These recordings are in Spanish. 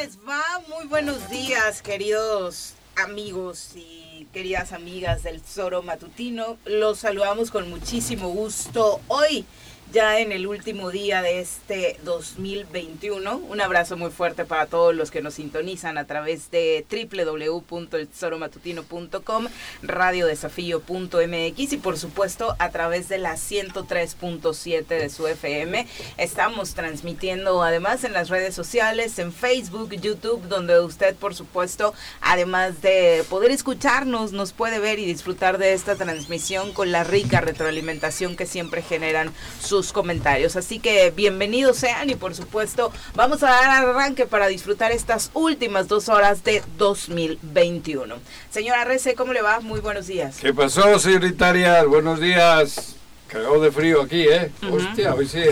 les va? Muy buenos días, queridos amigos y queridas amigas del Zoro Matutino. Los saludamos con muchísimo gusto hoy ya en el último día de este 2021. Un abrazo muy fuerte para todos los que nos sintonizan a través de www.elzoromatutino.com, radiodesafío.mx y por supuesto a través de la 103.7 de su FM. Estamos transmitiendo además en las redes sociales, en Facebook, YouTube, donde usted por supuesto, además de poder escucharnos, nos puede ver y disfrutar de esta transmisión con la rica retroalimentación que siempre generan sus comentarios. Así que bienvenidos sean y por supuesto vamos a dar arranque para disfrutar estas últimas dos horas de 2021. Señora Rece, ¿cómo le va? Muy buenos días. ¿Qué pasó, señorita Buenos días. Cagado de frío aquí, ¿eh? Hostia, hoy sí.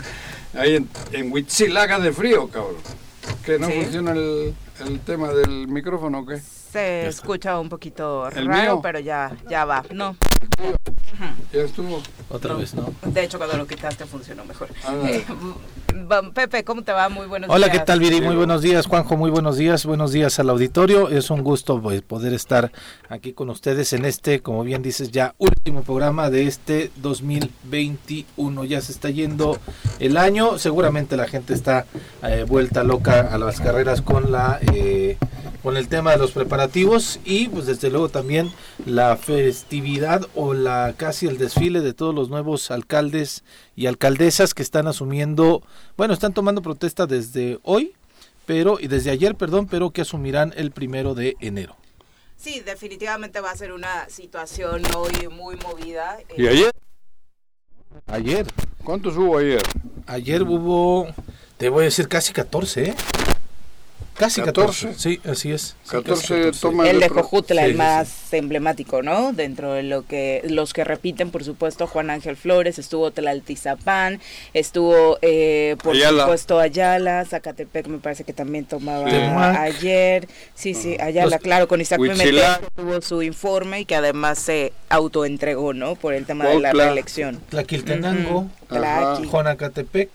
Ahí en, en Huitzilaga de frío, cabrón. ¿Que no funciona el, el tema del micrófono o qué? Se escucha un poquito raro, pero ya, ya va. No. Ya estuvo. Otra vez, ¿no? De hecho, cuando lo quitaste funcionó mejor. Eh, Pepe, ¿cómo te va? Muy buenos Hola, días. Hola, ¿qué tal, Viri? Muy buenos días, Juanjo. Muy buenos días. Buenos días al auditorio. Es un gusto pues, poder estar aquí con ustedes en este, como bien dices, ya último programa de este 2021. Ya se está yendo el año. Seguramente la gente está eh, vuelta loca a las carreras con la eh, con el tema de los preparativos y pues desde luego también la festividad o la casi el desfile de todos los nuevos alcaldes y alcaldesas que están asumiendo, bueno, están tomando protesta desde hoy, pero y desde ayer, perdón, pero que asumirán el primero de enero. Sí, definitivamente va a ser una situación hoy muy movida. ¿Y ayer? Ayer. ¿Cuántos hubo ayer? Ayer hubo, te voy a decir, casi 14, ¿eh? Casi 14. Sí, así es. 14, El de Jojutla, el más emblemático, ¿no? Dentro de lo que los que repiten, por supuesto, Juan Ángel Flores, estuvo Tlaltizapán, estuvo, eh, por supuesto, Ayala, Zacatepec, me parece que también tomaba ayer. Sí, sí, Ayala, claro, con Isaac Pimentel tuvo su informe y que además se autoentregó, ¿no? Por el tema de la reelección. Tlaquiltenango, uh Jonacatepec,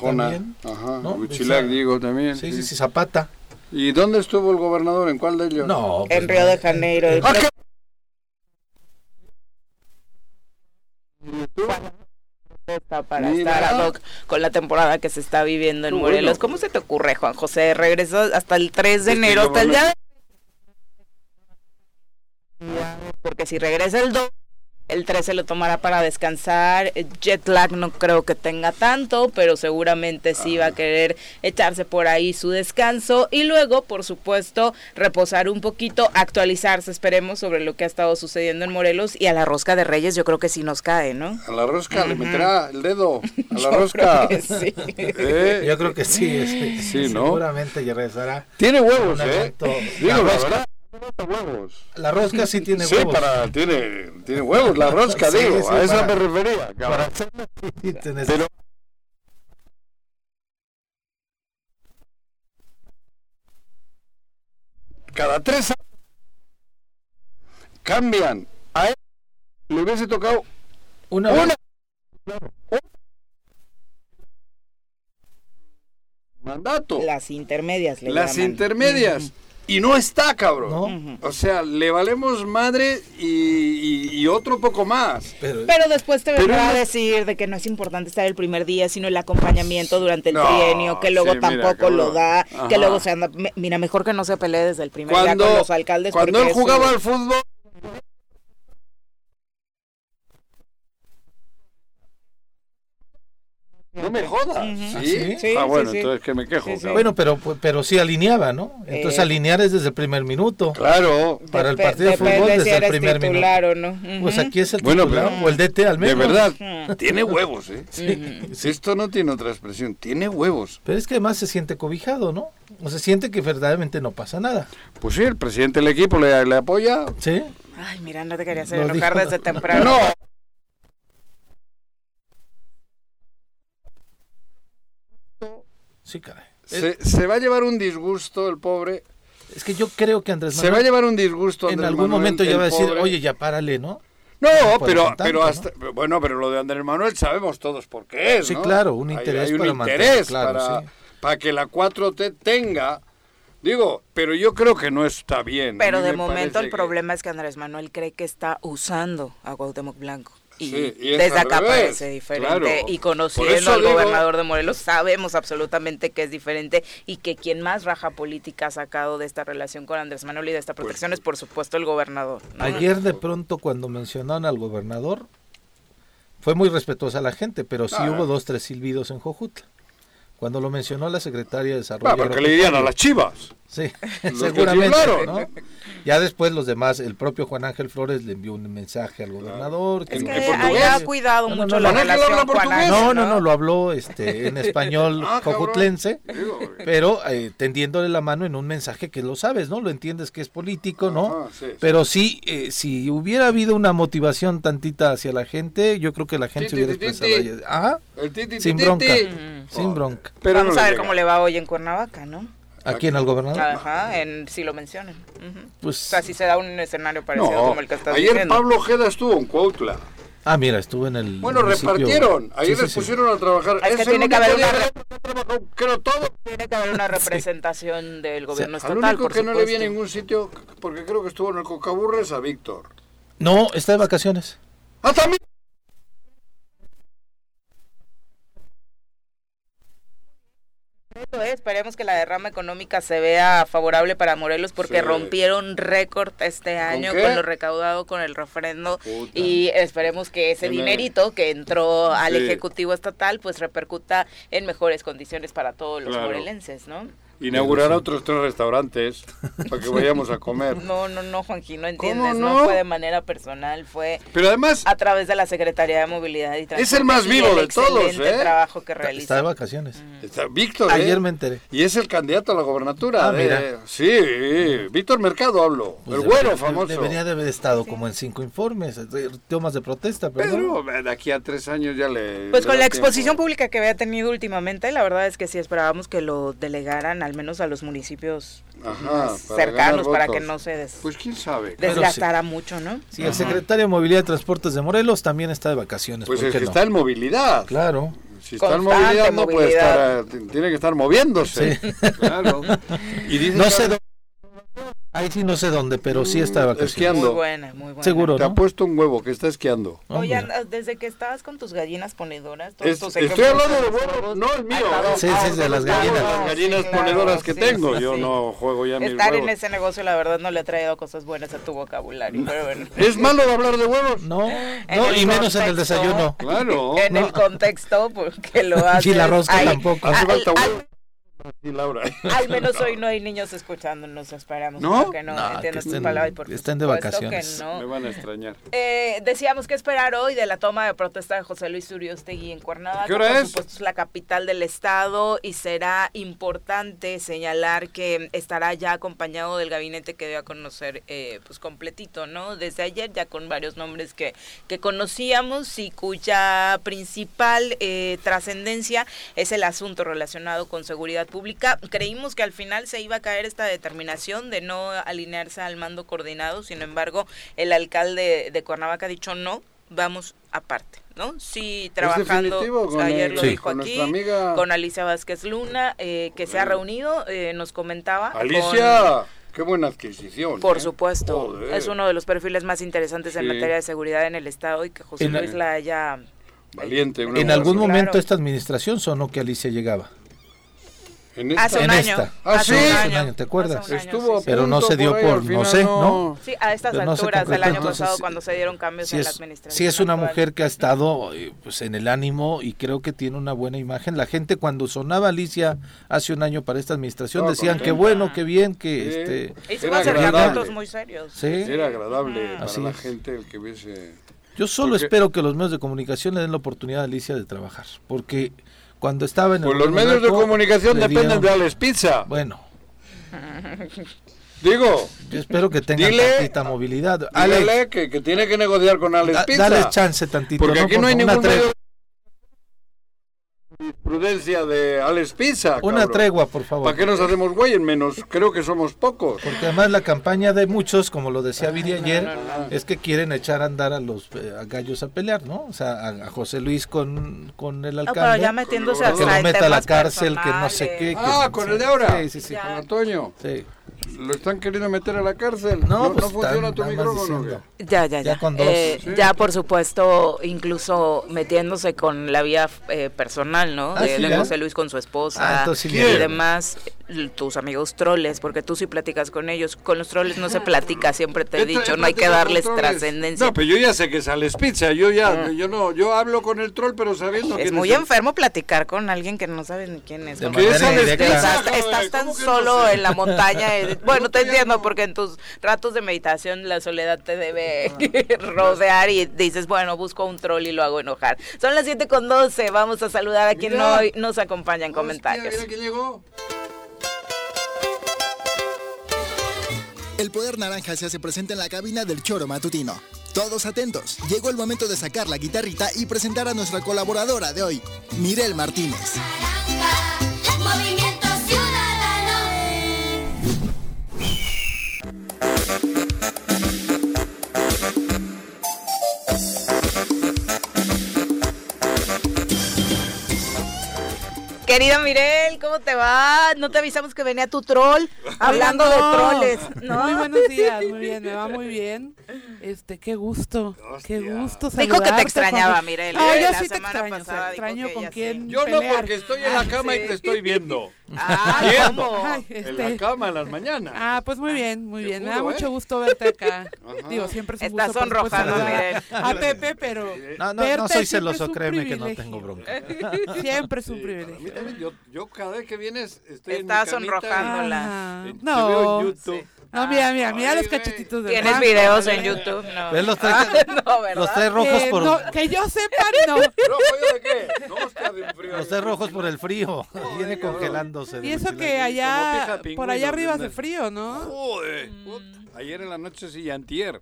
también. Ajá. Huichilac, digo, también. Sí, sí, sí, Zapata. ¿Y dónde estuvo el gobernador? ¿En cuál de ellos? No, en pues Río de Janeiro. para estar ad hoc con la temporada que se está viviendo en Morelos. ¿Cómo se te ocurre, Juan José? Regresó hasta el 3 de enero, hasta el día Porque si regresa el 2 el 13 lo tomará para descansar. Jet lag no creo que tenga tanto, pero seguramente sí va a querer echarse por ahí su descanso. Y luego, por supuesto, reposar un poquito, actualizarse, esperemos, sobre lo que ha estado sucediendo en Morelos. Y a la rosca de Reyes yo creo que sí nos cae, ¿no? A la rosca le meterá el dedo. A la rosca. sí. ¿Eh? Yo creo que sí. sí, ¿no? Seguramente regresará. Tiene huevos, ¿eh? Digo, la huevos. La rosca sí tiene sí, huevos. Para, tiene, tiene huevos la rosca, digo. a eso me refería. Para Pero, cada tres años cambian. A él le hubiese tocado una, una. mandato. Las intermedias. Le Las intermedias. Y no está, cabrón. O sea, le valemos madre y, otro poco más. Pero, después te vendrá a decir de que no es importante estar el primer día, sino el acompañamiento durante el trienio, que luego tampoco lo da, que luego se anda... Mira, mejor que no se pelee desde el primer día con los alcaldes. Cuando él jugaba al fútbol No me jodas. ¿Sí? ¿Sí? Ah, bueno, entonces que me quejo. Bueno, pero pero sí alineaba, ¿no? Entonces eh, alinear es desde el primer minuto. Claro. Para el partido de fútbol desde el primer minuto. O no. Pues aquí es el bueno, titular, o el DT al menos. De verdad, tiene huevos, ¿eh? Sí. Esto no tiene otra expresión, tiene huevos. Pero es que además se siente cobijado, ¿no? O se siente que verdaderamente no pasa nada. Pues sí, el presidente del equipo le, le apoya. Sí. Ay, mira, no te quería hacer enojar desde temprano. No. Sí, caray. Se, va a llevar un disgusto el pobre. Es que yo creo que Andrés Manuel. Se va a llevar un disgusto. en algún momento ya va a decir, oye, ya párale, ¿no? No, pero, pero hasta, bueno, pero lo de Andrés Manuel sabemos todos por qué es. Sí, claro, un interés hay, un para interés para, para que la 4T tenga Digo, pero yo creo que no está bien. Pero de me momento el que- problema es que Andrés Manuel cree que está usando a Cuauhtémoc Blanco. Y, Sí, y es desde al acá revés, parece diferente. claro. Y conociendo al digo- gobernador de Morelos, sabemos absolutamente que es diferente y que quien más raja política ha sacado de esta relación con Andrés Manuel y de esta protección es, por supuesto, el gobernador. ¿no? Ayer de pronto cuando mencionaron al gobernador, fue muy respetuosa la gente, pero sí Ah. hubo dos, tres silbidos en Jojutla. Cuando lo mencionó la secretaria de Desarrollo Ah, porque le dirían a las chivas. Sí, que seguramente. Ya después los demás, el propio Juan Ángel Flores le envió un mensaje al gobernador. Es ¿En- que portugués? haya cuidado No, no, mucho no, la relación Juan. Ángel, No, no, no, lo habló este, en español Ah, cojutlense, pero eh, tendiéndole la mano en un mensaje que lo sabes, ¿no? Lo entiendes que es político, ¿no? Ajá, sí, sí. Pero sí, eh, si hubiera habido una motivación tantita hacia la gente, yo creo que la gente se hubiera expresado. Ajá, ti, sin bronca. sin bronca. Pero Vamos a ver cómo le va hoy en Cuernavaca, ¿no? ¿A quién? ¿Al gobernador? Ajá, en, si lo mencionan. Ujú. Pues, O sea, si se da un escenario parecido No, como el que estás ayer diciendo. Pablo Ojeda estuvo en Cuautla. ah, mira, estuvo en el. Bueno, municipio- repartieron. Ayer Sí, sí, les sí. pusieron a trabajar. Es que el tiene que haber una creo todo. Tiene que haber una representación del gobierno Al estatal, único por que no le vi en supuesto. ningún sitio, porque creo que estuvo en el Cocaburres, a Víctor. No, está de vacaciones. ¡Ah, también! Es, Esperemos que la derrama económica se vea favorable para Morelos porque Sí. rompieron récord este año con lo recaudado con el referendo Puta. y esperemos que ese dinerito que entró al Sí. Ejecutivo Estatal pues repercuta en mejores condiciones para todos los Claro. morelenses, ¿no? Inaugurará otros tres restaurantes para que vayamos a comer. No, no, no, Juanji, no entiendes, ¿Cómo no? no? fue de manera personal, fue Pero además, a través de la Secretaría de Movilidad y Transporte. Es el más vivo el de todos, ¿eh? trabajo que Está, está de realiza. vacaciones. está Víctor. ¿eh? Ayer me enteré. Y es el candidato a la gobernatura. Ah, de- mira. Sí, Víctor Mercado hablo. Pues el güero debería- famoso. Debería de haber estado como en cinco informes, eh, temas de protesta, pero, no. Pero de aquí a tres años ya le. Pues le con la exposición tiempo. pública que había tenido últimamente, la verdad es que sí esperábamos que lo delegaran al menos a los municipios Ajá, más para cercanos para que no se des- Pues quién sabe. Desgastara mucho, ¿no? Sí, el secretario de Movilidad y Transportes de Morelos también está de vacaciones. Pues ¿por el qué que no? está en movilidad. Claro. Si está en movilidad no puede estar, eh, tiene que estar moviéndose. Sí. Claro. Y dice No que sé dónde. Ahí sí no sé dónde, pero sí de vacaciones. Esquiando. Muy buena, muy buena. Seguro, te ha ¿no? puesto un huevo que está esquiando. Oh, Oye, desde que estabas con tus gallinas ponedoras, todos Es- tus estoy ejemplos hablando de huevos, no el mío. Ay. Sí, sí, de las gallinas. Las gallinas Sí, claro, ponedoras que sí, tengo. sí, Yo no juego ya mis Estar en ese negocio, la verdad, no le ha traído cosas buenas a tu vocabulario, pero bueno. ¿Es malo de hablar de huevos? No, no y menos en el desayuno. Claro. En No. el contexto, porque lo haces. Y la rosca tampoco. Hace Al- falta al- huevos. Sí, Laura. Al menos hoy no hay niños escuchándonos, esperamos ¿No? que no, No, que estén- palabras y por estén de vacaciones. que no. Me van a extrañar. Eh, decíamos que esperar hoy de la toma de protesta de José Luis Uriostegui en Cuernavaca. ¿Qué hora Por es? supuesto, es la capital del estado y será importante señalar que estará ya acompañado del gabinete que dio a conocer, eh, pues completito, ¿no? Desde ayer ya con varios nombres que, que conocíamos y cuya principal eh, trascendencia es el asunto relacionado con seguridad pública. Creímos que al final se iba a caer esta determinación de no alinearse al mando coordinado, sin embargo, el alcalde de Cuernavaca ha dicho no, vamos aparte, ¿no? Sí, trabajando, ayer el- lo Sí. dijo con aquí, amiga- con Alicia Vázquez Luna, eh, que se ha reunido, eh, nos comentaba. con- Alicia, qué buena adquisición. por ¿eh? supuesto, Joder. es uno de los perfiles más interesantes en materia de seguridad en el Estado y que José En- Luis la haya... Valiente. una En algún claro. momento esta administración sonó que Alicia llegaba. En esta- Hace un En año. esta. Ah, hace sí. un Hace un año, ¿te acuerdas? año, Estuvo sí, sí. Pero no se dio por- al no sé, ¿no? Sí, a estas Pero no alturas del concretó, año entonces, pasado, cuando se dieron cambios Sí en la es, administración. sí es una actual. mujer que ha estado eh, pues en el ánimo y creo que tiene una buena imagen. La gente cuando sonaba Alicia hace un año para esta administración Estaba decían que contenta. bueno, que bien, que Sí. este a acercamientos agradable. muy serios. sí. Era agradable para Así la gente el que hubiese... Yo solo Porque- espero que los medios de comunicación le den la oportunidad a Alicia de trabajar, porque cuando estaba en el Pues los medios de comunicación dependen de Alex Pizza. Bueno, Digo, yo espero que tengan Dile- tantita movilidad. Alex, dígale que, que tiene que negociar con Alex da- Pizza. dale chance tantito, Porque ¿no? aquí no hay ningún medio jurisprudencia de Alex Pizza. Una cabrón. tregua, por favor. ¿Para qué nos hacemos güey? En menos, creo que somos pocos. Porque además la campaña de muchos, como lo decía Viri ayer, es que quieren echar a andar a los eh, a gallos a pelear, ¿no? O sea, a, a José Luis con, con el No, alcalde. pero ya metiéndose Que lo meta a la cárcel, que no sé qué. que- Ah, con el de ahora. Sí, sí, sí. Ya. Con Antonio. sí. Lo están queriendo meter a la cárcel. No, No, pues no funciona tu micrófono. Ya, ya, Ya ya. con dos. Eh, Sí. Ya, por supuesto, incluso metiéndose con la vía eh, personal, ¿no? Ah, de, ¿sí, de ya? José Luis con su Ah, esposa sí y demás, tus amigos troles, porque tú sí platicas con ellos. Con los troles no se platica, siempre te he dicho, no hay que darles trascendencia. No, pero yo ya sé que sales pizza. Yo ya, Ah. yo no, yo hablo con el troll, pero sabiendo que Es muy enfermo platicar con alguien que no sabes ni quién es. Estás, estás tan ¿Cómo que no solo sé? en la montaña. eh, Bueno, te entiendo no. porque en tus ratos de meditación la soledad te debe rodear y dices, bueno, busco un troll y lo hago enojar. Son las 7 con 12. Vamos a saludar a quien hoy nos acompaña en Hostia, comentarios. Mira quién llegó. El poder naranja se hace presente en la cabina del choro matutino. Todos atentos, llegó el momento de sacar la guitarrita y presentar a nuestra colaboradora de hoy, Mirel Martínez. Querida Mirel, ¿cómo te va? ¿No te avisamos que venía tu troll? Hablando no. de troles, ¿no? Muy buenos días, muy bien, me va muy bien. Este, qué gusto, qué gusto Dijo que te extrañaba. Mirel. Ah, yo La sí te extraño, pasada o sea, extraño con quién Yo no, porque estoy en la cama sí. y te estoy viendo. Ah, Viendo. ¿cómo? Ay, En la este, cama en las mañanas. Ah, pues muy bien, muy bien. Me da mucho ¿eh? gusto verte acá. Ajá. Digo, siempre es un Estás gusto, sonrojando, Mirel. A Pepe, pero No, no, no soy celoso, créeme que no tengo bronca. Siempre es un Sí, para mí privilegio. yo, yo cada vez que vienes estoy en mi Estás sonrojándola. No, YouTube. No, mira, mira, mira Ay, los cachetitos de ¿Tienes videos en YouTube? No. ¿Ves los tres, Ah, no, ¿verdad? los tres rojos Eh, por no, que yo sepa, no. ¿Rojo yo de qué? No, de frío. los tres rojos por el frío? Viene congelándose. Y eso que allá, por allá arriba hace frío, ¿no? Joder. Ayer en la noche sí, y antier.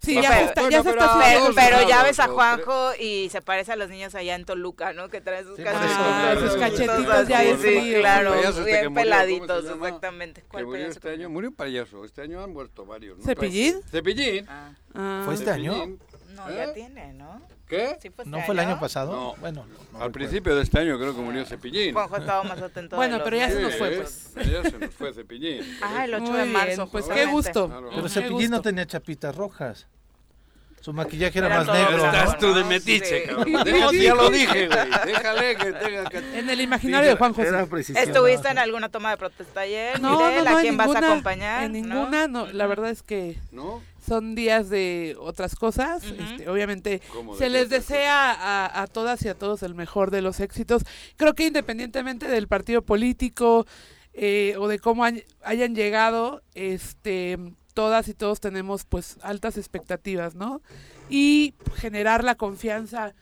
Sí, Pero- ya se está, ya se pero está Pero, pero ya ves a Juanjo y se parece a los niños allá en Toluca, ¿no? Que traen sus Sí, cachetitos. Ah, cachetitos ya de Sí, claro, este bien murió, ¿cómo se peladitos, exactamente. ¿Cuál murió payaso? este año. Murió un payaso. Este año han muerto varios. ¿no? ¿Cepillín? Cepillín. Ah, Ah. ¿Fue este año? No, ¿Eh? ya tiene, ¿no? ¿Qué? ¿Sí fue ¿No fue el año pasado? No. Bueno, no Al principio de este año creo que murió Cepillín. Juanjo estaba más atento. Bueno, pero ya se nos fue, pues. Ya se nos fue Cepillín. Ah, el 8 Muy de marzo. bien, pues qué gusto. Claro. Pero Cepillín no tenía chapitas rojas. Su maquillaje era, Era más negro. Estás tú de metiche, Sí. cabrón. Ya lo dije, güey. Déjale que tenga que... En el imaginario de Juan José. ¿Estuviste en alguna toma de protesta ayer? No, Mirel, no, no, ¿A en quién vas a ninguna, acompañar? En ¿No? ninguna, no, la verdad es que ¿No? Son días de otras cosas. Este, obviamente ¿Cómo de se les desea a, a todas y a todos el mejor de los éxitos. Creo que independientemente del partido político eh, o de cómo han- hayan llegado, este, todas y todos tenemos pues altas expectativas, ¿no? Y generar la confianza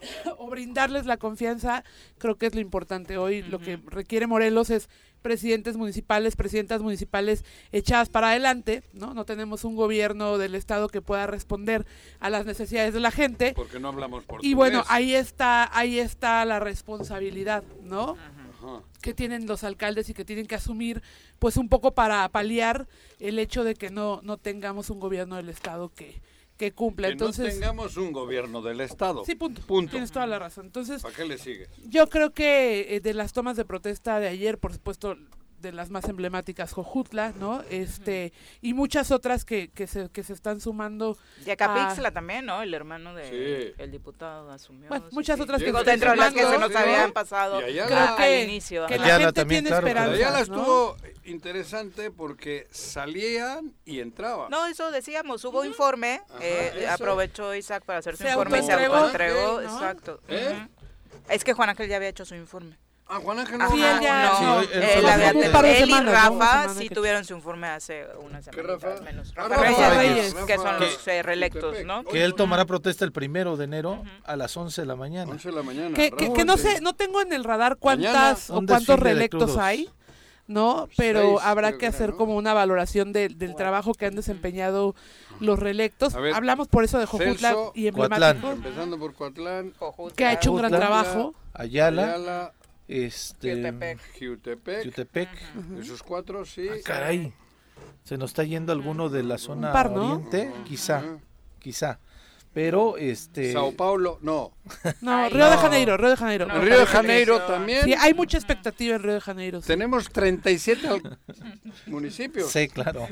o brindarles la confianza, creo que es lo importante hoy. Lo que requiere Morelos es presidentes municipales, presidentas municipales echadas para adelante, ¿no? No tenemos un gobierno del estado que pueda responder a las necesidades de la gente. Porque no hablamos portugués. Y bueno, ahí está, ahí está la responsabilidad, ¿no? Ajá. que tienen los alcaldes y que tienen que asumir, pues un poco para paliar el hecho de que no, no tengamos un gobierno del estado que, que cumpla. Que Entonces, no tengamos un gobierno del Estado. sí, punto. Punto. Tienes toda la razón. Entonces, ¿Para qué le sigues? yo creo que eh, de las tomas de protesta de ayer, por supuesto, de las más emblemáticas, Jojutla, ¿no? Este, y muchas otras que, que, se, que se están sumando. Y acá Pixla también, ¿no? El hermano de Sí. el diputado asumió. Bueno, sí, muchas sí. otras que Digo, dentro de las que se nos habían pasado Creo que, al inicio. que la Ayala gente también, tiene claro, pero esperanza. Allá la ¿no? estuvo interesante porque salían y entraban. No, eso decíamos, hubo informe, Ajá, eh, aprovechó Isaac para hacer su Se informe y se autoentregó, ¿no? exacto. ¿Eh? Es que Juan Ángel ya había hecho su informe. Ah, Juan Ángel Ajá, Sí, él ya- no, Sí, hoy- él él, solo había fue tenido- un par de él y semanas, ¿no? Una Rafa sí que- tuvieron su informe hace una semana Rafa? menos. Ah, Rafa Rafa Reyes, Reyes. que son los eh, reelectos. ¿no? Que él tomará protesta el primero de enero a las 11 de la mañana. 11 de la mañana. Que, que, Rafa, que no sí. sé, no tengo en el radar Mañana, cuántas o cuántos reelectos hay. ¿no? Pero Seis, habrá que hacer ¿no? como una valoración de- del trabajo que han desempeñado los reelectos. A ver, Hablamos por eso de Jojutla Celso, y Coatlán. emblemático, Empezando por Coatlán, que ha hecho un gran trabajo. Ayala, Ayala, este, Jutepec. Jiutepec, Jutepec. esos cuatro, sí. Ah, caray. Se nos está yendo alguno de la zona par, ¿no? oriente, quizá, quizá. Pero este Sao Paulo, no. No, Río de no. Janeiro, Río de Janeiro. No, Río de. Janeiro eso. también. Sí, hay mucha expectativa en Río de Janeiro. sí. Tenemos 37 al- municipios. sí, claro.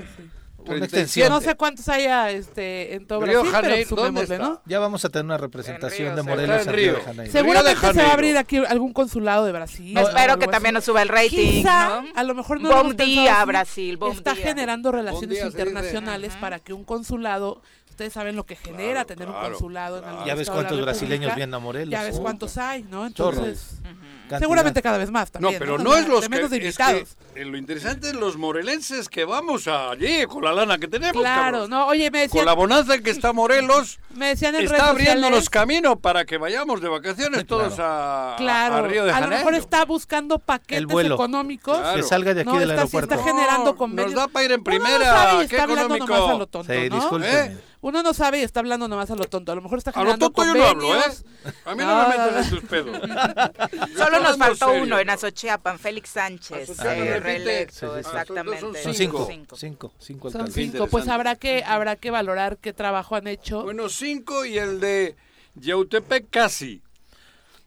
Una 37. extensión. No sé cuántos haya este, en todo Río Brasil, Janeiro, pero ¿dónde sumémosle, está? ¿no? Ya vamos a tener una representación En de Morelos en en Río de Río. Janeiro. Seguramente se va a abrir aquí algún consulado de Brasil. Espero que así. también nos suba el rating. Quizá, ¿no? a lo mejor no Bom día, Brasil, bom Está día. generando relaciones día, se dice. internacionales para que un consulado, ustedes saben lo que genera Claro, tener un claro, consulado en claro. algún Ya ves estado de la cuántos brasileños vienen a Morelos. Ya ves cuántos hay, ¿no? Entonces, Cantidad. seguramente cada vez más No, también. pero O no es los tremendos que, es invitados. que, eh, lo interesante es los morelenses que vamos allí con la lana que tenemos. Claro, cabrón. no, oye, me Con decían, la bonanza en que está Morelos, me decían en está abriéndonos camino para que vayamos de vacaciones todos a, Claro, a Río de a Janeiro. lo mejor está buscando paquetes El vuelo. económicos. Claro. Que salga de aquí No, del está- sí aeropuerto. está generando No, convenios. Nos da para ir en no primera. sabe y ¿Qué está hablando económico? nomás a lo tonto, Sí, ¿no? ¿Eh? Uno no sabe y está hablando nomás a lo tonto. A lo mejor está A lo generando tonto yo no hablo, ¿eh? convenios. A mí no, No, me metes no. en tus pedos. Solo nos faltó serio. uno en Azochiapan, Félix Sánchez, eh, reelecto, Sí, sí, sí. exactamente. Son Son Cinco. cinco, cinco, cinco Son cinco. Pues habrá que, habrá que valorar qué trabajo han hecho. Bueno, cinco y el de Yautepec casi.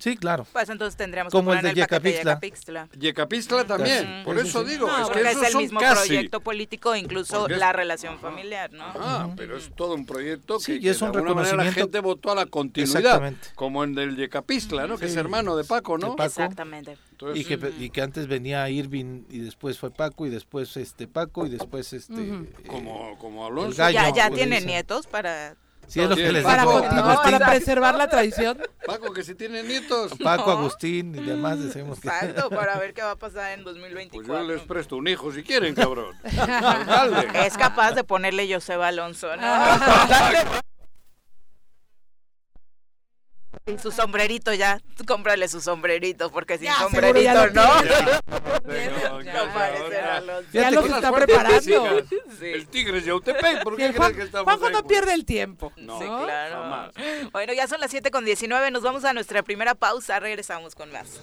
Sí, claro. Pues entonces tendríamos Como que el de poner el de Yecapixtla. Yecapixtla. También. Ujú. Por Sí, sí, eso sí. digo, No, es que porque es esos el son mismo casi. proyecto político, incluso Porque es- la relación familiar, ¿no? Ah, pero es todo un proyecto que, Sí, y que es de un alguna manera la reconocimiento- gente votó a la continuidad. Exactamente. Como en del Yecapistla, ¿no? Que es Sí. hermano de Paco, ¿no? De Paco. Exactamente. Entonces, Y que, y que antes venía Irving y después fue Paco y después este Paco y después este eh, como, como Alonso. El gallo. Ya, ya tiene dice. nietos para... Sí, es lo Sí, que les Para, digo. Preservar la tradición. Paco, que si tiene nietos. Paco, No. Agustín y demás decimos que Exacto, para ver qué va a pasar en Pues 2024. yo les presto un hijo si quieren, cabrón. Alcalde. Es capaz de ponerle Joseba Alonso, ¿no? Y su sombrerito ya, tú cómprale su sombrerito, porque sin Ya, sombrerito, ya lo ¿no? Ya, No. Ya los está preparando. Sí. El Tigre es Yautepec, ¿por Sí, qué crees que estamos Juanjo ahí? no pierde el tiempo. No, Sí, ¿no? claro. jamás. Bueno, ya son las 7 con 19, nos vamos a nuestra primera pausa, regresamos con más.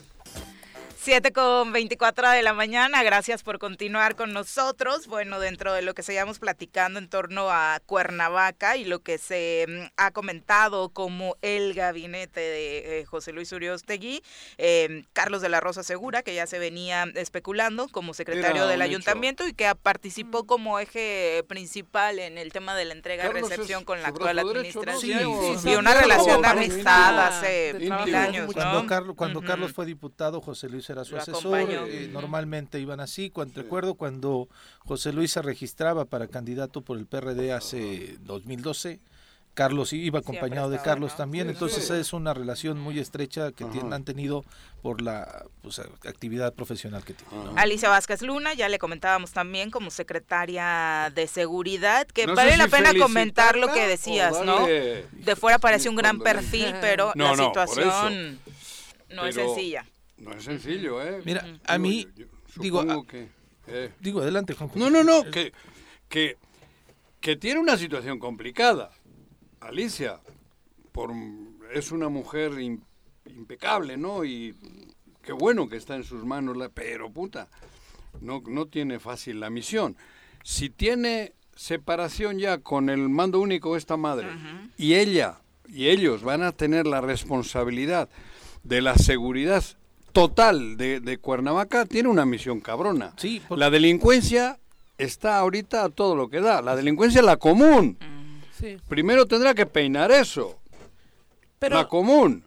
7 con 24 de la mañana, gracias por continuar con nosotros. Bueno, dentro de lo que seguíamos platicando en torno a Cuernavaca y lo que se mm, ha comentado como el gabinete de eh, José Luis Uriostegui, eh, Carlos de la Rosa Segura, que ya se venía especulando como secretario Era del hecho. ayuntamiento y que participó como eje principal en el tema de la entrega y recepción con la actual brazo derecho, ¿no? administración. Sí, sí, y una relación de amistad hace mil años. Cuando. Carlos, cuando. Carlos fue diputado, José Luis era su Lo asesor. eh, normalmente iban así. Cuando, Recuerdo cuando José Luis se registraba para candidato por el PRD hace 2012. Carlos iba acompañado de Carlos ¿no? también, Sí, entonces sí. es una relación muy estrecha que tienen- han tenido por la pues, actividad profesional que tienen. ¿no? Alicia Vázquez Luna, ya le comentábamos también como secretaria de seguridad, que No vale la si pena comentar lo que decías, ¿no? De fuera parece un gran perfil, pero No, la situación no es sencilla. No es sencillo, ¿eh? Mira, a mí, yo- yo digo, a- que, eh, digo, adelante, Juanjo. No, no, no, que, que, que tiene una situación complicada. Alicia, por, es una mujer im- impecable, ¿no? Y qué bueno que está en sus manos, la, pero puta, no, no tiene fácil la misión. Si tiene separación ya con el mando único esta madre y ella y ellos van a tener la responsabilidad de la seguridad total de, de Cuernavaca, tiene una misión cabrona. Sí, La delincuencia está ahorita a todo lo que da. La delincuencia es la común. Sí. Primero tendrá que peinar eso, Pero, la común.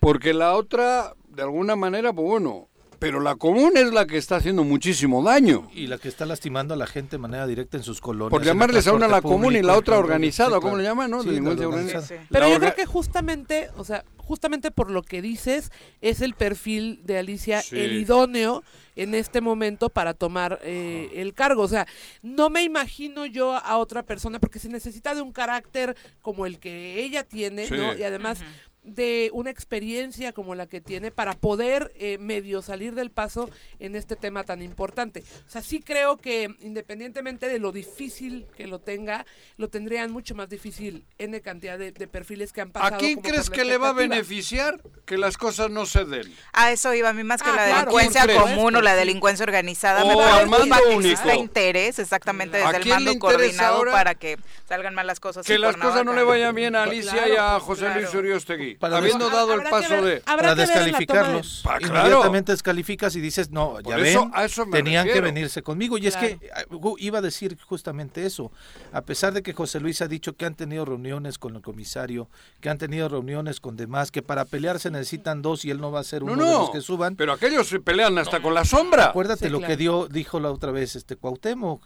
Porque la otra, de alguna manera, pues bueno, pero la común es la que está haciendo muchísimo daño. Y la que está lastimando a la gente de manera directa en sus colonias. Por llamarles a una la transporte común y público, la otra organizada, sí, ¿cómo le llaman, no? Sí, Delincuencia organizada. Sí, sí. pero yo creo que justamente, o sea, justamente por lo que dices, es el perfil de Alicia Sí. el idóneo en este momento para tomar eh, el cargo. O sea, no me imagino yo a otra persona, porque se necesita de un carácter como el que ella tiene, Sí. ¿no? Y además, de una experiencia como la que tiene para poder eh, medio salir del paso en este tema tan importante. O sea, sí creo que independientemente de lo difícil que lo tenga, lo tendrían mucho más difícil en cantidad de, de perfiles que han pasado. ¿A quién como crees que le va a beneficiar que las cosas no se den? A eso iba a mí más que Ah, la claro, delincuencia común o la delincuencia organizada. O me al mando preocupa que interés exactamente ¿A desde el mando interesa coordinado ahora para que salgan mal las cosas. Que las cosas no le vayan bien a Alicia y a Claro, José claro. Luis Uriostegui, Para habiendo dado el Habrá paso ver- de... para de- descalificarlos. Claro. Inmediatamente descalificas y dices, no, ya Por eso, ven, a eso me tenían que venirse conmigo. Y es que ah, iba a decir justamente eso. A pesar de que José Luis ha dicho que han tenido reuniones con el comisario, que han tenido reuniones con demás, que para pelear se necesitan dos y él no va a ser No, uno de los que suban. pero aquellos se pelean hasta con la sombra. Acuérdate Sí, lo que dio, dijo la otra vez este Cuauhtémoc,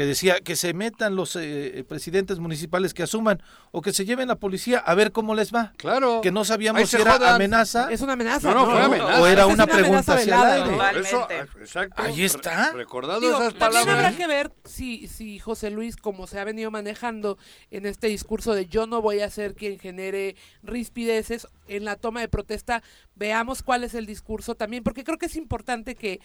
que decía que se metan los eh, presidentes municipales que asuman o que se lleven la policía a ver cómo les va. Claro. Que no sabíamos si era jodan. amenaza Es una amenaza. No, no, fue amenaza. o era una amenaza pregunta hacia el velada, aire. ¿no? Totalmente. Eso, eh, exacto. Ahí está. Re- Recordado Digo, esas también palabras. habrá que ver si, si José Luis, como se ha venido manejando en este discurso de yo no voy a ser quien genere rispideces en la toma de protesta, veamos cuál es el discurso también, porque creo que es importante que,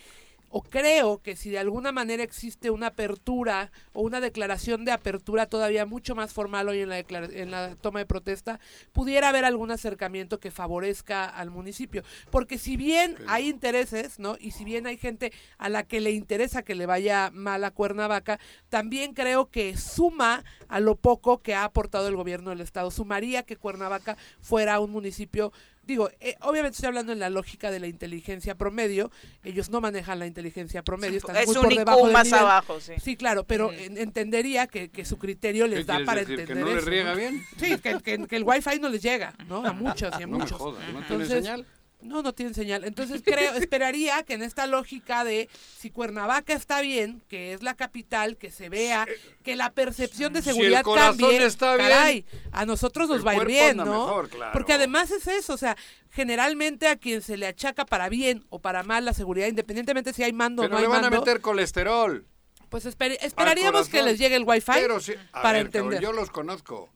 o creo que si de alguna manera existe una apertura o una declaración de apertura todavía mucho más formal hoy en la, en la toma de protesta, pudiera haber algún acercamiento que favorezca al municipio. Porque si bien hay intereses, ¿no? Y si bien hay gente a la que le interesa que le vaya mal a Cuernavaca, también creo que suma a lo poco que ha aportado el gobierno del estado. Sumaría que Cuernavaca fuera un municipio Digo, eh, obviamente estoy hablando en la lógica de la inteligencia promedio. Ellos no manejan la inteligencia promedio, están Es muy un por debajo más nivel. abajo, sí. Sí, claro, pero en- entendería que, que su criterio ¿Qué les da para decir? entender ¿Que no le eso, riega ¿no? bien? Sí, que, que- que el wifi no les llega, ¿no? A muchos y a No me muchos. jodas, ¿no tiene Entonces, señal? No, no tienen señal. Entonces creo, esperaría que en esta lógica de si Cuernavaca está bien, que es la capital, que se vea, que la percepción de Si el seguridad cambie, está bien, caray, a nosotros nos el va a ir bien, ¿no? mejor, claro. Porque además es eso, o sea, generalmente a quien se le achaca para bien o para mal la seguridad, independientemente si hay mando o no le hay van a mando, meter colesterol. pues esper- esperaríamos que les llegue el wifi Pero sí, a para ver, entender. yo los conozco.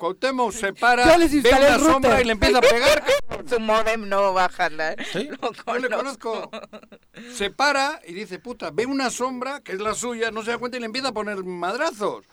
Cuauhtémoc se para, ve una sombra y le empieza a pegar. Su modem no va a jalar. ¿Sí? Lo Yo le conozco. Se para y dice, puta, ve una sombra que es la suya, no se da cuenta y le empieza a poner madrazos.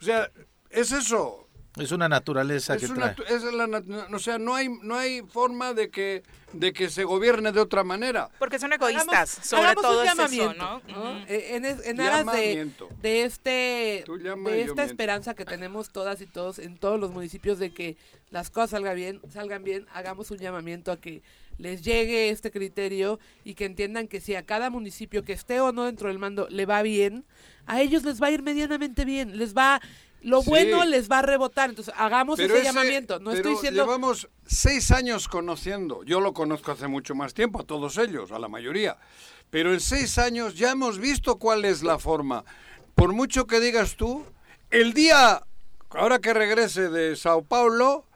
O sea, es eso. Es una naturaleza Es que una, trae. es la o sea, no hay, no hay forma de que, de que se gobierne de otra manera. Porque son Hagamos- egoístas, sobre hagamos todo un es eso, llamamiento, ¿no? Eh, En, es- en aras de, Llamamiento. de este de esta miento. esperanza que tenemos todas y todos en todos los municipios de que las cosas salgan bien, salgan bien, hagamos un llamamiento a que les llegue este criterio y que entiendan que si a cada municipio que esté o no dentro del mando le va bien, a ellos les va a ir medianamente bien, les va lo Sí. bueno les va a rebotar, entonces hagamos Pero ese, ese- llamamiento, no estoy diciendo Llevamos seis años conociendo. Yo lo conozco hace mucho más tiempo, a todos ellos, a la mayoría. Pero en seis años ya hemos visto cuál es la forma. Por mucho que digas tú, el día, ahora que regrese de Sao Paulo,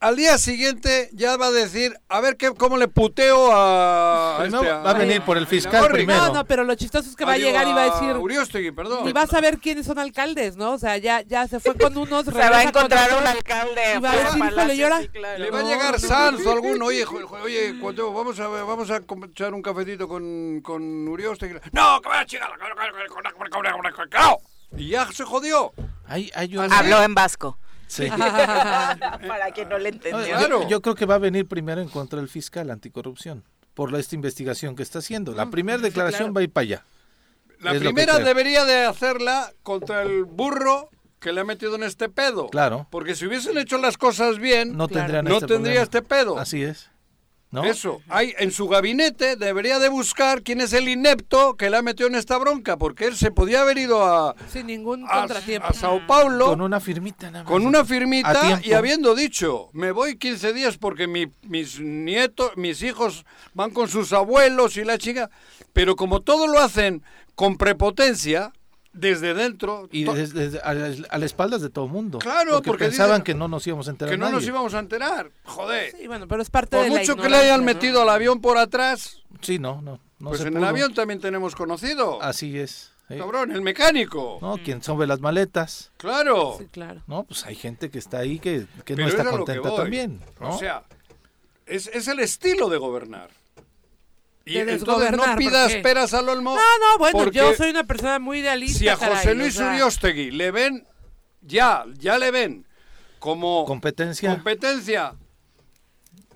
al día siguiente ya va a decir, a ver qué, cómo le puteo a... a este, va a venir por el fiscal primero. No, no, pero lo chistoso es que Ah, va a llegar y va a decir Uriostegui, perdón. Y vas a ver quiénes son alcaldes, ¿no? O sea, ya, ya se fue con unos. Se va a encontrar un alcalde. Y va a claro. Le va a llegar Sanz o alguno, oye, jo- jo- oye, cuando vamos a vamos a echar un cafetito con, con Urioste. No, que vaya chica, y ya se jodió. Habló en vasco. Sí. Para quien no le entendió. yo- Claro. Yo, creo que va a venir primero en contra del fiscal anticorrupción por esta investigación que está haciendo. La primera declaración claro. va a ir para allá. La Es que primera debería de hacerla contra el burro que le ha metido en este pedo. Claro. Porque si hubiesen hecho las cosas bien, No Claro. tendrían no este tendría problema. este pedo. Así es. ¿No? Eso, hay en su gabinete debería de buscar quién es el inepto que le ha metido en esta bronca, porque él se podía haber ido a, Sin ningún a, contratiempo. a Sao Paulo Con una firmita nada más. con una firmita y habiendo dicho, me voy 15 días porque mi- mis nietos, mis hijos van con sus abuelos y la chica, pero como todo lo hacen con prepotencia, desde dentro, Y desde- desde- a, las- a las espaldas de todo el mundo. Claro, porque, porque pensaban dicen que no nos íbamos a enterar que no nos nadie. íbamos a enterar, joder. Sí, bueno, pero es parte Por de la mucho que le hayan ¿no? metido al avión por atrás, Sí, no, no. no pues se en el pudo. avión también tenemos conocido. Así es. ¿eh? Cabrón, el mecánico. ¿No? Quien sobre las maletas. Claro. Sí, claro. No, pues hay gente que está ahí que, que no está contenta también. ¿no? O sea, es, es el estilo de gobernar. Y De entonces desgobernar, no ¿por pidas qué? peras al olmo. No, no, bueno, porque yo soy una persona muy idealista. Si a caray, José o Luis sea, Uriostegui le ven, ya, ya le ven como Competencia. competencia,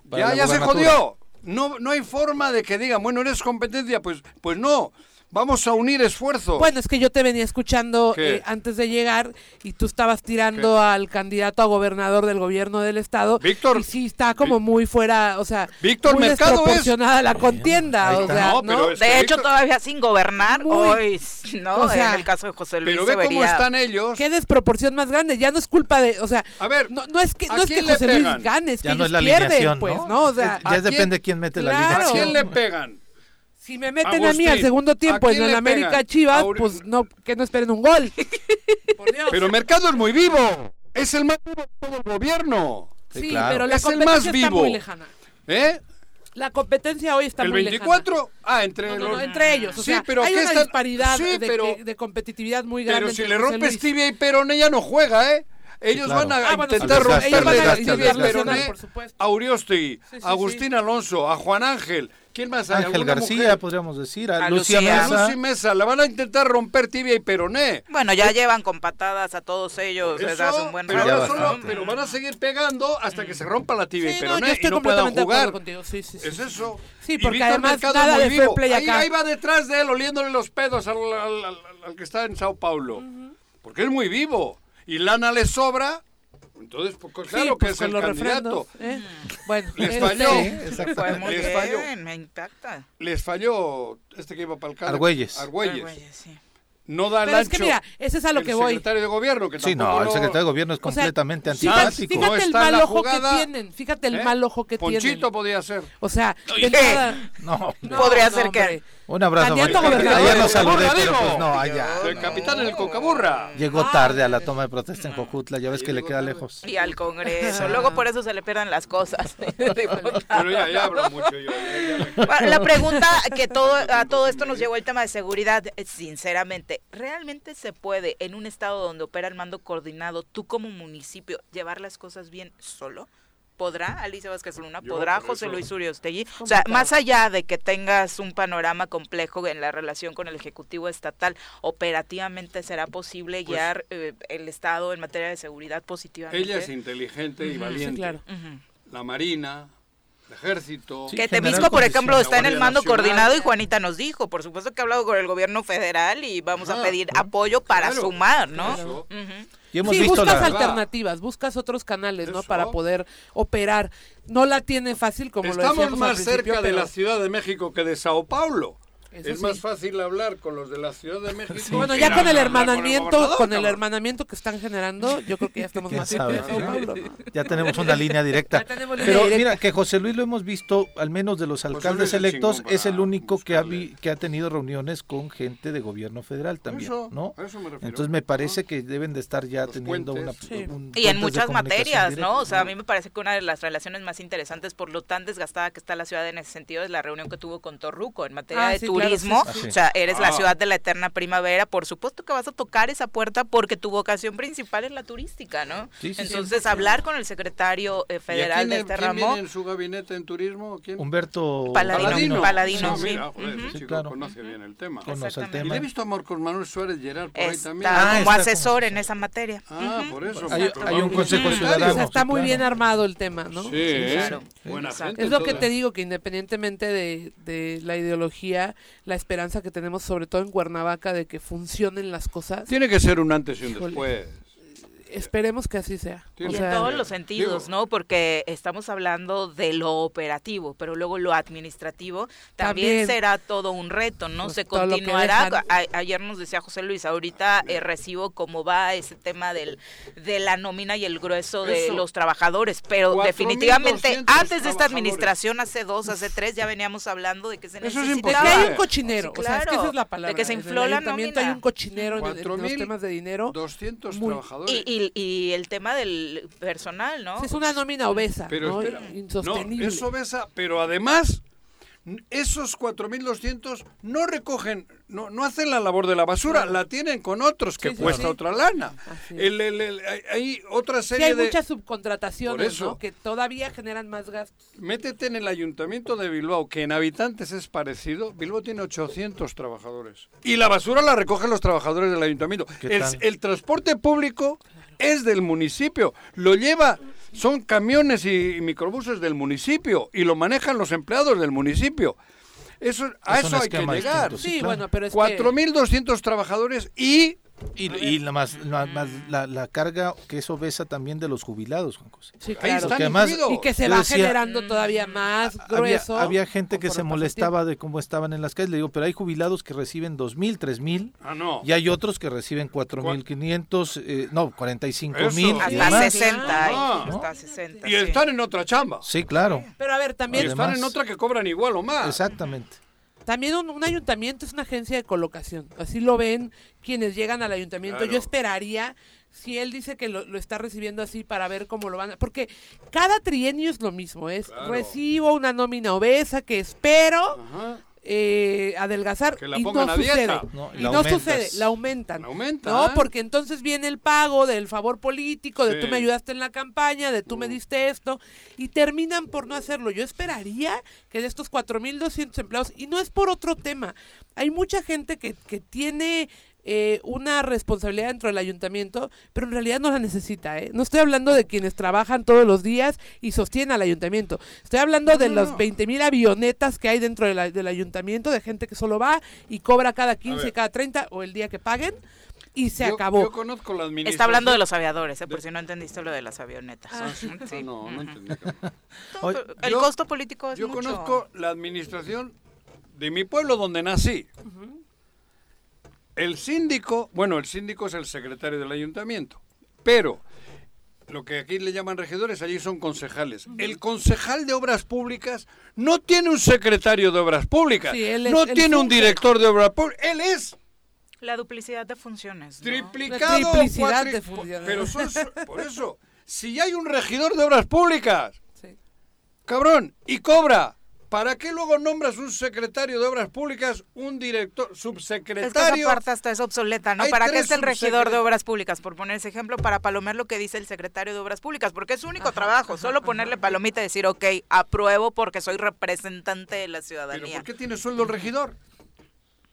Para ya, ya se jodió. No, no hay forma de que digan, bueno, eres competencia, pues, pues no. Vamos a unir esfuerzos. Bueno, es que yo te venía escuchando eh, antes de llegar y tú estabas tirando al candidato a gobernador del gobierno del estado. Víctor, Y sí, está como muy fuera, o sea, Víctor muy Mercado es- desproporcionada la contienda. O sea, No, es- De hecho, Víctor- todavía sin gobernar, Muy- hoy, ¿no? o sea, en el caso de José Luis pero ve cómo están ellos. Qué desproporción más grande, ya no es culpa de, o sea, A ver, no, no es que ¿a no es que José Luis gane, es Ya que no es ellos la pierden, pues, ¿no? ¿no? O sea, Ya ¿a quién- depende quién mete la Claro. ¿A quién le pegan? Si me meten a mí al segundo tiempo ¿a en el América pegan? Chivas, Aure- pues no, que no esperen un gol. Por Dios. Pero Mercado es muy vivo. Es el más vivo de todo el gobierno. Sí, sí, claro. pero la Es el competencia más está muy lejana. ¿Eh? La competencia hoy está el muy 24. Ah, entre lejana. No, no, los. no, entre ellos. O Sí, sea, pero hay ¿qué una están- disparidad Sí, de, pero- que- de competitividad muy grande. Pero si le rompes tibia y Perón, ella no juega, ¿eh? Ellos claro. van a Ah, bueno, sí, ellos van a romperle la intentar tibia y desgastar, Peroné por supuesto. a Uriostegui, Sí, sí, a Agustín Alonso, a Juan Ángel. ¿Quién más hay? Ángel ¿Alguna García, mujer? podríamos decir, a, A Lucía Lucía. A Mesa. Lucy Mesa, la van a intentar romper tibia y peroné. Bueno, ya llevan con patadas a todos ellos desde hace un buen pero, rato. solo- pero van a seguir pegando hasta que se rompa la tibia y Sí, no, peroné yo estoy y no puedan completamente de acuerdo jugar. contigo. Sí, sí, sí. Es eso. Sí, Y porque Víctor además Mercado nada muy de fair vivo. play ahí, acá. ahí va detrás de él oliéndole los pedos al, al- al- al que está en Sao Paulo. Porque es muy vivo. Y lana le sobra. Entonces, pues, Sí, claro que pues, es con el candidato. ¿eh? Bueno, Les este, falló. Muy Les bien, falló. me impacta. Les falló este que iba para el CADE. Argüelles. Argüelles. Argüelles, sí. No da el Pero es ancho. que mira, ese es a lo el que voy. secretario de gobierno, que Sí, no, el secretario de gobierno es O sea, completamente Fíjate, antipático. No fíjate el mal ojo que tienen. Fíjate el ¿eh? mal ojo que Ponchito tienen. podía ser. O sea, de entrada- No, No, Podría no, ser que- hombre. Un abrazo. Candidato. Ayer lo El saludé, pero pues no, allá. El capitán en el Cocaburra. Llegó tarde a la toma de protesta en Cojutla, ya ves que le queda lejos. Y al Congreso. Luego por eso se le pierden las cosas. Pero ya, ya hablo mucho yo. ya- ya me- Bueno, La pregunta que todo, a todo esto nos llevó el tema de seguridad. Eh, Sinceramente, ¿realmente se puede en un estado donde opera el mando coordinado, tú como municipio, llevar las cosas bien solo? ¿Podrá Alicia Vázquez Luna? ¿Podrá José eso- Luis Uriostegui? O sea, más allá de que tengas un panorama complejo en la relación con el Ejecutivo Estatal, ¿operativamente será posible Pues guiar eh, el Estado en materia de seguridad positivamente? Ella es inteligente y Sí, valiente. claro. Ujú. La Marina, el ejército. Sí, Que Temisco, por ejemplo, está en el mando Nacional. coordinado y Juanita nos dijo, por supuesto que ha hablado con el gobierno federal y vamos a Ah, pedir claro. apoyo para Claro, sumar, ¿no? Y hemos sí, visto buscas la... alternativas, buscas otros canales, ¿no? Eso. Para poder operar. No la tiene fácil, como lo Estamos decíamos al más cerca de pero- la Ciudad de México que de Sao Paulo. Eso es sí. más fácil hablar con los de la Ciudad de México. Bueno, que ya con el hermanamiento, con el hermanamiento que están generando, yo creo que ya estamos ¿Quién más sabe? Ya tenemos una línea directa. Pero directa. mira, que José Luis lo hemos visto, al menos de los alcaldes es el electos, es el único que ha, vi- que ha tenido reuniones con gente de gobierno federal también, Eso, ¿no? a eso me refiero. Entonces me parece que deben de estar ya Los teniendo una... Sí. un- Y en muchas materias, ¿no? O sea, a mí me parece que una de las relaciones más interesantes, por lo tan desgastada que está la ciudad en ese sentido, es la reunión que tuvo con Torruco en materia Ah, de sí, claro, turismo. sí, sí, sí. O sea, eres la Ah. ciudad de la eterna primavera, por supuesto que vas a tocar esa puerta porque tu vocación principal es la turística, ¿no? Sí, sí, sí. Entonces, hablar con el secretario eh, ¿Y a federal quién, de este quién ramo, en su gabinete en turismo? ¿Quién? Humberto Paladino, Paladino, Ah, mira, joder, ese Sí, chico claro. conoce bien el tema. Conoce el. Y tema. le he visto a Marcos Manuel Suárez Gerard por ahí también. está Ah, como está asesor como- en esa materia. Ah, Ujú. por eso. Hay- hay un consejo ciudadano. O sea, está muy claro. bien armado el tema, ¿no? Sí, claro. Buena gente. Es lo que te digo, que independientemente de, de la ideología, la esperanza que tenemos, sobre todo en Cuernavaca, de que funcionen las cosas, Tiene que ser un antes y un Híjole. después. Esperemos que así sea. Tiene O Y que en todos los sentidos, digo- ¿no? Porque estamos hablando de lo operativo, pero luego lo administrativo también, También. será todo un reto, ¿no? Pues Se continuará. A- ayer nos decía José Luis, ahorita eh, recibo cómo va ese tema del, de la nómina y el grueso de Eso. los trabajadores, pero 4,200 definitivamente antes de esta administración, hace dos, hace tres, ya veníamos hablando de que se Eso es de necesitaba. que hay un cochinero, Sí, o sea, es que claro. esa es la De palabra. que se infló la ayuntamiento hay nómina. un cochinero en, en los 4,000 temas de dinero. 200 Muy- trabajadores. Y, y, y el tema del personal, ¿no? Es una nómina obesa, Pero ¿no? espera, insostenible. no, es obesa, pero además esos 4.200 no recogen, no, no hacen la labor de la basura, la tienen con otros que Sí, sí, cuesta sí. otra lana. El- el- el- hay, hay otra Sí, serie hay de... muchas subcontrataciones, eso. ¿no? Que todavía generan más gastos. Métete en el ayuntamiento de Bilbao, que en habitantes es parecido. Bilbao tiene 800 trabajadores. Y la basura la recogen los trabajadores del ayuntamiento. El transporte público es del municipio. Lo lleva, son camiones y, y microbuses del municipio. Y lo manejan los empleados del municipio. Eso, a eso hay que llegar. Sí, claro. bueno, pero es que... 4.200 trabajadores y Y, y la, más, la, más- la, la carga que eso besa también de los jubilados, Juan José. Sí, ahí claro. están Porque además-. Y que se va decía- generando todavía más Había, grueso. había gente que se molestaba de cómo estaban en las calles. Le digo, pero hay jubilados que reciben 2.000, 3.000 Ah, no. y hay otros que reciben 4.500, eh, no, 45.000. Eso. y Hasta demás. 60. hay, Ah. Hasta 60. Y sí. están en otra chamba. Sí, claro, Pero a ver, Y también, Además- están en otra que cobran igual o más. exactamente. También un, un ayuntamiento es una agencia de colocación. Así lo ven quienes llegan al ayuntamiento. Claro. Yo esperaría, si él dice que lo, lo está recibiendo así para ver cómo lo van a... Porque cada trienio es lo mismo, es Claro. recibo una nómina obesa que espero Ajá. Eh, adelgazar Que la y no a sucede. dieta. No, y no sucede, la aumentan. La aumentan. No, porque entonces viene el pago del favor político, de Sí. tú me ayudaste en la campaña, de tú me diste esto, y terminan por no hacerlo. Yo esperaría que de estos 4.200 empleados, y no es por otro tema, hay mucha gente que, que tiene eh, una responsabilidad dentro del ayuntamiento, pero en realidad no la necesita. ¿eh? No estoy hablando de quienes trabajan todos los días y sostienen al ayuntamiento. Estoy hablando de no, las no. 20.000 avionetas que hay dentro de la- del ayuntamiento, de gente que solo va y cobra cada 15, ver. cada 30 o el día que paguen. Y se Yo- acabó. Yo conozco la administración. Está hablando de los aviadores, ¿eh? por de- si no entendiste lo de las avionetas. Ah. Sí. No, no entendí. Oye, El yo- costo político es Yo mucho. conozco la administración de mi pueblo donde nací. El síndico, bueno, el síndico es el secretario del ayuntamiento, pero lo que aquí le llaman regidores, allí son concejales. El concejal de obras públicas no tiene un secretario de obras públicas, Sí, él es- no él tiene un director de obras públicas, él es La duplicidad de funciones. ¿no? triplicado. La triplicidad de funciones. Pero son- por eso, si hay un regidor de obras públicas, Sí. Cabrón, y cobra. ¿Para qué luego nombras un secretario de obras públicas, un director, Es que subsecretario? esa parte hasta es obsoleta, ¿no? Hay ¿Para qué es el regidor de obras públicas? Por poner ese ejemplo, para palomear lo que dice el secretario de obras públicas, porque es su único trabajo, solo ponerle palomita y decir, ok, apruebo porque soy representante de la ¿Pero ciudadanía. por qué tiene sueldo el regidor?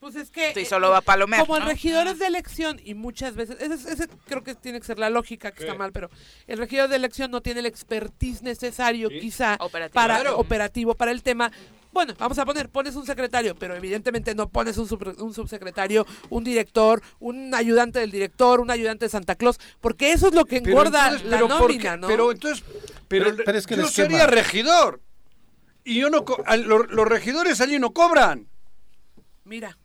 Pues es que. Sí, eh, solo va a palomear, Como el ¿no? regidor es de elección y muchas veces. Ese, ese creo que tiene que ser la lógica, que está mal, pero el regidor de elección no tiene el expertise necesario, Sí. quizá, Operativo. para Claro. operativo para el tema. Bueno, vamos a poner, pones un secretario, pero evidentemente no pones un, sub- un subsecretario, un director, un ayudante del director, un ayudante de Santa Claus, porque eso es lo que Pero engorda entonces- la pero ¿por nómina? ¿no? Pero entonces, pero, Pero- pero es que el yo sería regidor. Y yo no, co- al- los, los regidores allí no cobran. Mira,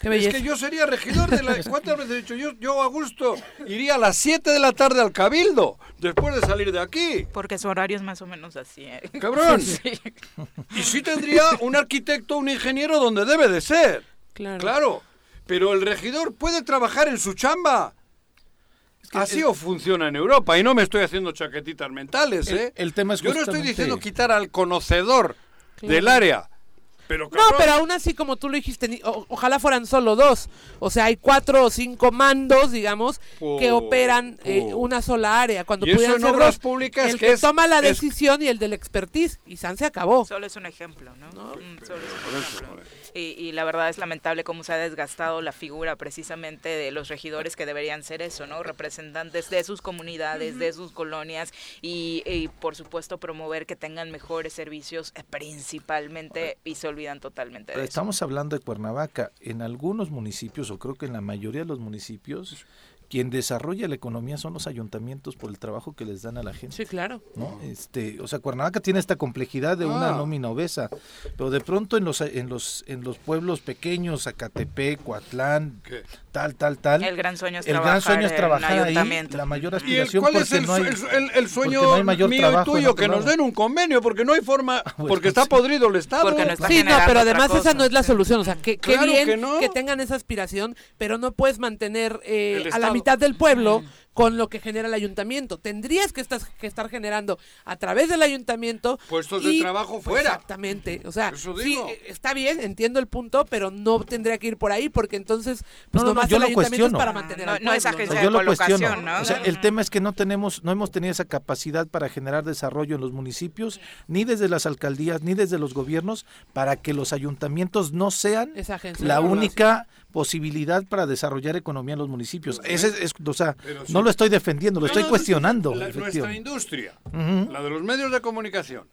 qué Es que yo sería regidor de la... ¿Cuántas veces he dicho? Yo, yo a gusto iría a las 7 de la tarde al cabildo, después de salir de aquí. Porque su horario es más o menos así. ¿eh? Cabrón. Sí. Y sí tendría un arquitecto, un ingeniero donde debe de ser. Claro. Claro. Pero el regidor puede trabajar en su chamba. Así o funciona en Europa. Y no me estoy haciendo chaquetitas mentales, ¿eh? el tema es Yo no estoy diciendo quitar al conocedor Claro. del área. Pero, No, pero aún así, como tú lo dijiste, ni- o- ojalá fueran solo dos. O sea, hay cuatro o cinco mandos, digamos, que Oh, operan eh, oh. una sola área. Cuando Y eso en ser obras dos, públicas el que es- toma la es- decisión y el del expertise. Y San se acabó. Solo es un ejemplo, ¿no? Mm, solo es un ejemplo. Y, y la verdad es lamentable cómo se ha desgastado la figura precisamente de los regidores que deberían ser eso, ¿no? Representantes de sus comunidades, de sus colonias y, y, por supuesto promover que tengan mejores servicios eh, principalmente y se olvidan totalmente de eso. estamos hablando de Cuernavaca. En algunos municipios, o creo que en la mayoría de los municipios, quien desarrolla la economía son los ayuntamientos por el trabajo que les dan a la gente. Sí, claro. ¿no? Este, o sea, Cuernavaca tiene esta complejidad de una Ah. nómina obesa, pero de pronto en los en los en los pueblos pequeños, Zacatepec, Coatlán, ¿Qué? Tal, tal, tal. El gran sueño es el trabajar gran sueño es trabajar ahí, la mayor ¿Y el, aspiración cuál es porque el, no hay el- el- el sueño porque no hay mayor mío y tuyo? Que nos den un convenio, porque no hay forma, Bueno, porque está sí. podrido el Estado. Porque no está Sí, no, pero además esa no es la solución. O sea, que, qué bien que no. tengan esa aspiración, pero no puedes mantener eh, a la mitad del pueblo con lo que genera el ayuntamiento. Tendrías que, estás, que estar generando a través del ayuntamiento puestos de trabajo fuera. Exactamente. O sea, sí, eh, está bien, entiendo el punto, pero no tendría que ir por ahí porque entonces pues no, nomás yo el lo ayuntamiento es para mantener No, al no es pueblo, agencia yo de lo cuestiono. colocación, ¿no? O sea, el tema es que no tenemos, no hemos tenido esa capacidad para generar desarrollo en los municipios, ni desde las alcaldías, ni desde los gobiernos, para que los ayuntamientos no sean la única posibilidad para desarrollar economía en los municipios. Ese es, es- o sea, no lo estoy defendiendo, lo No, estoy no, cuestionando. la- nuestra industria, la de los medios de comunicación.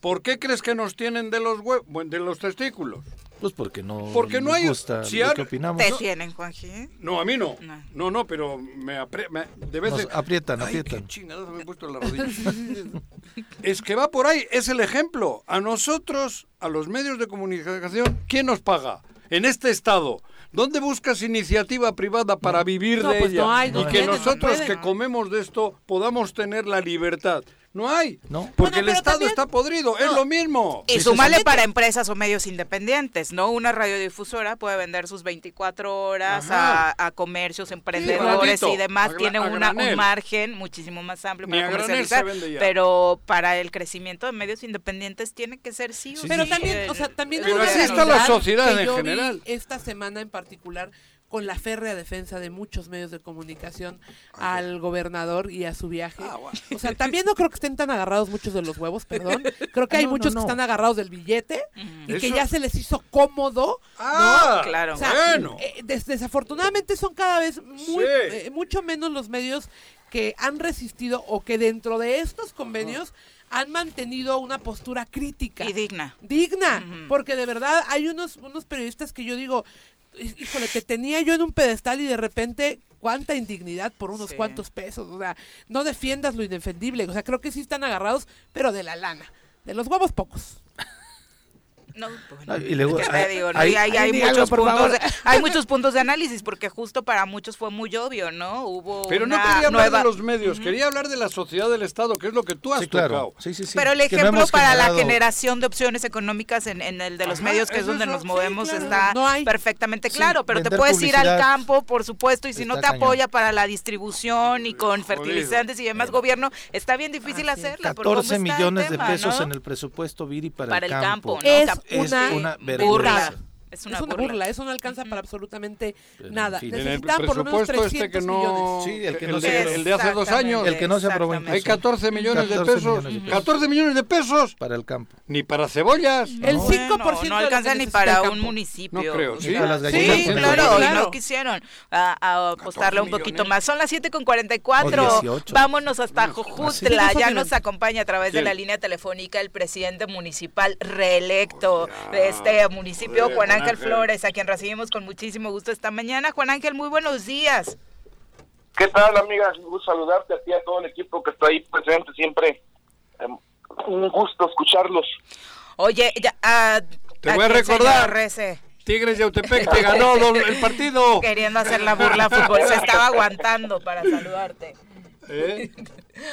¿Por qué crees que nos tienen de los hue- bueno, de los testículos? Pues porque no, Porque no hay- gusta si lo que opinamos. ¿Te tienen, Juanji? No, a mí no. No. No, no, pero me, apre- me- de vez Nos aprietan, Ay, aprietan. qué chingados me he puesto en la rodilla. es que va por ahí, es el ejemplo. A nosotros, a los medios de comunicación, ¿quién nos paga? En este estado, ¿dónde buscas iniciativa privada para vivir No, de pues ella? no hay, y que nosotros que comemos de esto podamos tener la libertad. No hay. No. Porque Bueno, el Estado también- está podrido, es lo mismo. Y sumarle sí. para empresas o medios independientes, ¿no? Una radiodifusora puede vender sus 24 horas a, a comercios, emprendedores y demás. Tiene a una, un margen muchísimo más amplio para comercializar. Pero para el crecimiento de medios independientes tiene que ser sí o Sí, Pero sí también, o sea, también Pero una así está la sociedad en general. esta semana en particular con la férrea defensa de muchos medios de comunicación al gobernador y a su viaje. Ah, bueno. O sea, también no creo que estén tan agarrados muchos de los huevos, perdón. Creo que hay No, no, muchos no. que están agarrados del billete y que ya se les hizo cómodo. Ah, Claro. O sea, bueno. eh, des- desafortunadamente son cada vez muy, Sí. eh, mucho menos los medios que han resistido o que dentro de estos convenios han mantenido una postura crítica Y digna. digna, porque de verdad hay unos, unos periodistas que yo digo, "Hí- híjole, te tenía yo en un pedestal y de repente cuánta indignidad por unos Sí. cuantos pesos, o sea, no defiendas lo indefendible, o sea, creo que sí están agarrados, pero de la lana, de los huevos pocos. No, bueno, Ah, y luego ¿qué te hay- digo? No, hay- Y hay, Ay, hay dígalo, muchos puntos de, hay muchos puntos de análisis porque justo para muchos fue muy obvio, ¿no? Hubo Pero no quería hablar nueva de los medios, quería hablar de la sociedad del Estado, que es lo que tú has Sí, claro. tocado. Sí, sí, sí. Pero el ejemplo para la generación de opciones económicas en, en el de los Ajá, medios, que es es donde eso, nos sí, movemos, claro. está No hay. perfectamente Sí, claro. Pero te puedes ir al campo, por supuesto, y si no te cañón. apoya para la distribución y con Jodido. fertilizantes y demás gobierno, está bien difícil hacerla. por cómo 14 está el millones de pesos en el presupuesto Viri para, Para el campo. Es una, una burla. Es Es una, burla. eso no alcanza para absolutamente Pero, nada. en fin. En el Necesitan por lo menos presupuesto 300 este que millones. no... Sí, el que no el, se de, aprobó. el de hace dos años. El que no se aprobó. Hay 14 millones de 14 pesos. millones de pesos. 14 millones de pesos. Para el campo. Ni para cebollas. El No. 5% Bueno, no alcanza ni para un municipio. No creo, sí. claro, centrales. y Claro. no quisieron a, a apostarle 14 un poquito millones. más. Son las 7 con 44. O 18. Vámonos hasta. Jojutla. Ya nos acompaña a través de la línea telefónica el presidente municipal reelecto de este municipio, Juan Juan Ángel Ángel. Flores, a quien recibimos con muchísimo gusto esta mañana. Juan Ángel, muy buenos días. ¿Qué tal, amigas? Un gusto saludarte a ti, a todo el equipo que está ahí presente siempre. Em, un gusto escucharlos. Oye, ya, ah, Te voy a recordar. Tigres de Autepec te ganó el partido. queriendo hacer la burla fútbol, se estaba aguantando para saludarte. ¿Eh?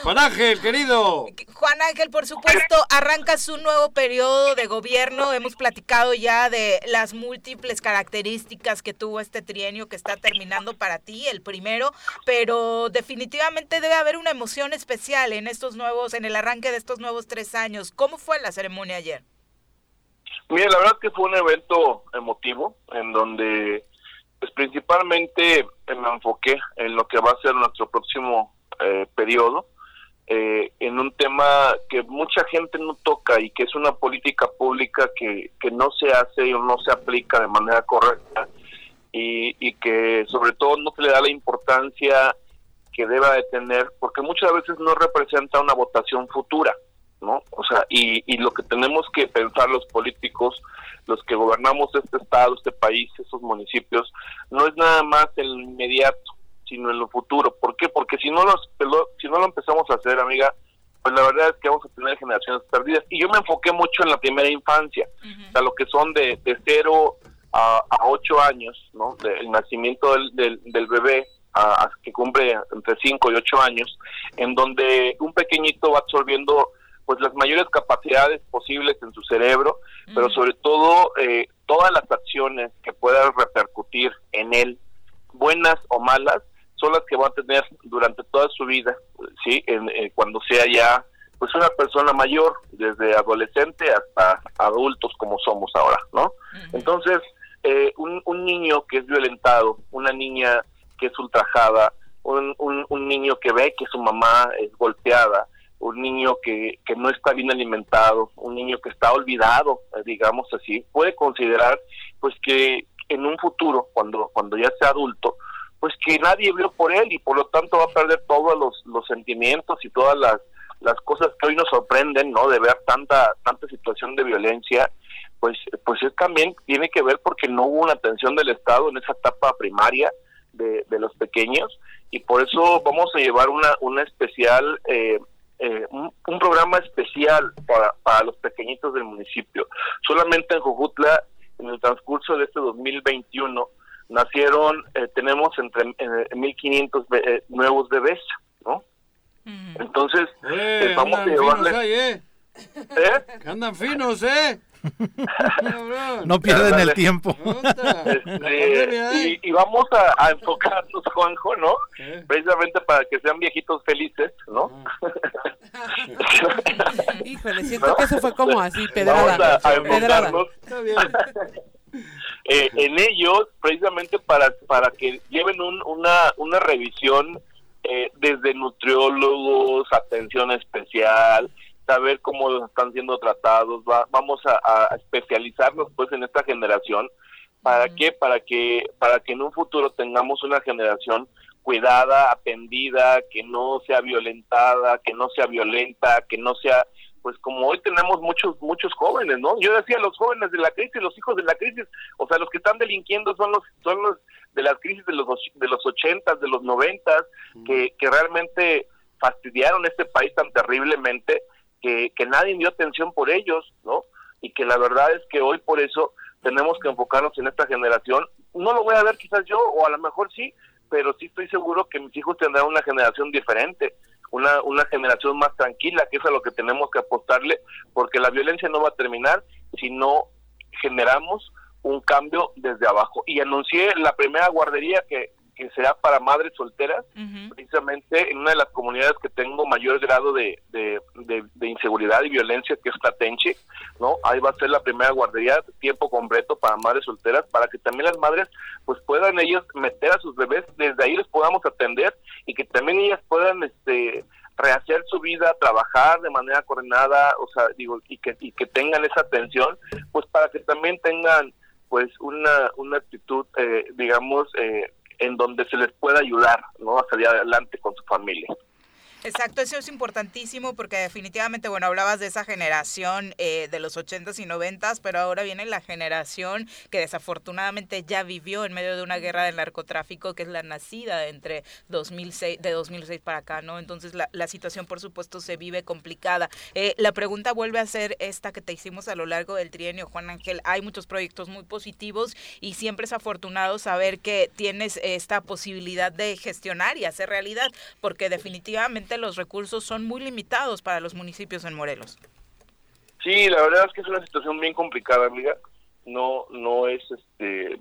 Juan Ángel, querido. Juan Ángel, por supuesto, arrancas un nuevo periodo de gobierno. Hemos platicado ya de las múltiples características que tuvo este trienio que está terminando para ti, el primero, pero definitivamente debe haber una emoción especial en estos nuevos, en el arranque de estos nuevos tres años. ¿Cómo fue la ceremonia ayer? Mira, la verdad que fue un evento emotivo en donde, pues principalmente me enfoqué en lo que va a ser nuestro próximo eh, periodo, eh, en un tema que mucha gente no toca y que es una política pública que, que no se hace o no se aplica de manera correcta y, y que sobre todo no se le da la importancia que deba de tener, porque muchas veces no representa una votación futura. ¿no? O sea, y, y lo que tenemos que pensar los políticos, los que gobernamos este estado, este país, estos municipios, no es nada más el inmediato, sino en lo futuro. ¿Por qué? Porque si no, los, lo- si no lo empezamos a hacer, amiga, pues la verdad es que vamos a tener generaciones perdidas. Y yo me enfoqué mucho en la primera infancia, o sea, lo que son de, de 0 a, a 8 años, ¿no? Del nacimiento del, del, del bebé a, a que cumple entre 5 y 8 años, en donde un pequeñito va absorbiendo pues las mayores capacidades posibles en su cerebro, pero sobre todo eh, todas las acciones que puedan repercutir en él, buenas o malas, son las que va a tener durante toda su vida, sí, en, cuando sea ya pues una persona mayor, desde adolescente hasta adultos como somos ahora, ¿no? Entonces, eh, un, un, niño que es violentado, una niña que es ultrajada, un, un, niño que ve que su mamá es golpeada, un niño que, que no está bien alimentado, un niño que está olvidado, eh, digamos así, puede considerar pues que en un futuro, cuando, cuando ya sea adulto, pues que nadie vio por él y por lo tanto va a perder todos los, los sentimientos y todas las, las cosas que hoy nos sorprenden, ¿no? De ver tanta tanta situación de violencia, pues pues es también tiene que ver porque no hubo una atención del Estado en esa etapa primaria de, de los pequeños y por eso vamos a llevar una una especial eh, eh, un, programa especial para, para los pequeñitos del municipio. Solamente en Jojutla, en el transcurso de este 2021, nacieron, eh, tenemos entre 1.500 eh, nuevos bebés, ¿no? Entonces, eh, vamos a llevarles... ¿eh? ¿Eh? Que andan finos, ¿eh? no pierden el tiempo. Este, y, vamos a, enfocarnos, Juanjo, ¿no? Precisamente para que sean viejitos felices, ¿no? Híjole, siento que eso fue como así, pedrada. Vamos eh, en ellos, precisamente para, para que lleven un, una, una revisión eh, desde nutriólogos, atención especial, saber cómo están siendo tratados, vamos a, especializarnos pues en esta generación, ¿para qué? Para que, para que en un futuro tengamos una generación cuidada, atendida, que no sea violentada, que no sea violenta, que no sea pues como hoy tenemos muchos muchos jóvenes, ¿no? Yo decía los jóvenes de la crisis, los hijos de la crisis, o sea, los que están delinquiendo son los son los de las crisis de los de los ochentas, de los noventas, que, que realmente fastidiaron este país tan terriblemente que, que nadie dio atención por ellos, ¿no? Y que la verdad es que hoy por eso tenemos que enfocarnos en esta generación. No lo voy a ver quizás yo, o a lo mejor sí, pero sí estoy seguro que mis hijos tendrán una generación diferente una, una generación más tranquila, que es a lo que tenemos que apostarle, porque la violencia no va a terminar si no generamos un cambio desde abajo. Y anuncié la primera guardería que, que será para madres solteras, precisamente en una de las comunidades que tengo mayor grado de, de, inseguridad y violencia, que es Tatenche, ¿no? Ahí va a ser la primera guardería tiempo completo para madres solteras, para que también las madres pues puedan ellos meter a sus bebés, desde ahí les podamos atender y que también ellas puedan este rehacer su vida, trabajar de manera coordinada, o sea, digo, y que, y que tengan esa atención, pues para que también tengan pues una, una actitud, eh, digamos, eh, en donde se les pueda ayudar ¿no? a salir adelante con su familia. Exacto, eso es importantísimo porque definitivamente, bueno, hablabas de esa generación eh, de los 80s y 90s, pero ahora viene la generación que desafortunadamente ya vivió en medio de una guerra del narcotráfico, que es la nacida entre 2006, de 2006 para acá, ¿no? Entonces la, la situación, por supuesto, se vive complicada. Eh, la pregunta vuelve a ser esta que te hicimos a lo largo del trienio, Juan Ángel. Hay muchos proyectos muy positivos y siempre es afortunado saber que tienes esta posibilidad de gestionar y hacer realidad, porque definitivamente los recursos son muy limitados para los municipios en Morelos. Sí, la verdad es que es una situación bien complicada, amiga. No, no es este,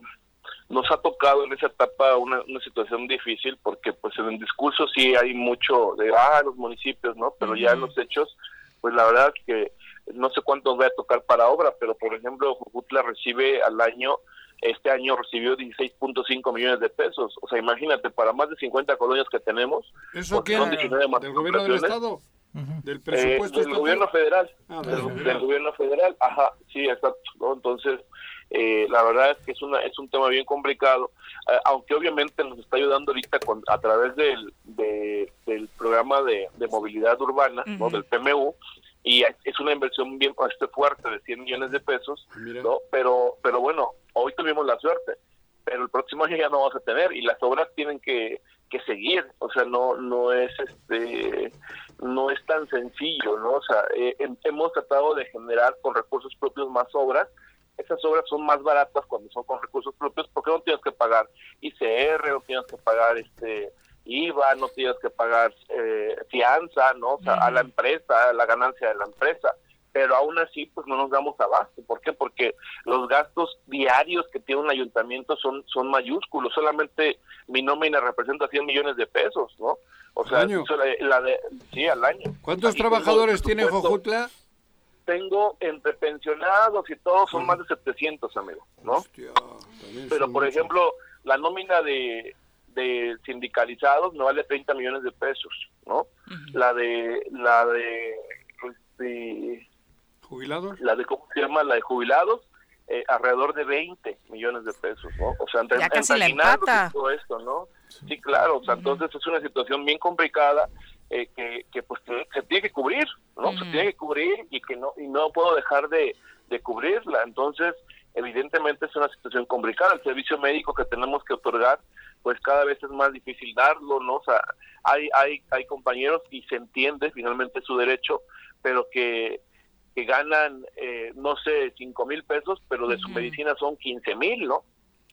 nos ha tocado en esa etapa una, una situación difícil porque pues en el discurso sí hay mucho de ah los municipios, ¿no? Pero ya en los hechos, pues la verdad es que no sé cuántos va a tocar para obra, pero por ejemplo Jujutla recibe al año este año recibió 16.5 millones de pesos. O sea, imagínate, para más de 50 colonias que tenemos. ¿Eso quién? ¿Del gobierno del Estado? ¿Del presupuesto eh, del gobierno federal. Ah, del, gobierno federal, ajá, sí, exacto. Entonces, eh, la verdad es que es, una, es un tema bien complicado, eh, aunque obviamente nos está ayudando ahorita con, a través del, del programa de, movilidad urbana, ¿no? del PMU, y es una inversión bien este, fuerte de 100 millones de pesos, ¿no? Pero, pero bueno, hoy tuvimos la suerte, pero el próximo año ya no vamos a tener y las obras tienen que, que seguir, o sea, no no es este no es tan sencillo, ¿no? O sea, eh, hemos tratado de generar con recursos propios más obras, esas obras son más baratas cuando son con recursos propios porque no tienes que pagar ICR, no tienes que pagar este IVA, no tienes que pagar eh, fianza, ¿no? O sea, a la empresa, a la ganancia de la empresa. Pero aún así pues no nos damos abasto. ¿Por qué? Porque los gastos diarios que tiene un ayuntamiento son, son mayúsculos, solamente mi nómina representa 100 millones de pesos, ¿no? O sea, año? la de, sí, al año. ¿Cuántos Y trabajadores tengo, tiene Jojutla? Tengo entre pensionados y todos son más de 700, amigo, ¿no? Hostia, Pero, por ejemplo, la nómina de, de sindicalizados me vale 30 millones de pesos, ¿no? La de, la de, este, ¿Jubilados? la de, ¿cómo se llama? La de jubilados, eh, alrededor de 20 millones de pesos, ¿no? O sea, entre, Ya casi entre la empata. todo esto, ¿no? Sí, claro, o sea, entonces es una situación bien complicada eh, que, que pues que se tiene que cubrir, ¿no? Se tiene que cubrir y que no y no puedo dejar de, de cubrirla. Entonces, evidentemente es una situación complicada. El servicio médico que tenemos que otorgar, pues cada vez es más difícil darlo, ¿no? O sea, hay hay hay compañeros y se entiende finalmente su derecho, pero que que ganan, eh, no sé, cinco mil pesos, pero de su Ujú. medicina son 15 mil, ¿no?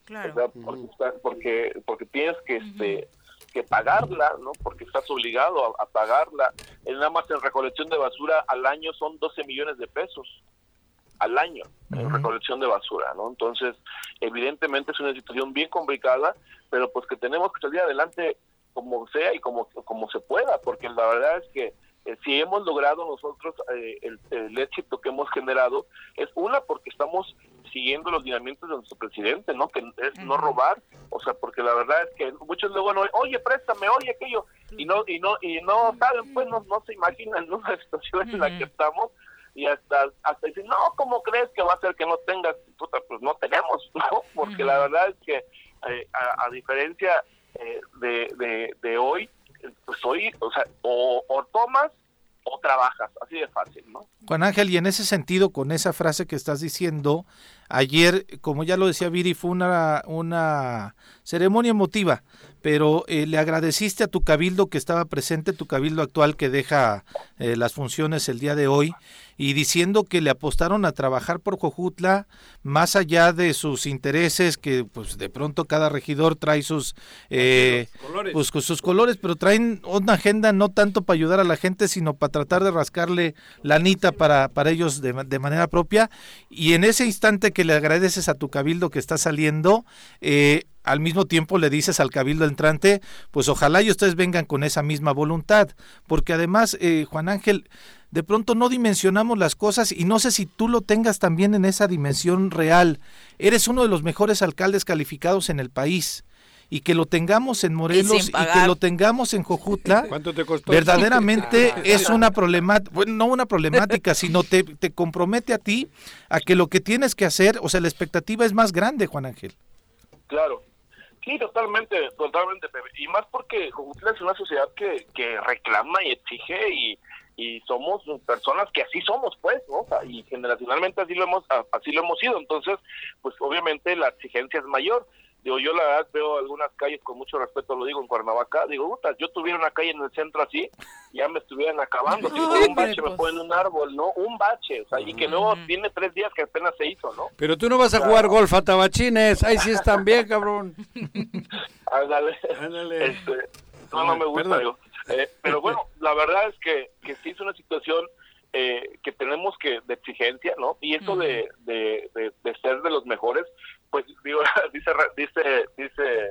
Claro. O sea, porque, está- porque, porque tienes que, este, que pagarla, ¿no? Porque estás obligado a, a pagarla. En nada más en recolección de basura al año son 12 millones de pesos al año en recolección de basura, ¿no? Entonces, evidentemente es una situación bien complicada, pero pues que tenemos que salir adelante como sea y como, como se pueda, porque la verdad es que eh, si hemos logrado nosotros eh, el, el éxito que hemos generado, es una porque estamos siguiendo los lineamientos de nuestro presidente, ¿no? Que es no robar, o sea, porque la verdad es que muchos luego no, oye, préstame, oye, aquello, y no, y no, y no saben, pues no, no se imaginan ¿no? la situación en la que estamos, y hasta hasta dicen, no, ¿cómo crees que va a ser que no tengas? Puta, pues no tenemos, ¿no? Porque la verdad es que eh, a, a diferencia eh, de, de, de hoy, pues hoy, o sea, o, o tomas o trabajas, así de fácil, ¿no? Juan Ángel, y en ese sentido, con esa frase que estás diciendo, ayer, como ya lo decía Viri, fue una, una ceremonia emotiva, pero eh, le agradeciste a tu cabildo que estaba presente, tu cabildo actual que deja eh, las funciones el día de hoy, y diciendo que le apostaron a trabajar por Jojutla, más allá de sus intereses, que pues de pronto cada regidor trae sus... eh, Colores. pues con sus colores, pero traen una agenda no tanto para ayudar a la gente, sino para tratar de rascarle la anita para, para ellos de, de manera propia. Y en ese instante que le agradeces a tu cabildo que está saliendo, eh, al mismo tiempo le dices al cabildo entrante, pues ojalá y ustedes vengan con esa misma voluntad, porque además, eh, Juan Ángel, de pronto no dimensionamos las cosas y no sé si tú lo tengas también en esa dimensión real. Eres uno de los mejores alcaldes calificados en el país y que lo tengamos en Morelos y, que lo tengamos en Jojutla. ¿Cuánto te costó? Verdaderamente Ah, es una problemática, bueno, no una problemática, sino te, te compromete a ti a que lo que tienes que hacer, o sea, la expectativa es más grande, Juan Ángel. Claro. Sí, totalmente, totalmente, Pepe. Y más porque Jojutla es una sociedad que, que reclama y exige y, y somos personas que así somos, pues, ¿no? O sea, y generacionalmente así lo hemos así lo hemos sido. Entonces, pues obviamente la exigencia es mayor. Digo, yo la verdad veo algunas calles con mucho respeto, lo digo en Cuernavaca, digo, puta, yo tuviera una calle en el centro así, ya me estuvieran acabando. Si un bache me pues. ponen un árbol, ¿no? Un bache, o sea, y que luego tiene tres días que apenas se hizo, ¿no? Pero tú no vas a jugar golf a tabachines. Ahí sí están bien, cabrón. Ándale. Ándale. Este, no, no me gusta, Perdón. digo. Eh, pero bueno, la verdad es que, que sí es una situación eh, que tenemos que de exigencia, ¿no? Y eso de, de, de, de ser de los mejores, pues digo, dice dice dice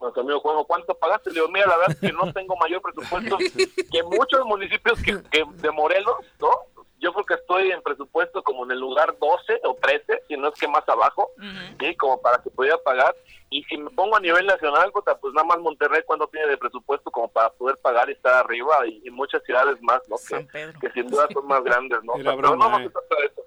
nuestro amigo Juanjo, ¿cuánto pagaste? Le digo, mira, la verdad es que no tengo mayor presupuesto que muchos municipios que, que de Morelos, ¿no? Yo creo que estoy en presupuesto como en el lugar 12 o 13, si no es que más abajo, ¿sí? Como para que pudiera pagar. Y si me pongo a nivel nacional, pues nada más Monterrey cuando tiene de presupuesto como para poder pagar y estar arriba y, y muchas ciudades más, ¿no? San Que, Pedro. que sin duda son más grandes, ¿no? Pero broma, no, no ¿eh? se trata de eso.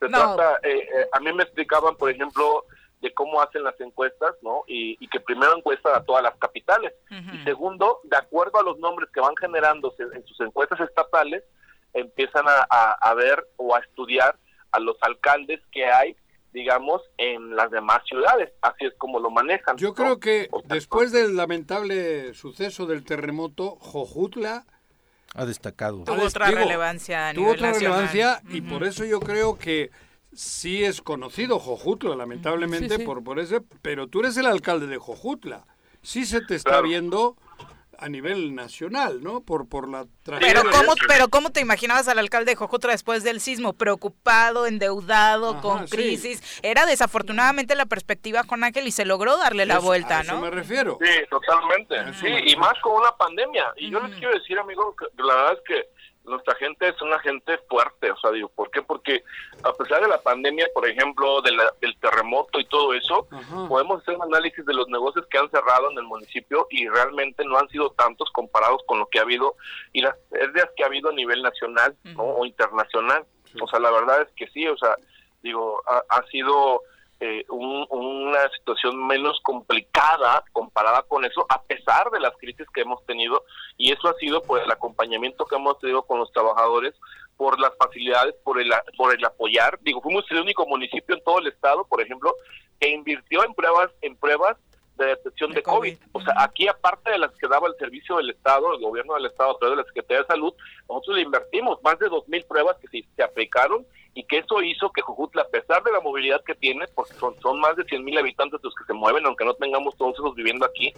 Se No. trata, eh, eh, a mí me explicaban, por ejemplo, de cómo hacen las encuestas, ¿no? Y, y que primero encuestan a todas las capitales. Y segundo, de acuerdo a los nombres que van generándose en sus encuestas estatales, empiezan a, a- a ver o a estudiar a los alcaldes que hay, digamos, en las demás ciudades. Así es como lo manejan. Yo ¿no? creo que después del lamentable suceso del terremoto, Jojutla Ha destacado. Tuvo otra digo, relevancia a tuvo nivel otra nacional. relevancia y Ujú. por eso yo creo que sí es conocido Jojutla, lamentablemente Sí, sí. por por ese, pero tú eres el alcalde de Jojutla. Sí se te está Claro. viendo a nivel nacional, ¿no? Por, por la Pero tragedia. ¿cómo, pero ¿cómo te imaginabas al alcalde de Jojutla después del sismo? Preocupado, endeudado, Ajá, con sí. crisis. Era desafortunadamente la perspectiva Juan Ángel y se logró darle la vuelta, a eso ¿no? me refiero. Sí, totalmente. Sí, y más con una pandemia. Y yo les quiero decir, amigo, que la verdad es que nuestra gente es una gente fuerte. O sea, digo, ¿por qué? Porque a pesar de la pandemia, por ejemplo, de la- del terremoto y todo eso, Ajá. podemos hacer un análisis de los negocios que han cerrado en el municipio y realmente no han sido tantos comparados con lo que ha habido y las pérdidas que ha habido a nivel nacional o internacional. Sí. O sea, la verdad es que sí, o sea, digo, ha, ha sido eh, un- una situación menos complicada comparada con eso, a pesar de las crisis que hemos tenido, y eso ha sido por el acompañamiento que hemos tenido con los trabajadores, por las facilidades, por el, por el apoyar. Digo, fuimos el único municipio en todo el estado, por ejemplo, que invirtió en pruebas, en pruebas de detección De de, COVID. COVID. O sea, aquí aparte de las que daba el servicio del Estado, el gobierno del Estado, a través de la Secretaría de Salud, nosotros le invertimos más de 2.000 pruebas que se, se aplicaron y que eso hizo que Jujutla, a pesar de la movilidad que tiene, porque son, son más de 100.000 habitantes los que se mueven, aunque no tengamos todos esos viviendo aquí,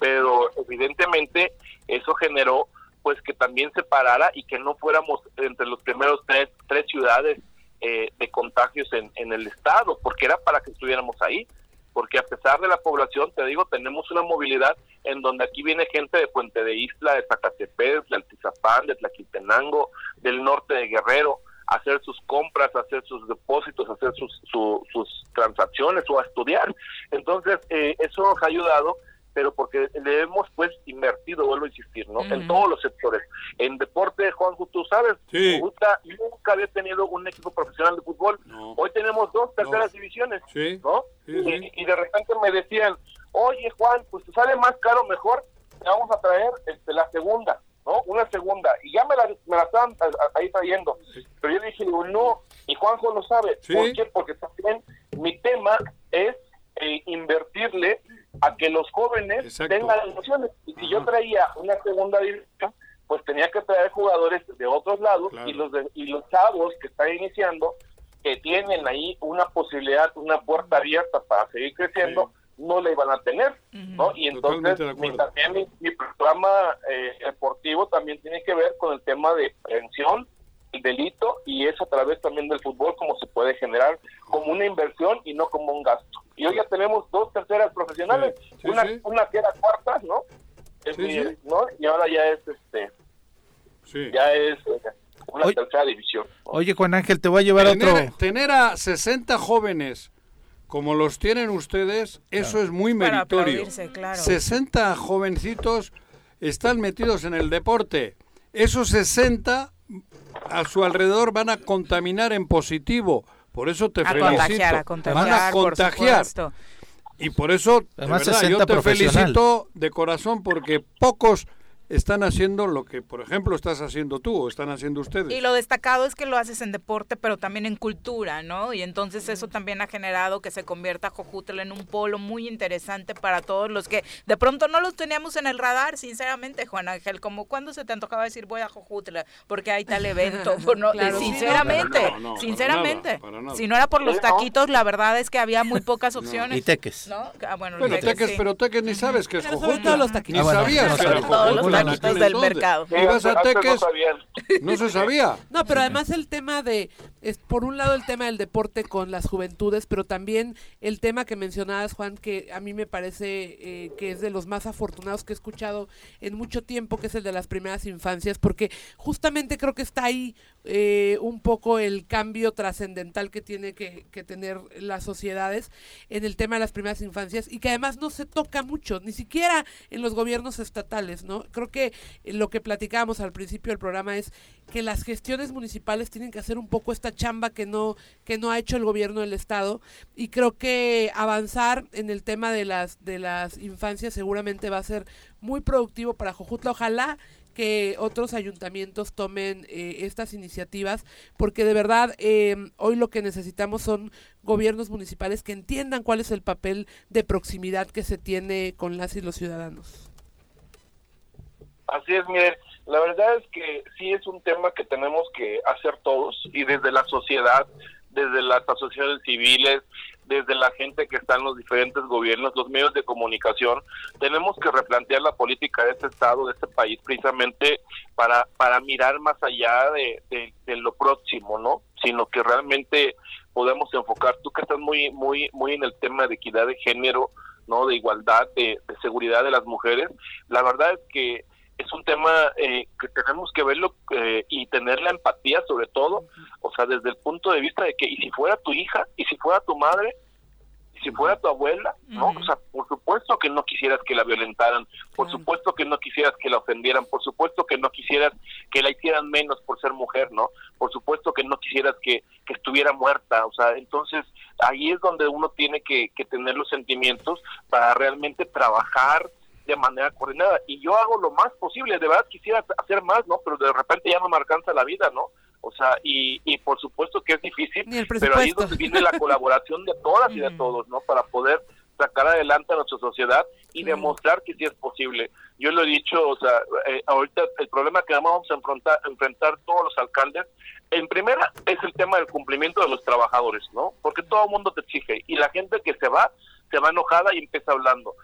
pero evidentemente eso generó pues que también se parara y que no fuéramos entre los primeros tres, tres ciudades eh, de contagios en, en el estado, porque era para que estuviéramos ahí, porque a pesar de la población, te digo, tenemos una movilidad en donde aquí viene gente de Puente de Isla, de Zacatepec, de Altizapán, de Tlaquiltenango, del norte de Guerrero, hacer sus compras, hacer sus depósitos, hacer sus, su- sus transacciones o a estudiar. Entonces, eh, eso nos ha ayudado pero porque le hemos pues invertido, vuelvo a insistir, ¿no? En todos los sectores. En deporte, Juanjo, tú sabes, Sí. Jujutla nunca había tenido un equipo profesional de fútbol. No. Hoy tenemos dos terceras divisiones, Sí. ¿no? Sí, y, sí. y de repente me decían, oye Juan, pues te sale más caro, mejor te vamos a traer este, la segunda, ¿no? Una segunda. Y ya me la, me la a- a- ahí trayendo. Pero yo dije, no, y Juanjo lo sabe. Sí. ¿Por qué? Porque también mi tema es eh, invertirle a que los jóvenes Exacto. tengan emociones. Y si yo traía una segunda división, pues tenía que traer jugadores de otros lados Claro. y los de- y los chavos que están iniciando que tienen ahí una posibilidad, una puerta abierta para seguir creciendo, no la iban a tener, ¿no? Y entonces mi, también mi, mi programa eh, deportivo también tiene que ver con el tema de prevención, el delito, y eso a través también del fútbol, como se puede generar como una inversión y no como un gasto. Y hoy ya tenemos dos terceras profesionales, Sí, sí, una, sí. una que era cuarta, ¿no? Es Sí, mi- sí. ¿no? Y ahora ya es este Sí. ya es eh, una Oye- tercera división. ¿no? Oye, Juan Ángel, te voy a llevar Tener, otro. tener a 60 jóvenes como los tienen ustedes, eso es muy Para meritorio. claro. 60 jovencitos están metidos en el deporte. Esos 60 a su alrededor van a contaminar en positivo. Por eso te A felicito. contagiar, a contagiar, van a contagiar. Y por eso, de Además, verdad, 60 yo te felicito de corazón porque pocos están haciendo lo que, por ejemplo, estás haciendo tú o están haciendo ustedes. Y lo destacado es que lo haces en deporte, pero también en cultura, ¿no? Y entonces eso también ha generado que se convierta Jojutla en un polo muy interesante para todos los que de pronto no los teníamos en el radar, sinceramente, Juan Ángel, como cuando se te antojaba decir voy a Jojutla porque hay tal evento, no, Claro, sí, no, sinceramente, no, no, para sinceramente. nada, para nada. Si no era por los taquitos, la verdad es que había muy pocas opciones. Y teques. ¿No? Ah, bueno, Bueno, Teques, teques, sí. pero teques ni sabes que es Jojutla. los taquitos. Ni Ah, bueno, sabías no que era Jojutla taquitos del entonces. mercado. Sí, Ibas a no se sabía. No, pero además el tema de, es por un lado el tema del deporte con las juventudes, pero también el tema que mencionabas, Juan, que a mí me parece eh, que es de los más afortunados que he escuchado en mucho tiempo, que es el de las primeras infancias, porque justamente creo que está ahí eh, un poco el cambio trascendental que tiene que, tener las sociedades en el tema de las primeras infancias y que además no se toca mucho, ni siquiera en los gobiernos estatales, ¿no? Creo que lo que platicábamos al principio del programa es que las gestiones municipales tienen que hacer un poco esta chamba que no que no ha hecho el gobierno del estado y creo que avanzar en el tema de las de las infancias seguramente va a ser muy productivo para Jojutla. Ojalá que otros ayuntamientos tomen eh, estas iniciativas, porque de verdad eh, hoy lo que necesitamos son gobiernos municipales que entiendan cuál es el papel de proximidad que se tiene con las y los ciudadanos. Así es, miren, la verdad es que sí es un tema que tenemos que hacer todos y desde la sociedad, desde las asociaciones civiles, desde la gente que está en los diferentes gobiernos, los medios de comunicación, tenemos que replantear la política de este estado, de este país, precisamente para, para mirar más allá de, de, lo próximo, ¿no? Sino que realmente podemos enfocar, tú que estás muy, muy, muy en el tema de equidad de género, ¿no? De igualdad, de, seguridad de las mujeres, la verdad es que es un tema eh, que tenemos que verlo eh, y tener la empatía sobre todo, o sea, desde el punto de vista de que, y si fuera tu hija, y si fuera tu madre, y si fuera tu abuela, ¿no? O sea, por supuesto que no quisieras que la violentaran, por supuesto que no quisieras que la ofendieran, por supuesto que no quisieras que la hicieran menos por ser mujer, ¿no? Por supuesto que no quisieras que, que estuviera muerta, o sea, entonces ahí es donde uno tiene que, que tener los sentimientos para realmente trabajar de manera coordinada. Y yo hago lo más posible, de verdad quisiera hacer más, ¿no? Pero de repente ya no me alcanza la vida, ¿no? O sea, y, y por supuesto que es difícil, pero ahí es donde viene la colaboración de todas y de todos, ¿no? Para poder sacar adelante a nuestra sociedad y demostrar que sí es posible. Yo lo he dicho, o sea, eh, ahorita el problema que vamos a enfrentar, enfrentar todos los alcaldes, en primera es el tema del cumplimiento de los trabajadores, ¿no? Porque todo el mundo te exige y la gente que se va, se va enojada y empieza hablando,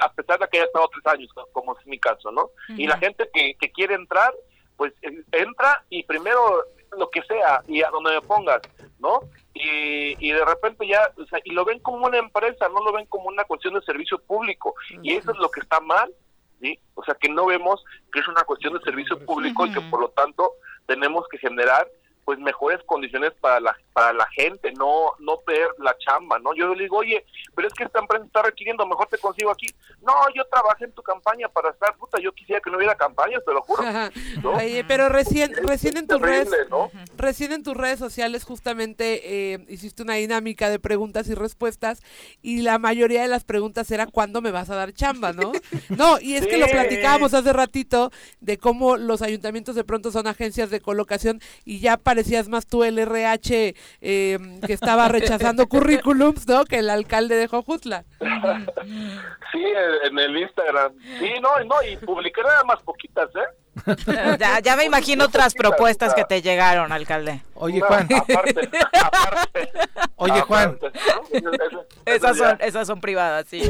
a pesar de que haya estado tres años, como es mi caso, ¿no? Y la gente que, que quiere entrar, pues entra y primero lo que sea y a donde me pongas, ¿no? Y, y de repente ya, o sea, y lo ven como una empresa, no lo ven como una cuestión de servicio público. Y eso es lo que está mal, ¿sí? O sea, que no vemos que es una cuestión de servicio público y que por lo tanto tenemos que generar pues mejores condiciones para la para la gente, no no ver la chamba, ¿no? Yo le digo, oye, pero es que esta empresa está requiriendo, mejor te consigo aquí. No, yo trabajé en tu campaña para estar, puta, yo quisiera que no hubiera campañas, te lo juro. Oye, pero recién, recién en tus redes, recién en tus redes sociales justamente eh, hiciste una dinámica de preguntas y respuestas y la mayoría de las preguntas era ¿cuándo me vas a dar chamba, no? No, y es que lo platicábamos hace ratito de cómo los ayuntamientos de pronto son agencias de colocación y ya parecías más tú el RH eh, que estaba rechazando currículums, ¿no? Que el alcalde de Jojutla. Sí, en el Instagram. Sí, no, no, y publiqué nada más poquitas, ¿eh? Ya, ya me imagino otras propuestas que te llegaron, alcalde. Oye, Juan. Oye, Juan. Esas son, esas son privadas, sí.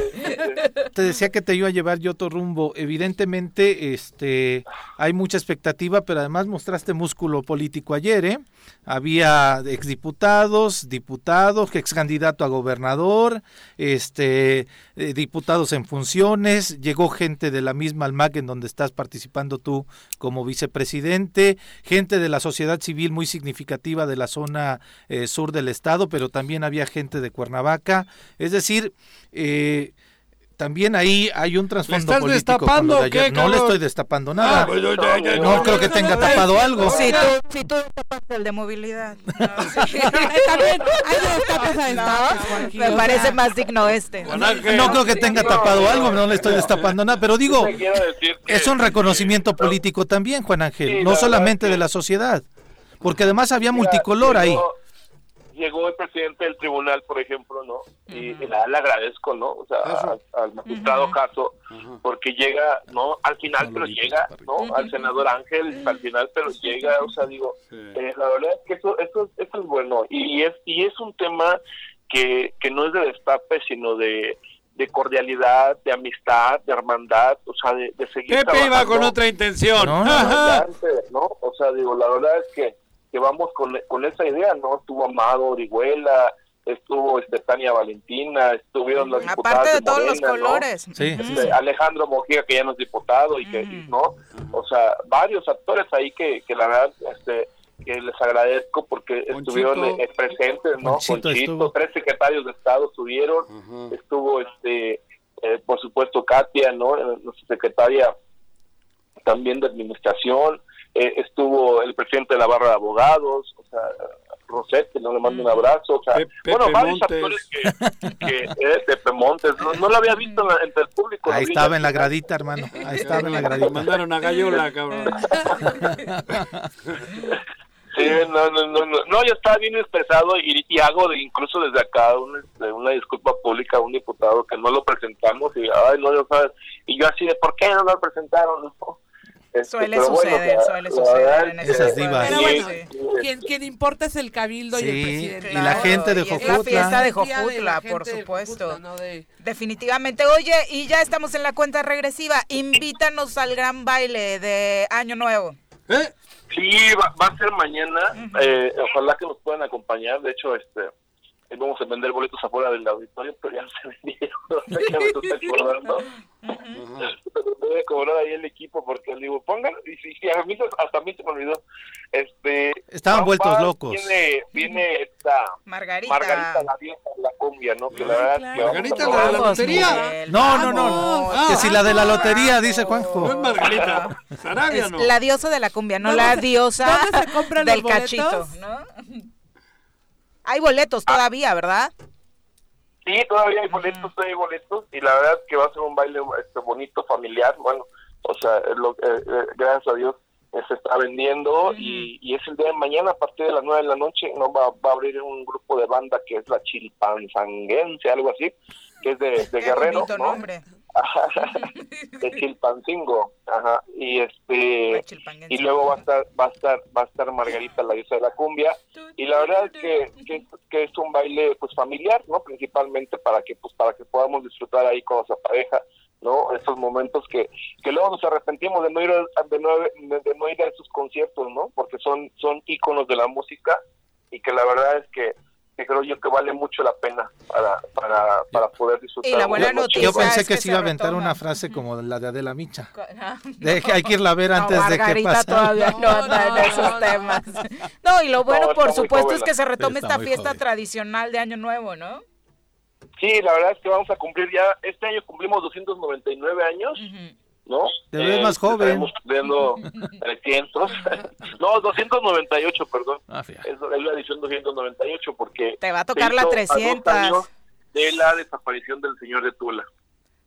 Te decía que te iba a llevar yo otro rumbo. Evidentemente, este, hay mucha expectativa, pero además mostraste músculo político ayer, ¿eh? Había exdiputados, diputados, ex candidato a gobernador, este, eh, diputados en funciones, llegó gente de la misma Almac en donde estás participando tú como vicepresidente, gente de la sociedad civil muy significativa de la zona eh, sur del estado, pero también había gente de Cuernavaca, es decir, eh, también ahí hay un trasfondo político. Destapando, no le estoy destapando nada. Ah, pues, no, creo que tenga tapado algo. Si tú, si tú destapaste el de movilidad. También, Me parece más digno este. No creo que tenga tapado algo, no le estoy destapando nada, pero digo, es un reconocimiento político también, Juan Ángel, no solamente de la sociedad, porque además había multicolor ahí llegó el presidente del tribunal, por ejemplo, ¿no? Y, le agradezco, ¿no? O sea, al, magistrado Caso, porque llega, ¿no? Al final, pero llega, ¿no? Al senador Ángel, al final, pero llega, o sea, digo, eh, la verdad es que eso, eso, eso es bueno. Y es, y es un tema que, que no es de destape, sino de de cordialidad, de amistad, de hermandad, o sea, de, de seguir Pepe iba con otra intención. ¿no? O sea, digo, la verdad es que que vamos con, con esa idea, ¿no? Estuvo Amado Orihuela, estuvo este, Tania Valentina, estuvieron los Aparte de todos los colores. Este, Alejandro Mojía, que ya no es diputado, y que, ¿no? O sea, varios actores ahí que, que la verdad, este, que les agradezco porque estuvieron eh, presentes, ¿no? Conchito, tres secretarios de Estado estuvieron, estuvo, este, eh, por supuesto, Katia, ¿no? Nuestra secretaria también de administración, eh, estuvo el presidente de la barra de abogados, o sea, Rosette, no le mando un abrazo, o sea, bueno, varios actores que, que eh, Pepe Montes, no, lo había visto entre el público. Ahí estaba en la gradita, hermano, ahí estaba en la gradita. mandaron a Gallola, cabrón. Sí, no, no, no, no, yo estaba bien estresado y, y hago de, incluso desde acá una, una, disculpa pública a un diputado que no lo presentamos y, ay, no, yo, ¿sabes? y yo así de, ¿por qué no lo presentaron? No? Este, Suele pero bueno, suceder, la- suele suceder en Esas divas. Pero bueno, sí. quien, quien importa es el cabildo y el presidente. y la gente de es la Jojutla. fiesta de Jojutla, la por de supuesto. Jojutla, no de- Definitivamente. Oye, y ya estamos en la cuenta regresiva. Invítanos al gran baile de Año Nuevo. ¿Eh? Sí, va, va a ser mañana. eh, ojalá que nos puedan acompañar. De hecho, este vamos a vender boletos afuera del auditorio, pero ya se vendieron. No sé qué me estoy acordando. Voy a cobrar ahí el equipo porque le digo, pongan. Y sí, sí, a mí se- hasta a mí se me olvidó. Este, Estaban vueltos locos. Viene, viene esta Margarita. Margarita, la vieja de la cumbia, ¿no? Que la verdad claro. que Margarita, la de la lotería. No, no, no, no. Que si la de la lotería, dice No Juanjo. es Margarita. Sarabia, Es no. la diosa de la cumbia, no ¿Dónde la diosa dónde se compran del los cachito? ¿no? Hay boletos todavía, ¿verdad? Sí, todavía hay boletos, todavía hay boletos, y la verdad es que va a ser un baile este, bonito, familiar, bueno, o sea, lo, eh, eh, gracias a Dios eh, se está vendiendo y, y es el día de mañana a partir de las nueve de la noche, no va, va a abrir un grupo de banda que es la Chilpanzanguense, algo así, que es de, de Guerrero, ¿no? nombre. de Chilpancingo, ajá, y este y luego va a estar va a estar va a estar Margarita la diosa de la cumbia y la verdad es que, que, que es un baile pues familiar no principalmente para que pues para que podamos disfrutar ahí con nuestra pareja no estos momentos que que luego nos arrepentimos de no ir a, de no, de, de no ir a esos conciertos no porque son son íconos de la música y que la verdad es que que creo yo que vale mucho la pena para para, para poder disfrutar Y la buena noticia Yo es pensé que que se iba a aventar una frase como la de Adela Micha. Ah, De- hay que irla a ver No, antes de que Margarita pase. todavía no No, anda en esos no. temas. No, y lo bueno, No, por supuesto, joven es que se retome esta fiesta joven. tradicional de Año Nuevo, ¿no? Sí, la verdad es que vamos a cumplir ya, este año cumplimos 299 años. ¿No? Te ves más joven. Estaremos cumpliendo 300, no, 298, perdón. Ah. Es, es la edición 298 porque... Te va a tocar la hizo a dos 300. años De la desaparición del señor de Tula.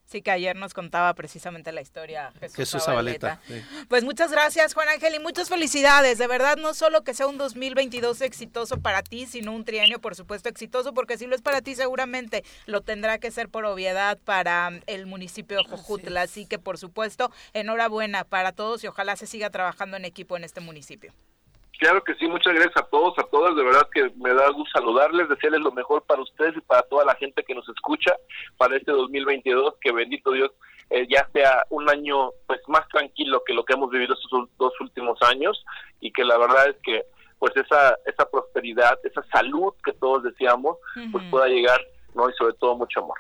Sí, que ayer nos contaba precisamente la historia Jesús, Jesús sí. Pues muchas gracias, Juan Ángel, y muchas felicidades. De verdad, no solo que sea un 2022 exitoso para ti, sino un trienio, por supuesto, exitoso, porque si lo es para ti, seguramente lo tendrá que ser por obviedad para el municipio de Jojutla. Así que, por supuesto, enhorabuena para todos y ojalá se siga trabajando en equipo en este municipio. Claro que sí, muchas gracias a todos, a todas, de verdad que me da gusto saludarles, desearles lo mejor para ustedes y para toda la gente que nos escucha para este 2022, que bendito Dios eh, ya sea un año pues más tranquilo que lo que hemos vivido estos dos últimos años y que la verdad es que pues esa esa prosperidad, esa salud que todos deseamos, pues pueda llegar, ¿no? Y sobre todo mucho amor.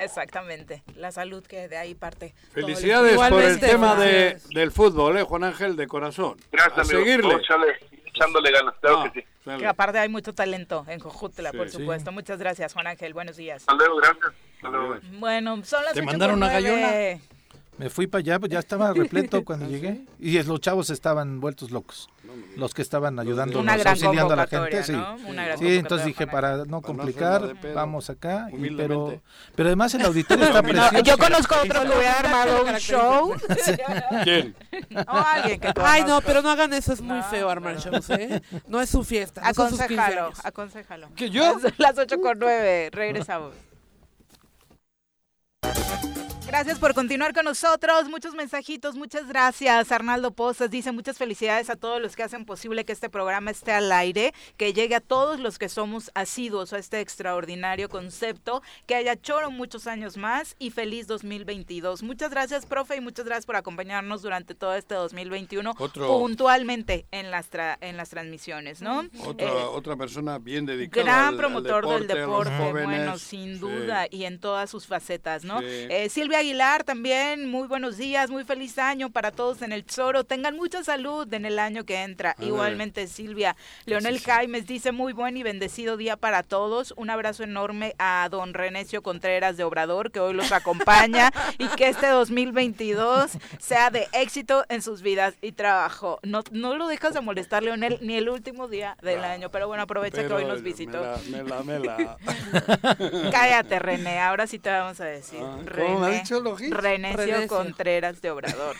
Exactamente, la salud que de ahí parte. Felicidades por el tema de, del fútbol, ¿eh, Juan Ángel, de corazón. Gracias, A amigo. seguirle. Echándole ganas, claro Ah, que sí. Que aparte hay mucho talento en Jojutla, Sí. por Sí. supuesto. Muchas gracias, Juan Ángel. Buenos días. Hasta luego, gracias. Hasta luego. Bueno, son las ¿Te mandaron nueve. gallola? Me fui para allá, pues ya estaba repleto cuando llegué. Y es- los chavos estaban vueltos locos. Los que estaban ayudando, gran auxiliando a la gente. Sí, ¿no? Una gran sí entonces dije, para no Para no complicar, vamos acá. y- pero, pero además el auditorio está precioso. yo conozco a otro que hubiera armado un show. ¿Quién? O alguien que Ay, no, pero no hagan eso, es muy feo armar shows, ¿eh? No es su fiesta, no son sus 15 Aconsejalo, aconsejalo. ¿Que yo? Las 8 con 9, regresamos. Gracias por continuar con nosotros. Muchos mensajitos, muchas gracias. Arnaldo Pozas dice muchas felicidades a todos los que hacen posible que este programa esté al aire, que llegue a todos los que somos asiduos a este extraordinario concepto, que haya choro muchos años más y feliz 2022. Muchas gracias, profe, y muchas gracias por acompañarnos durante todo este 2021 Otro- puntualmente en las, tra- en las transmisiones, ¿no? Otra, Eh, otra persona bien dedicada. Gran al- al promotor del deporte, los deporte, bueno, sin Sí. duda, y en todas sus facetas, ¿no? Sí. Eh, Silvia Aguilar también, muy buenos días, muy feliz año para todos en el Tesoro, tengan mucha salud en el año que entra. Igualmente Silvia, Leonel Jaimes dice muy buen y bendecido día para todos, un abrazo enorme a don Renecio Contreras de Obrador, que hoy los acompaña, y que este 2022 sea de éxito en sus vidas y trabajo. No, no lo dejas de molestar, Leonel, ni el último día del año, pero bueno, aprovecha que hoy nos me visitó. la- Me la, me la. Cállate, René, ahora sí te vamos a decir. Ah, ¿cómo René, Renecio. Contreras de Obrador.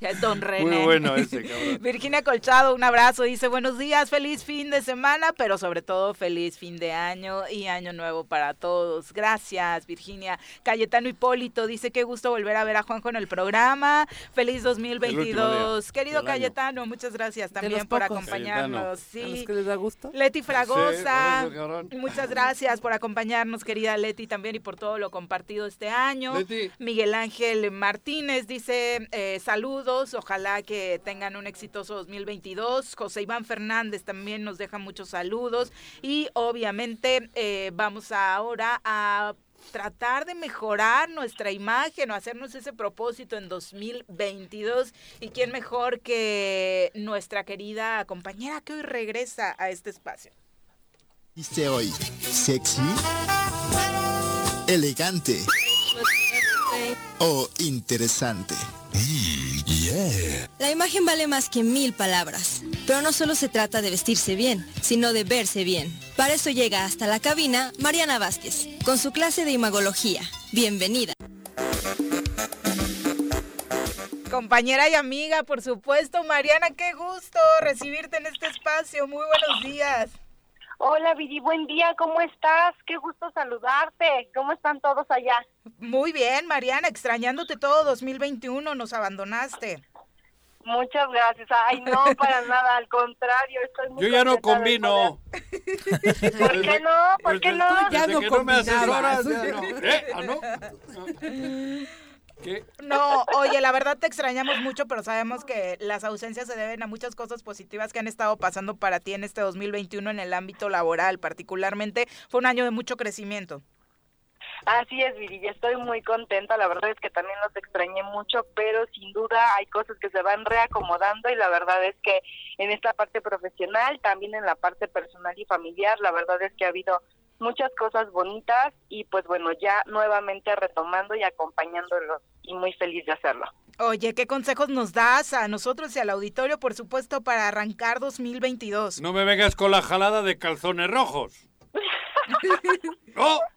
Es don René. Muy bueno ese, cabrón. Virginia Colchado, un abrazo. Dice, buenos días, feliz fin de semana, pero sobre todo feliz fin de año y año nuevo para todos. Gracias, Virginia. Cayetano Hipólito dice, qué gusto volver a ver a Juanjo en el programa. Feliz 2022. Querido año. Cayetano, muchas gracias también por pocos. acompañarnos. ¿A los Sí. que les da gusto? Leti Fragosa, Sí, eso, muchas gracias por acompañarnos, querida Leti, también y por todo lo compartido este año. Leti. Miguel Ángel Martínez dice eh, saludos, ojalá que tengan un exitoso 2022. José Iván Fernández también nos deja muchos saludos y obviamente eh, vamos ahora a tratar de mejorar nuestra imagen o hacernos ese propósito en 2022 y quién mejor que nuestra querida compañera que hoy regresa a este espacio. ¿Viste hoy? ¿Sexy? ¿Elegante? ¿O interesante? La imagen vale más que mil palabras, pero no solo se trata de vestirse bien, sino de verse bien. Para eso llega hasta la cabina Mariana Vázquez, con su clase de imagología. Bienvenida. Compañera y amiga, por supuesto, Mariana, qué gusto recibirte en este espacio. Muy buenos días. Hola Viri, buen día, ¿cómo estás? Qué gusto saludarte. ¿Cómo están todos allá? Muy bien, Mariana, extrañándote todo 2021, nos abandonaste. Muchas gracias. Ay, no, para nada, al contrario, estoy muy Yo ya no combino. ¿Por qué no? ¿Por qué no? Ya Desde no que no me combinabas. asesoras, ya no. ¿Eh? ¿Ah, no? ¿Qué? No, oye, la verdad te extrañamos mucho, pero sabemos que las ausencias se deben a muchas cosas positivas que han estado pasando para ti en este 2021 en el ámbito laboral, particularmente fue un año de mucho crecimiento. Así es, Viri, y estoy muy contenta. La verdad es que también los extrañé mucho, pero sin duda hay cosas que se van reacomodando y la verdad es que en esta parte profesional, también en la parte personal y familiar, la verdad es que ha habido muchas cosas bonitas y pues bueno, ya nuevamente retomando y acompañándolos y muy feliz de hacerlo. Oye, ¿qué consejos nos das a nosotros y al auditorio, por supuesto, para arrancar 2022? No me vengas con la jalada de calzones rojos. ¡No!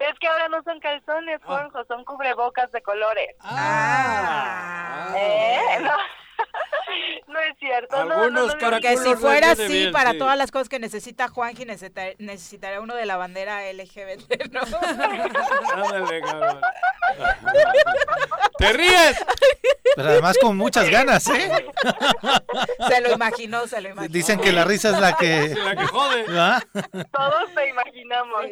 Es que ahora no son calzones, Juanjo, son cubrebocas de colores. Ah. ¿Eh? No, no es cierto. no, no, Algunos no, no, caracoles Que si fuera así, bien, para sí. todas las cosas que necesita Juanji, necesita- necesitaría uno de la bandera LGBT, ¿no? Ándale, cabrón. ¿Te ríes? Pero además con muchas ganas, ¿eh? se lo imaginó, se lo imaginó. Dicen que la risa es la que... La que jode. ¿Ah? Todos te imaginamos.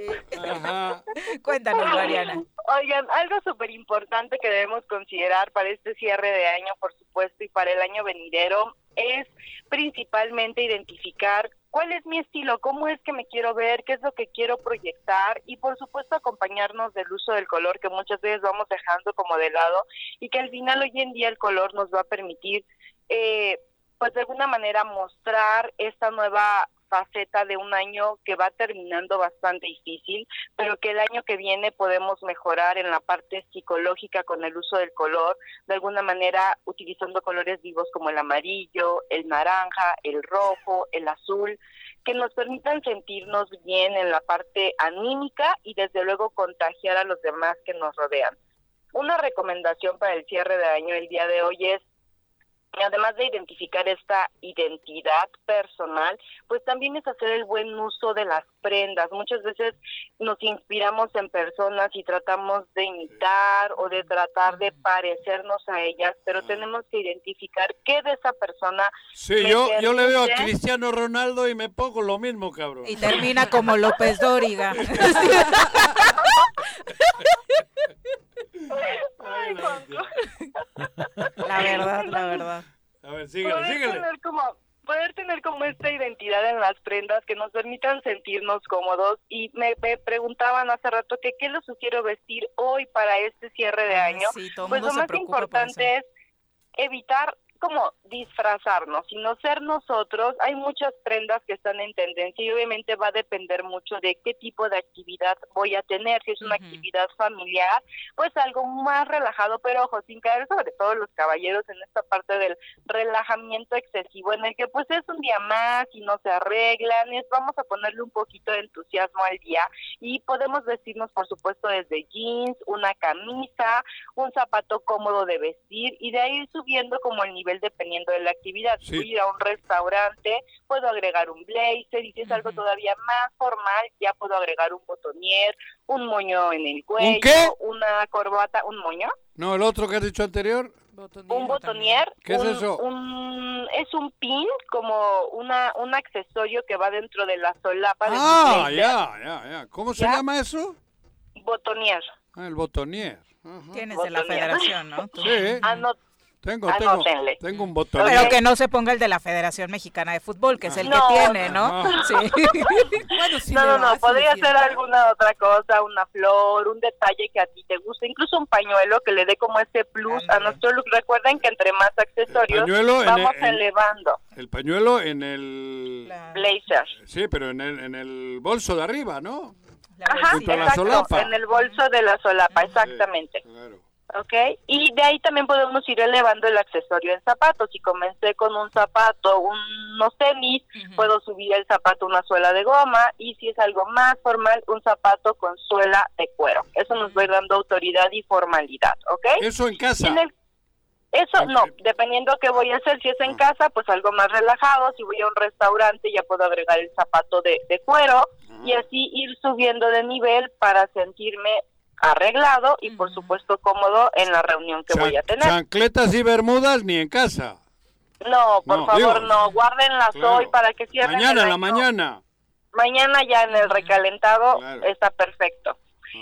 Ajá. Cuéntanos, Mariana. Oigan, algo súper importante que debemos considerar para este cierre de año, por supuesto, y para el año venidero, es principalmente identificar cuál es mi estilo, cómo es que me quiero ver, qué es lo que quiero proyectar y por supuesto acompañarnos del uso del color que muchas veces vamos dejando como de lado y que al final hoy en día el color nos va a permitir eh, pues de alguna manera mostrar esta nueva faceta de un año que va terminando bastante difícil, pero que el año que viene podemos mejorar en la parte psicológica con el uso del color, de alguna manera utilizando colores vivos como el amarillo, el naranja, el rojo, el azul, que nos permitan sentirnos bien en la parte anímica y desde luego contagiar a los demás que nos rodean. Una recomendación para el cierre de año el día de hoy es además de identificar esta identidad personal, pues también es hacer el buen uso de las prendas. Muchas veces nos inspiramos en personas y tratamos de imitar o de tratar de parecernos a ellas, pero tenemos que identificar qué de esa persona Sí, yo, yo le veo a Cristiano Ronaldo y me pongo lo mismo, cabrón. Y termina como López Dóriga. Ay, la- La verdad, la verdad. A ver, síguele, poder síguele. tener como poder tener como esta identidad en las prendas que nos permitan sentirnos cómodos. Y me, me preguntaban hace rato que qué lo sugiero vestir hoy para este cierre de año. sí, todo el pues mundo lo se más importante es evitar como disfrazarnos, sino ser nosotros. Hay muchas prendas que están en tendencia y obviamente va a depender mucho de qué tipo de actividad voy a tener. Si es una actividad familiar, pues algo más relajado, pero ojo, sin caer sobre todo los caballeros en esta parte del relajamiento excesivo, en el que pues es un día más y no se arreglan, es vamos a ponerle un poquito de entusiasmo al día y podemos vestirnos, por supuesto, desde jeans, una camisa, un zapato cómodo de vestir y de ahí subiendo como el nivel dependiendo de la actividad. Si voy a ir a un restaurante, puedo agregar un blazer y si es algo todavía más formal, ya puedo agregar un botonier, un moño en el cuello, una corbata, un moño. No, el otro que has dicho anterior. un botonier. ¿Qué es eso? Un, es un pin, como una un accesorio que va dentro de la solapa. De ah, ya, ya, ya. ¿Cómo se llama eso? Botonier. Ah, el botonier. Tienes de la federación, ¿no? Sí. Tengo, tengo, tengo, un botón. Pero que no se ponga el de la Federación Mexicana de Fútbol, que es el que tiene, ¿no? Sí. bueno, sí no, no, no, podría ser alguna otra cosa, una flor, un detalle que a ti te guste, incluso un pañuelo que le dé como ese plus a nuestro look. Recuerden que entre más accesorios vamos elevando. El pañuelo en el... Blazer. Sí, pero en el, en el bolso de arriba, ¿no? Ajá, exacto, en el bolso de la solapa, exactamente. claro. ¿Ok? Y de ahí también podemos ir elevando el accesorio en zapatos. Si comencé con un zapato, unos tenis, puedo subir el zapato una suela de goma y si es algo más formal, un zapato con suela de cuero. Eso nos va a ir dando autoridad y formalidad, ¿ok? Eso en casa. Eso no, dependiendo qué voy a hacer, si es en ah. casa, pues algo más relajado, si voy a un restaurante ya puedo agregar el zapato de, de cuero y así ir subiendo de nivel para sentirme arreglado y por supuesto cómodo en la reunión que voy a tener. Chancletas y bermudas ni en casa. No, por favor, no, guárdenlas hoy para que cierren. Mañana, la mañana. Mañana ya en el recalentado está perfecto.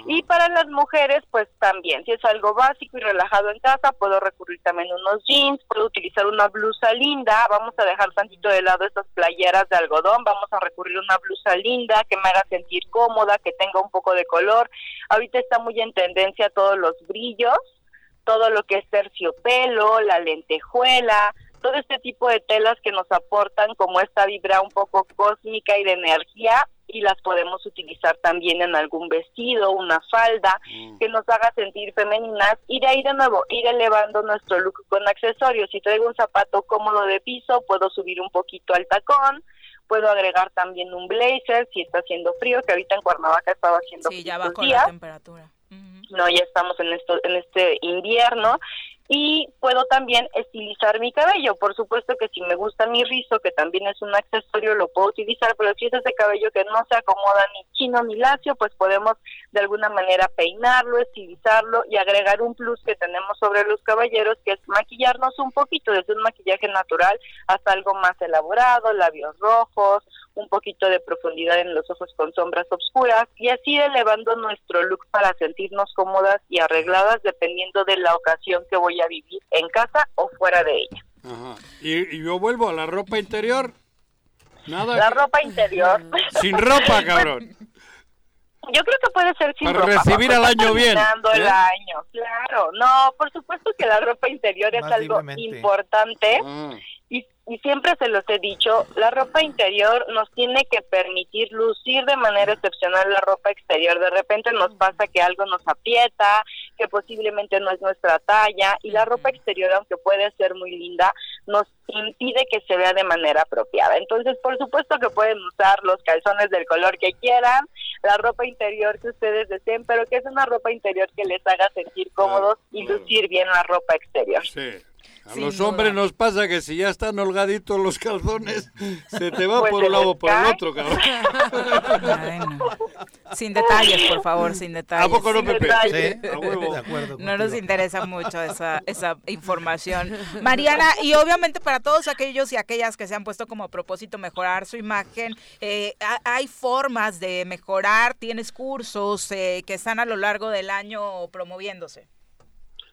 Y para las mujeres, pues también, si es algo básico y relajado en casa, puedo recurrir también a unos jeans, puedo utilizar una blusa linda, vamos a dejar tantito de lado estas playeras de algodón, vamos a recurrir a una blusa linda que me haga sentir cómoda, que tenga un poco de color. Ahorita está muy en tendencia todos los brillos, todo lo que es terciopelo, la lentejuela, todo este tipo de telas que nos aportan como esta vibra un poco cósmica y de energía y las podemos utilizar también en algún vestido, una falda mm. que nos haga sentir femeninas y de ahí de nuevo ir elevando nuestro look con accesorios. Si traigo un zapato cómodo de piso, puedo subir un poquito al tacón, puedo agregar también un blazer si está haciendo frío, que ahorita en Cuernavaca estaba haciendo Sí, ya bajó la temperatura. No, ya estamos en esto en este invierno y puedo también estilizar mi cabello. Por supuesto que si me gusta mi rizo, que también es un accesorio, lo puedo utilizar, pero si es ese cabello que no se acomoda ni chino ni lacio, pues podemos de alguna manera peinarlo, estilizarlo y agregar un plus que tenemos sobre los caballeros, que es maquillarnos un poquito, desde un maquillaje natural hasta algo más elaborado, labios rojos, un poquito de profundidad en los ojos con sombras oscuras y así elevando nuestro look para sentirnos cómodas y arregladas dependiendo de la ocasión que voy a vivir en casa o fuera de ella. Ajá. ¿Y, yo vuelvo a la ropa interior? Nada. La ropa interior. Sin ropa, cabrón. Yo creo que puede ser sin Para recibir al año bien. el ¿eh? año, claro. No, por supuesto que la ropa interior es algo importante. Ah y siempre se los he dicho, la ropa interior nos tiene que permitir lucir de manera excepcional la ropa exterior. De repente nos pasa que algo nos aprieta, que posiblemente no es nuestra talla y la ropa exterior, aunque puede ser muy linda, nos impide que se vea de manera apropiada. Entonces, por supuesto que pueden usar los calzones del color que quieran, la ropa interior que ustedes deseen, pero que es una ropa interior que les haga sentir cómodos y lucir bien la ropa exterior. Sí. A los hombres nos pasa que si ya están holgaditos los calzones, se te va pues por un lado o por el otro, cabrón. Sin detalles, por favor, sin detalles. ¿A poco no, Pepe? Sí, no nos interesa mucho esa, esa información. Mariana, y obviamente para todos aquellos y aquellas que se han puesto como propósito mejorar su imagen, eh, hay formas de mejorar, tienes cursos eh, que están a lo largo del año promoviéndose.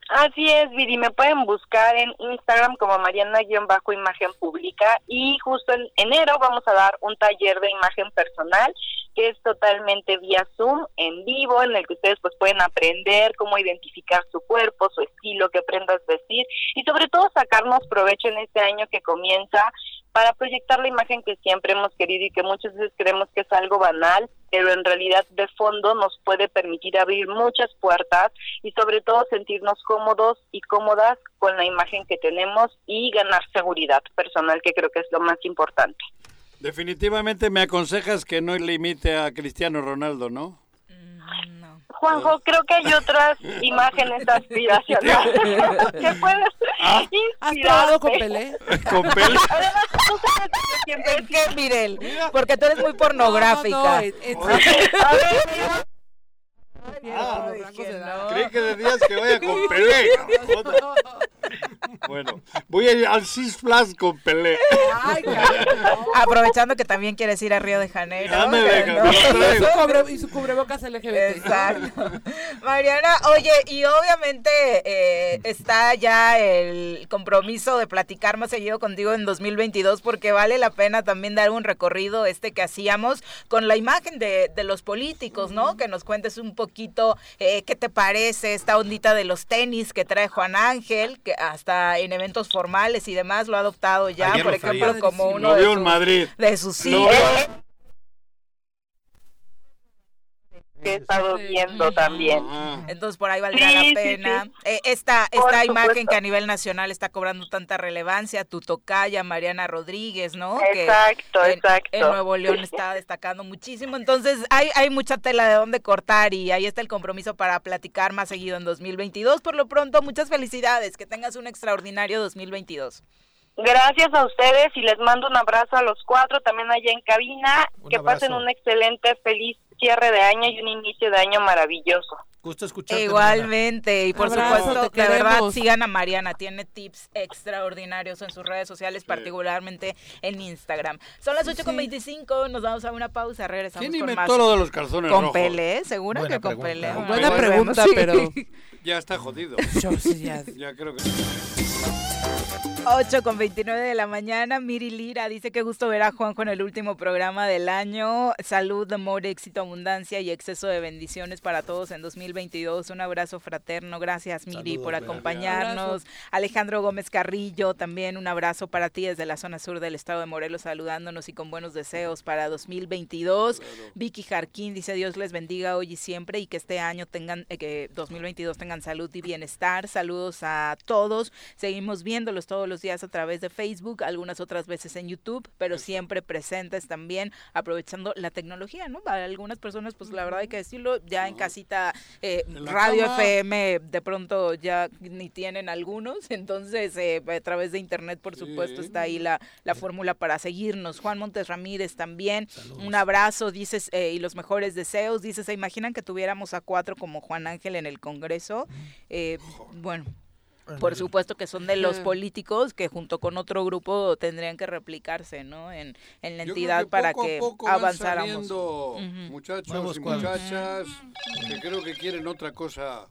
Así es, Viri, me pueden buscar en Instagram como Mariana-Imagen Pública y justo en enero vamos a dar un taller de imagen personal que es totalmente vía Zoom, en vivo, en el que ustedes pues pueden aprender cómo identificar su cuerpo, su estilo, qué prendas vestir y sobre todo sacarnos provecho en este año que comienza para proyectar la imagen que siempre hemos querido y que muchas veces creemos que es algo banal, pero en realidad de fondo nos puede permitir abrir muchas puertas y sobre todo sentirnos cómodos y cómodas con la imagen que tenemos y ganar seguridad personal, que creo que es lo más importante. Definitivamente me aconsejas que no limite a Cristiano Ronaldo, ¿no? Juanjo, creo que hay otras imágenes aspiracionales que puedes ¿Has inspirarte. probado con Pelé? Con Pelé. Además, tú sabes que siempre ¿En qué, Mirel? Porque tú eres muy pornográfica. No, no, en- A ver, los rangos de edad. Creí que decías que vaya con Pelé. Bueno, voy a ir al Six Flags con Pelé. Ay, cabrón, no. Aprovechando que también quieres ir a Río de Janeiro. Ya me que deja, no. me lo Y su, traigo. cubre- y su cubrebocas LGBT. Exacto. Mariana, oye, y obviamente eh, está ya el compromiso de platicar más seguido contigo en 2022 porque vale la pena también dar un recorrido este que hacíamos con la imagen de, de los políticos, ¿no? Que nos cuentes un poquito eh, qué te parece esta ondita de los tenis que trae Juan Ángel, que hasta en eventos formales y demás lo ha adoptado ya, Ayer por lo ejemplo, traía. como uno Lo de vio en sus, Madrid. de sus hijos. Que he estado viendo también. Entonces por ahí valdrá Sí, la pena. sí. Eh, esta Por esta imagen supuesto. que a nivel nacional está cobrando tanta relevancia, tu tocaya Mariana Rodríguez, ¿no? Que Exacto, en, exacto. en Nuevo León está destacando muchísimo. Entonces hay, hay mucha tela de dónde cortar y ahí está el compromiso para platicar más seguido en 2022. Por lo pronto, muchas felicidades. Que tengas un extraordinario 2022. Gracias a ustedes y les mando un abrazo a los cuatro también allá en cabina. Un que pasen un excelente, feliz cierre de año y un inicio de año maravilloso. Gusto escucharte. Mariana. Igualmente, y por Abrazo, supuesto, de verdad, sigan a Mariana, tiene tips extraordinarios en sus redes sociales, particularmente en Instagram. Son las 8.25, nos vamos a una pausa, regresamos ¿Quién con más. inventó lo de los calzones Con rojos? Pelé, seguro Buena que con pregunta. Pelé. Buena pregunta, pero- Ya está jodido. Yo sí, ya. Ya creo que... 8 con 29 de la mañana, Miri Lira dice que gusto ver a Juanjo en el último programa del año. Salud, amor, éxito, abundancia y exceso de bendiciones para todos en 2022. Un abrazo fraterno. Gracias, Miri, Saludos, por acompañarnos. Alejandro Gómez Carrillo, también un abrazo para ti desde la zona sur del estado de Morelos, saludándonos y con buenos deseos para 2022. Vicky Jarquín dice Dios les bendiga hoy y siempre y que este año tengan, eh, que 2022 tengan salud y bienestar. Saludos a todos. Seguimos viéndolos todos los días a través de Facebook, algunas otras veces en YouTube, pero siempre presentes también, aprovechando la tecnología, ¿no? Para algunas personas, pues la verdad hay que decirlo, ya en casita, eh, radio cama. FM, de pronto ya ni tienen algunos, entonces eh, a través de internet, por supuesto, Sí. está ahí la, la fórmula para seguirnos. Juan Montes Ramírez también, un abrazo, dices, eh, y los mejores deseos, dices, ¿se imaginan que tuviéramos a cuatro como Juan Ángel en el Congreso? Eh, bueno, por supuesto que son de los políticos que junto con otro grupo tendrían que replicarse, ¿no? En, en la entidad que para que avanzáramos. saliendo muchachos y muchachas que creo que quieren otra cosa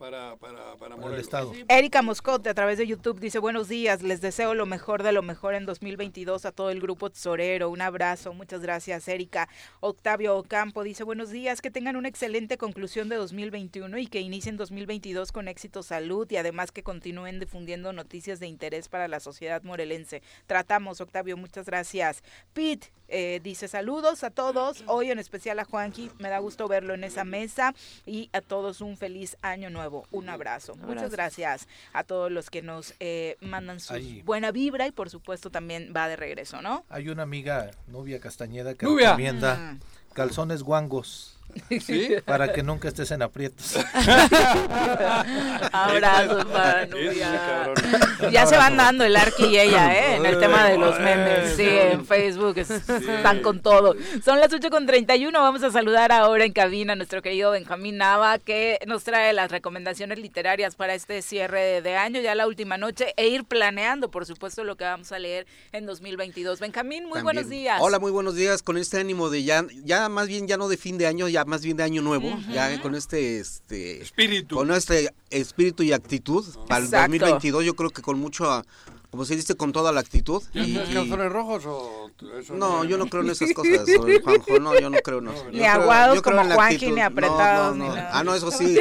para, para, para Para el. Estado. Erika Moscote a través de YouTube dice buenos días, les deseo lo mejor de lo mejor en 2022 a todo el grupo tesorero, un abrazo, muchas gracias Erika. Octavio Ocampo dice buenos días, que tengan una excelente conclusión de 2021 y que inicien 2022 con éxito, salud y además que continúen difundiendo noticias de interés para la sociedad morelense. Tratamos Octavio, muchas gracias. Pete eh, dice saludos a todos, hoy en especial a Juanqui, me da gusto verlo en esa mesa y a todos un feliz año nuevo. Un abrazo. Muchas Abrazo. gracias a todos los que nos eh, mandan su Ahí. buena vibra y por supuesto también va de regreso, ¿no? Hay una amiga, Nubia Castañeda, que Nubia. recomienda Mm. calzones guangos ¿Sí? para que nunca estés en aprietos. Abrazos para Nubia. Ya se van dando el Arqui y ella, ¿eh? En el tema de los memes. Sí, en Facebook es- están con todo. Son las 8 con 31. Vamos a saludar ahora en cabina a nuestro querido Benjamín Nava, que nos trae las recomendaciones literarias para este cierre de año, ya la última noche, e ir planeando, por supuesto, lo que vamos a leer en 2022. Benjamín, muy También. buenos días. Hola, muy buenos días. Con este ánimo de ya, ya más bien ya no de fin de año, ya más bien de año nuevo, ya con este, este, Espíritu. con este espíritu y actitud para el Exacto. 2022. Yo creo que con mucho, como se dice, con toda la actitud. ¿Ya y- tienes calzones rojos o Eso No, yo no creo en esas cosas, Juanjo, no, yo no creo en eso. Ni creo- aguados creo como Juanji, ni apretados, no, ni no. nada. Ah, no, eso sí.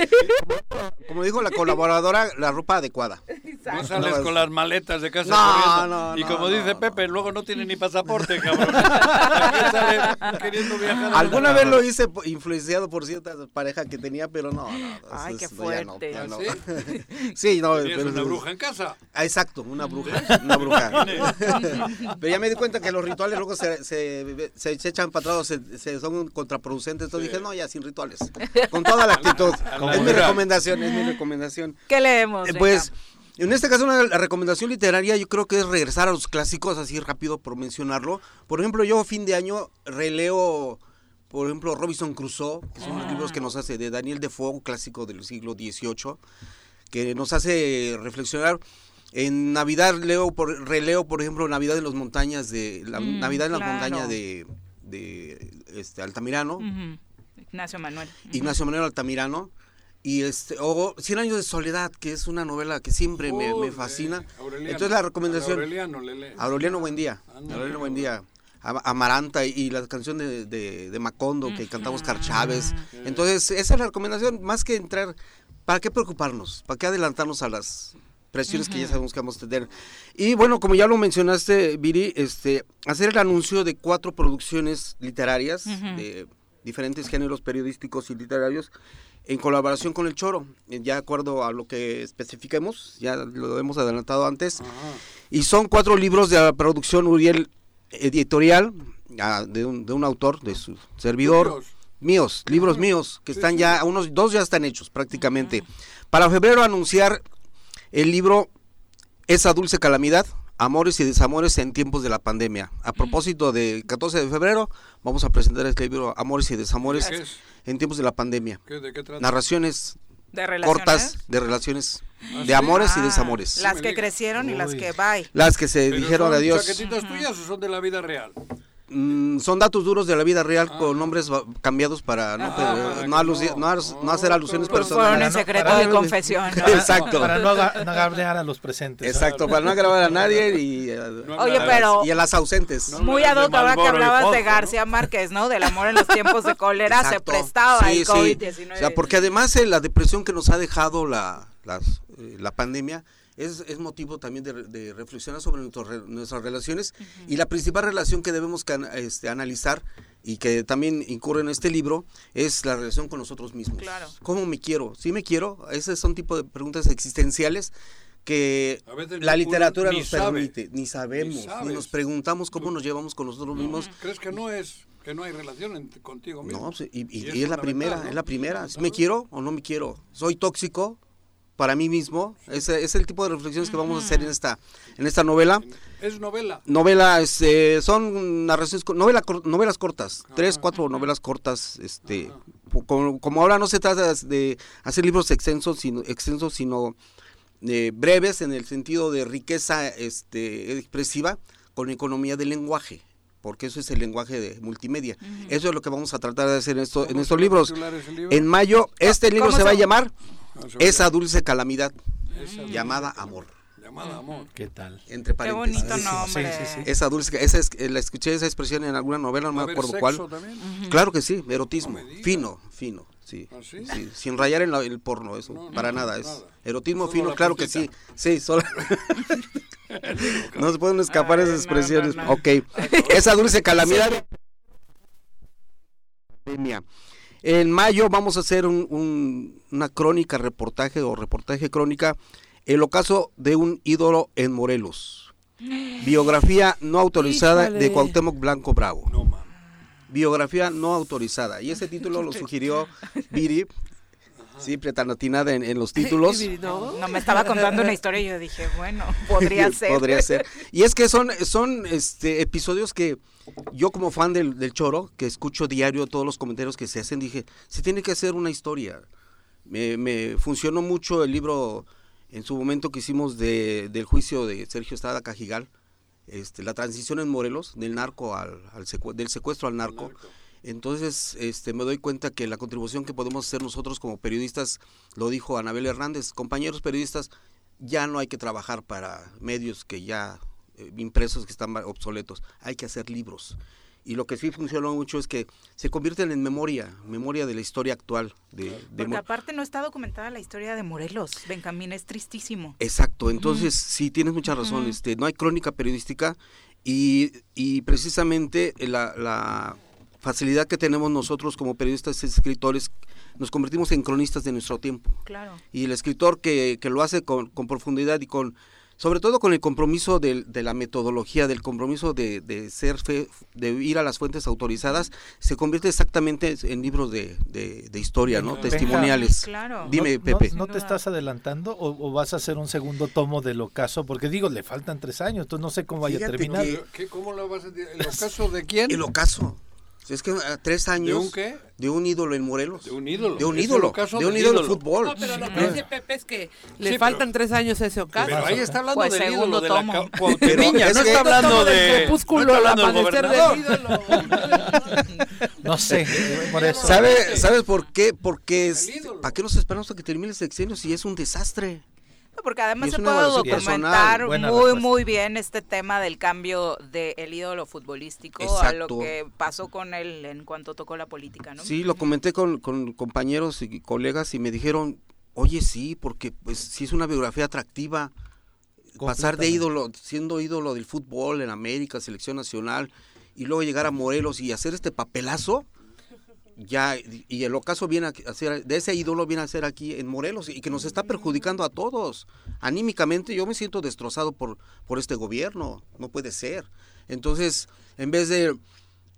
Como dijo la colaboradora, la ropa adecuada. No sales con las maletas de casa No, corriendo. no, y como no, dice no. Pepe, luego no tiene ni pasaporte, cabrón. Queriendo viajar. Alguna vez lo hice influenciado por cierta pareja que tenía, pero no, no. no, Ay, qué fuerte. ya no. ¿Ah, Sí, no, pero una bruja en casa. Ah, exacto, una bruja, una bruja. Pero ya me di cuenta que los rituales luego se, se, se- se echan para atrás, se, se son contraproducentes. Entonces dije, no, ya sin rituales. Con toda la actitud. la Es mi recomendación, es mi recomendación. ¿Qué leemos? Eh. Pues, en este caso, una, la recomendación literaria yo creo que es regresar a los clásicos, así rápido por mencionarlo. Por ejemplo, yo a fin de año releo, por ejemplo, Robinson Crusoe, que son los libros que nos hace, de Daniel Defoe, un clásico del siglo XVIII, que nos hace reflexionar. En Navidad leo por, releo, por ejemplo, Navidad en las montañas de la Mm, Navidad en las claro. montañas de, de este Altamirano. Ignacio Manuel. Ignacio Manuel Altamirano. Y este, o Cien años de soledad, que es una novela que siempre me, me Uy, fascina. de Aureliano. Entonces la recomendación, Aureliano le lee. Aureliano Buen Día, Ándale, Aureliano Buen. Día, Am- Amaranta y, la canción de, de, de Macondo que cantamos Oscar Chávez. Entonces esa es la recomendación, más que entrar, ¿para qué preocuparnos? ¿Para qué adelantarnos a las presiones que ya sabemos que vamos a tener? Y bueno, como ya lo mencionaste, Viri, este, hacer el anuncio de cuatro producciones literarias de diferentes géneros periodísticos y literarios en colaboración con el Choro, eh, ya de acuerdo a lo que especifiquemos, ya lo hemos adelantado antes. Y son cuatro libros de la producción Uriel Editorial, ah, de, un, de un autor, de su servidor. Míos, libros míos, que están ya, unos dos ya están hechos prácticamente. Para febrero anunciar el libro Esa dulce calamidad, amores y desamores en tiempos de la pandemia. A propósito del 14 de febrero, vamos a presentar este libro Amores y desamores en tiempos de la pandemia. ¿Qué- ¿De qué trata? Narraciones ¿De relaciones? cortas de relaciones, ¿Ah, de sí? amores y Ah, desamores. Las que crecieron y las que bye. Las que se ¿Pero dijeron son adiós. chaquetitas tuyas o son de la vida real? Mm, son datos duros de la vida real Ah. con nombres cambiados para no, Ah, no, no- no hacer alusiones cabrón. Fueron en personales. secreto de confesión. ¿no? Exacto. Para no, agarrear a los presentes. Exacto, para no agravar a nadie y, eh, No Oye, hablarás- pero- y a las ausentes. No. Muy ad hoc, ahora que hablabas de. García Márquez, ¿no? Del amor en los tiempos de cólera, se Exacto. prestaba Sí, el sí. COVID-19. O sea, porque además eh, la depresión que nos ha dejado la, las, eh, la pandemia es, es motivo también de, de reflexionar sobre nuestro nuestras relaciones y la principal relación que debemos este, analizar y que también incurre en este libro es la relación con nosotros mismos. Claro. ¿Cómo me quiero? ¿Sí me quiero? Esos son tipo de preguntas existenciales que la literatura nos sabe. permite, ni sabemos, Ni nos preguntamos cómo nos llevamos con nosotros mismos. ¿Crees que no es que no hay relación contigo mismo? No, pues, y, y- Y es y es la primera, ¿no? es la primera. ¿Me quiero o no me quiero? ¿Soy tóxico para mí mismo? Ese es el tipo de reflexiones que vamos a hacer en esta, en esta novela. Es novela. Novela, este, son narraciones, novela, novelas cortas, tres, cuatro novelas cortas, este, como, como ahora no se trata de hacer libros extensos, sino, extensos, sino eh, breves en el sentido de riqueza, este, expresiva con economía del lenguaje, porque eso es el lenguaje de multimedia. Eso es lo que vamos a tratar de hacer en, esto, en ¿Cómo estos libros. libro? En mayo, este libro ¿Cómo se va a llamar Ah, Esa dulce calamidad, Esa llamada amor, Llamada amor. ¿Qué tal? entre Qué paréntesis. bonito nombre. Sí, sí, sí. Esa dulce, esa es, eh, la escuché esa expresión en alguna novela, no ¿Va a me acuerdo sexo cuál. también? Claro que sí, erotismo, No fino, fino, sí. ¿Ah, sí? Sí, sin rayar en la- el porno, eso, No, para no, nada, es nada. erotismo Solo fino, la claro que sí, puntita. sí, solo. no se pueden escapar Ay, esas expresiones. no. Ok, esa dulce calamidad. En mayo vamos a hacer un- un- una crónica, reportaje o reportaje crónica, el ocaso de un ídolo en Morelos. Biografía no autorizada de. Cuauhtémoc Blanco Bravo. No mames. Biografía no autorizada. Y ese título lo sugirió Viri, sí, pretanatinada en, en los títulos. ¿no? No, me estaba contando una historia y yo dije, bueno, podría ser. Podría ser. Y es que son, son este, episodios que yo como fan del, del Choro, que escucho diario todos los comentarios que se hacen, dije, se tiene que hacer una historia. Me, me funcionó mucho el libro en su momento que hicimos de, del juicio de Sergio Estrada Cajigal, este, la transición en Morelos, del narco al, del secuestro al narco. Entonces, este, me doy cuenta que la contribución que podemos hacer nosotros como periodistas, lo dijo Anabel Hernández, compañeros periodistas, ya no hay que trabajar para medios que ya eh, impresos que están obsoletos. Hay que hacer libros. Y lo que sí funciona mucho es que se convierten en memoria, memoria de la historia actual. De, de Porque aparte no está documentada la historia de Morelos, Benjamín, es tristísimo. Exacto, entonces sí, tienes mucha razón, este, no hay crónica periodística y, y precisamente la, la facilidad que tenemos nosotros como periodistas y escritores, nos convertimos en cronistas de nuestro tiempo. Claro. Y el escritor que, que lo hace con, con profundidad y con sobre todo con el compromiso de, de la metodología, del compromiso de, de, ser fe, de ir a las fuentes autorizadas, se convierte exactamente en libros de, de historia, ¿no? Venga. Testimoniales. Claro. Dime, ¿No, Pepe. ¿No, no te estás adelantando o, o, vas a hacer un segundo tomo del ocaso? Porque digo, le faltan tres años, entonces no sé cómo vaya Fíjate a terminar. que- ¿Qué, ¿Cómo lo vas a decir? ¿El ocaso de quién? El ocaso. Es que a tres años ¿De un qué? de un ídolo en Morelos. De un ídolo. De un ídolo. De un ídolo de ídolo. fútbol. No, pero lo que dice Pepe es que le Sí, faltan tres años a ese ocaso. Pero ahí está hablando Pues del ídolo de la tomo. ca- Pero Cuauhtémoc, es no está hablando del de... crepúsculo, no está al hablando del amanecer gobernador. del ídolo. No sé, por eso. ¿Sabe, ¿Sabes por qué? Porque es. ¿para qué nos esperamos a que termine el sexenio si es un desastre? Porque además se puede documentar personal. Muy, muy bien este tema del cambio del ídolo futbolístico a lo que pasó con él en cuanto tocó la política, ¿no? Sí, lo comenté con, con compañeros y colegas y me dijeron, oye, sí, porque pues sí es una biografía atractiva. Pasar de ídolo, siendo ídolo del fútbol en América, selección nacional, y luego llegar a Morelos y hacer este papelazo, ya, y el ocaso viene a hacer, de ese ídolo viene a ser aquí en Morelos, y que nos está perjudicando a todos. Anímicamente yo me siento destrozado por, por este gobierno, no puede ser. Entonces, en vez de,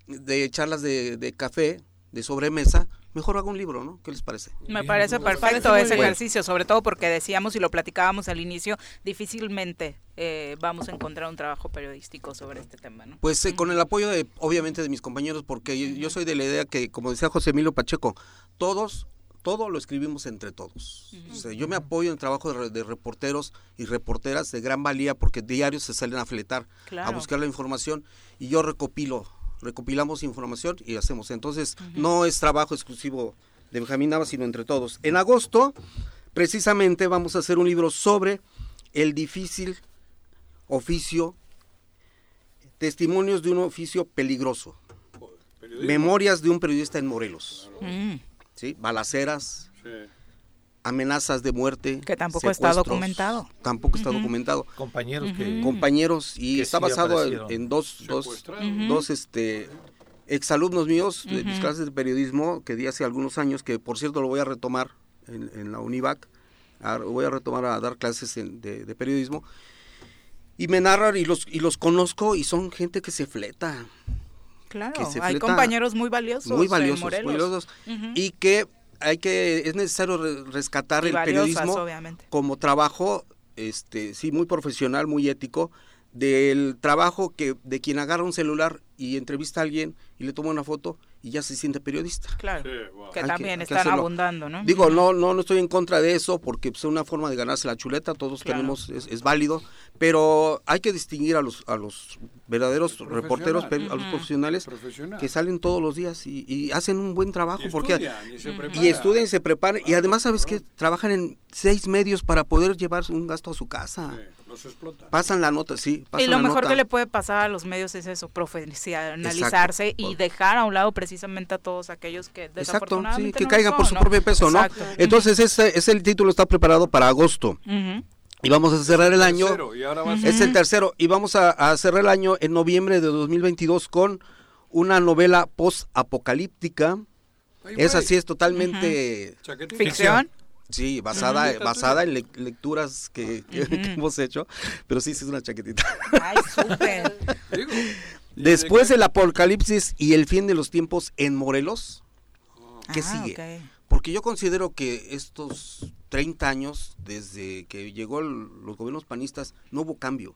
de charlas de, de café, de sobremesa, mejor hago un libro, ¿no? ¿Qué les parece? Me parece perfecto ese ejercicio, sobre todo porque decíamos y lo platicábamos al inicio, difícilmente eh, vamos a encontrar un trabajo periodístico sobre este tema, ¿no? Pues eh, con el apoyo de, obviamente, de mis compañeros, porque yo, yo soy de la idea que, como decía José Emilio Pacheco, todos, todo lo escribimos entre todos. O sea, yo me apoyo en el trabajo de, de reporteros y reporteras de gran valía, porque diarios se salen a fletar, a Claro. buscar la información, y yo recopilo, recopilamos información y hacemos. Entonces, no es trabajo exclusivo de Benjamín Nava, sino entre todos. En agosto, precisamente, vamos a hacer un libro sobre el difícil oficio Testimonios de un oficio peligroso. Memorias de un periodista en Morelos. Mm, ¿sí? Balaceras, Sí. Amenazas de muerte. Que tampoco está documentado. Tampoco está documentado. Compañeros que... Compañeros, y Que está sí basado en, dos, dos, dos este, exalumnos míos de mis clases de periodismo que di hace algunos años, que por cierto lo voy a retomar en, en la UNIVAC. a- voy a retomar a dar clases en- de, de periodismo. Y me narran y los, y los conozco y son gente que se fleta. Claro, que se hay fleta compañeros muy valiosos. muy en valiosos, Morelos. muy valiosos, y que hay que es necesario re- rescatar Y el valiosas, periodismo obviamente. como trabajo este sí muy profesional muy ético del trabajo que de quien agarra un celular y entrevista a alguien y le toma una foto y ya se siente periodista Claro, Sí, wow. que también que están abundando, ¿no? digo no no no estoy en contra de eso porque pues, es una forma de ganarse la chuleta todos Claro. tenemos es, es válido pero hay que distinguir a los a los verdaderos reporteros a los profesionales Profesional. que salen todos los días y, y hacen un buen trabajo Y porque estudian, y se y preparan. estudian y se preparan y además sabes que trabajan en seis medios para poder llevar un gasto a su casa Sí, los pasan la nota sí Y lo la mejor nota. que le puede pasar a los medios es eso, profesionalizarse Exacto. y dejar a un lado precisamente a todos aquellos que exacto desafortunadamente sí que no caigan por su ¿no? propio peso Exacto. no entonces ese, ese el título está preparado para agosto y vamos a cerrar el año Tercero, y ahora va a ser- es el tercero y vamos a, a cerrar el año en noviembre de 2022 con una novela post-apocalíptica esa sí es totalmente. Ficción. Sí, basada, basada en le- lecturas que, que- que hemos hecho, pero sí, sí es una chaquetita. Ay, súper. Digo, ¿y Después de del apocalipsis y el fin de los tiempos en Morelos, ¿qué Ah, sigue? Porque yo considero que estos 30 años, desde que llegó el- los gobiernos panistas, no hubo cambio.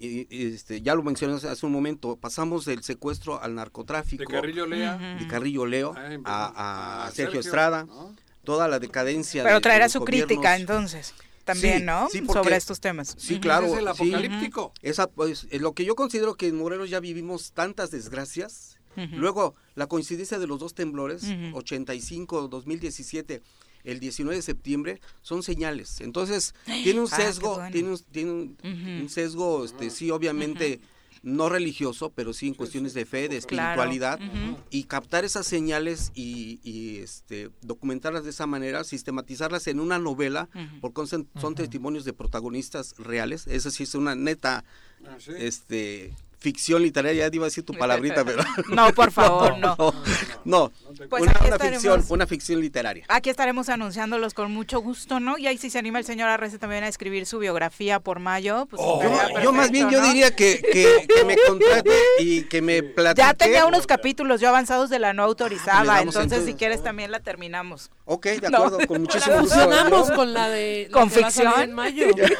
Y, y, este, ya lo mencioné hace- hace un momento, pasamos del secuestro al narcotráfico, de Carrillo Lea. De Carrillo Leo Ah, a, a a Sergio, Sergio, Estrada, ¿no? Toda la decadencia. de- Pero de traerá su crítica entonces, también, Sí, ¿no? sí, porque- Sobre estos temas. Sí, claro. Es el sí. apocalíptico. Esa, pues, eh, lo que yo considero que en Morelos ya vivimos tantas desgracias. Luego, la coincidencia de los dos temblores, Ujú. 85, 2017, el 19 de septiembre, son señales. Entonces, tiene un Ah, sesgo, bueno. tiene, un, tiene un, un sesgo, este, sí, obviamente, no religioso, pero sí en cuestiones de fe, de Claro. espiritualidad, y captar esas señales y, y, este, documentarlas de esa manera, sistematizarlas en una novela, porque son, son testimonios de protagonistas reales, eso sí es una neta Ah, sí. este ficción literaria, ya iba a decir tu palabrita, pero No, por favor, no. no, no, Pues una, aquí una estaremos. ficción, una ficción literaria. Aquí estaremos anunciándolos con mucho gusto, ¿no? Y ahí si se anima el señor Arrece también a escribir su biografía por mayo, pues Yo, estaría yo más bien yo diría que, que, que me contrate y que me platique. Ya tenía unos capítulos yo avanzados de la no Ah, autorizada, damos entonces entonces. si quieres también la terminamos. Ok, de No. acuerdo, con muchísimo La gusto. con la de la ¿Con ficción? en mayo, porque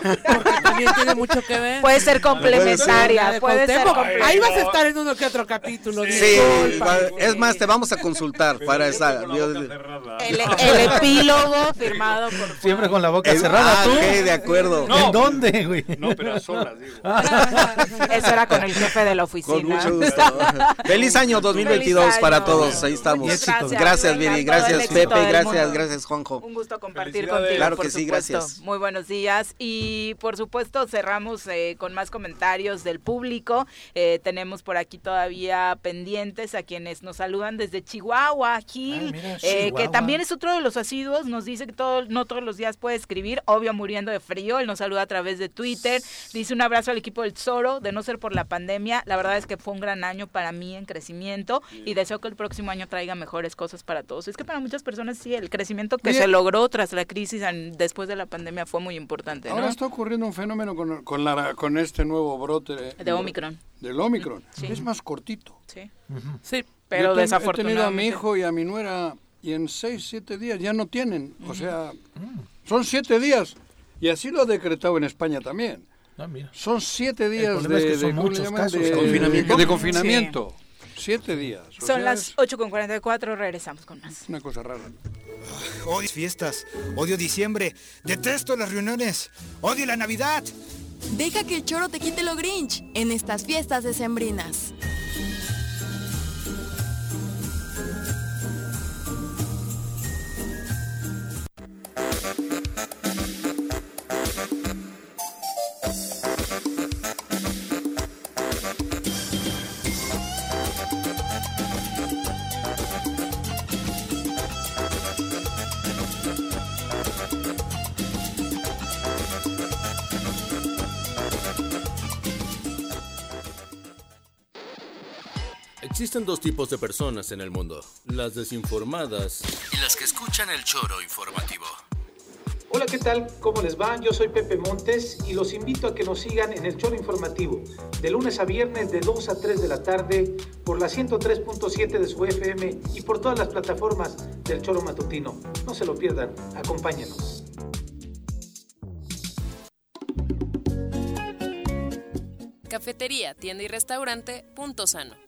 también tiene mucho que ver. Puede ser complementaria, de puede ser Cuauhtémoc. complementaria. Ahí vas a estar en uno que otro capítulo. Sí, disculpa. va- es más, te vamos a consultar para esa. El, el epílogo firmado por Siempre con la boca Eh, cerrada, ah, ¿tú? ok, de acuerdo. ¿En dónde, güey? No, pero a solas, digo. Eso era con el jefe de la oficina. Con mucho gusto. Feliz año 2022 Feliz para año. todos. Ahí estamos. Gracias. Gracias, Viri. Gracias, Pepe. Gracias, gracias, Juanjo. Un gusto compartir contigo, Claro por que sí, supuesto. gracias. Muy buenos días y por supuesto cerramos eh, con más comentarios del público. Eh, tenemos por aquí todavía pendientes a quienes nos saludan desde Chihuahua, Gil, mira, eh, que también es otro de los asiduos. Nos dice que todo, no todos los días puede escribir, obvio muriendo de frío. Él nos saluda a través de Twitter. Dice un abrazo al equipo del Zoro, de no ser por la pandemia. La verdad es que fue un gran año para mí en crecimiento y deseo que el próximo año traiga mejores cosas para todos. Es que para muchas personas sí, el crecimiento que Oye. se logró tras la crisis en- después de la pandemia fue muy importante, ¿no? Ahora está ocurriendo un fenómeno con, con, la, con este nuevo brote De Omicron. Del Omicron. Sí. Es más cortito. Sí. Sí, Pero Yo ten- He tenido a desafortunadamente. mi hijo y a mi nuera y en seis, siete días ya no tienen. O sea, son siete días. Y así lo ha decretado en España también. Ah, mira. Son siete días de, es que son de- ¿cómo le muchos llaman? casos. de Confinamiento. De confinamiento. Siete días. O Son sea, las es 8.44, regresamos con más. una cosa rara. Odio fiestas, odio diciembre, detesto las reuniones, odio la Navidad. Deja que el choro te quite lo grinch en estas fiestas decembrinas. Existen dos tipos de personas en el mundo, las desinformadas y las que escuchan el choro informativo. Hola, ¿qué tal? ¿Cómo les va? Yo soy Pepe Montes y los invito a que nos sigan en el Choro Informativo, de lunes a viernes de 2 a 3 de la tarde, por la 103.7 de su FM y por todas las plataformas del Choro Matutino. No se lo pierdan, acompáñenos. Cafetería, tienda y restaurante Punto Sano.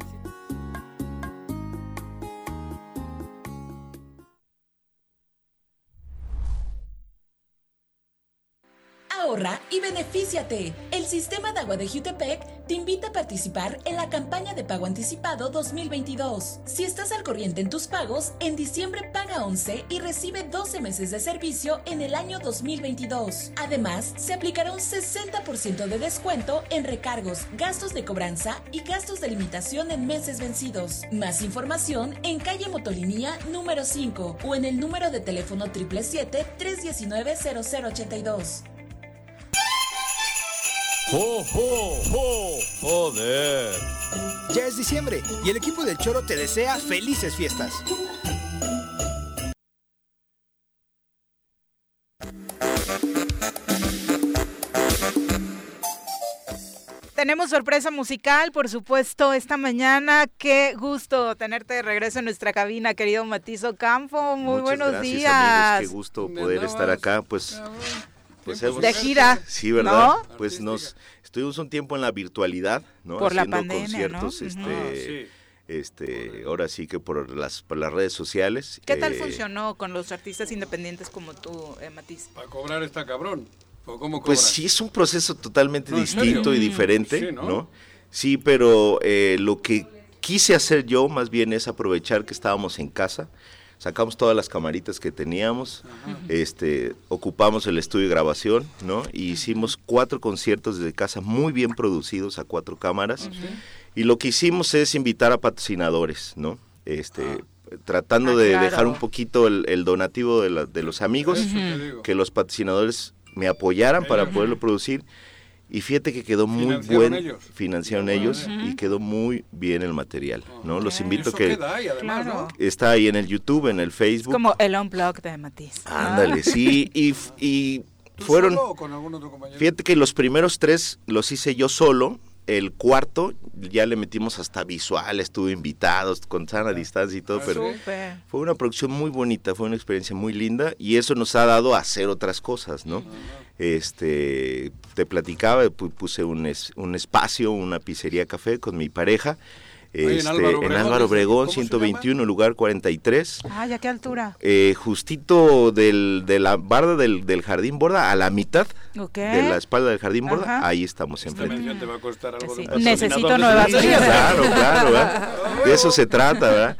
Ahorra y benefíciate. El sistema de agua de Jutepec te invita a participar en la campaña de pago anticipado 2022. Si estás al corriente en tus pagos, en diciembre paga 11 y recibe 12 meses de servicio en el año 2022. Además, se aplicará un 60% de descuento en recargos, gastos de cobranza y gastos de limitación en meses vencidos. Más información en calle Motolinía número 5 o en el número de teléfono 777-319-0082. ¡Jo, jo, jo! ¡Joder! Ya es diciembre y el equipo del Choro te desea felices fiestas. Tenemos sorpresa musical, por supuesto, esta mañana. Qué gusto tenerte de regreso en nuestra cabina, querido Matizo Campo. Muy Muchas buenos gracias, días. amigos. Qué gusto ¿Dónde poder estar acá. Pues, pues hemos- De gira, Sí, ¿verdad? ¿no? Pues nos estuvimos un tiempo en la virtualidad, ¿no? Por la Haciendo pandemia, conciertos ¿no? este. Ah, sí. este, ahora sí que por las, por las redes sociales. ¿Qué tal eh, funcionó con los artistas independientes como tú, eh, Matiz? Para cobrar está cabrón. ¿O cómo Pues sí, es un proceso totalmente No, ¿en distinto y diferente, Sí, ¿no? ¿no? Sí, pero eh, lo que quise hacer yo más bien es aprovechar que estábamos en casa, sacamos todas las camaritas que teníamos, este, ocupamos el estudio de grabación, ¿no? Y hicimos cuatro conciertos desde casa muy bien producidos a cuatro cámaras. Y lo que hicimos es invitar a patrocinadores, ¿no? Este, tratando Ah, de claro. dejar un poquito el, el donativo de, la- de los amigos, que los patrocinadores me apoyaran para poderlo producir. Y fíjate que quedó muy ¿Financiaron buen, ellos? financiaron ellos y quedó muy bien el material, ¿no? Los invito Eso que queda ahí, además, ¿no? está ahí en el YouTube, en el Es Facebook. como el unplug de Matiz. Ándale, sí, y, y ¿Tú fueron, solo o con algún otro compañero? fíjate que los primeros tres los hice yo solo, el cuarto ya le metimos hasta visuales, tuve invitados con sana distancia y todo, Ah, pero fue una producción muy bonita, fue una experiencia muy linda y eso nos ha dado a hacer otras cosas, ¿no? Este, te platicaba, pu- puse un, es- un espacio, una pizzería café con mi pareja. Ahí en este, Álvaro en Obregón, Álvaro dice, Obregón, ¿cómo se 121, lugar 43. Ay, ¿a qué altura? Eh, justito del, de la barda del, del jardín borda, a la mitad Ok. de la espalda del jardín borda, Ajá. ahí estamos Esta enfrente. te va a costar algo Pues Necesito nuevas. Claro, claro, ¿verdad? De eso se trata, ¿verdad?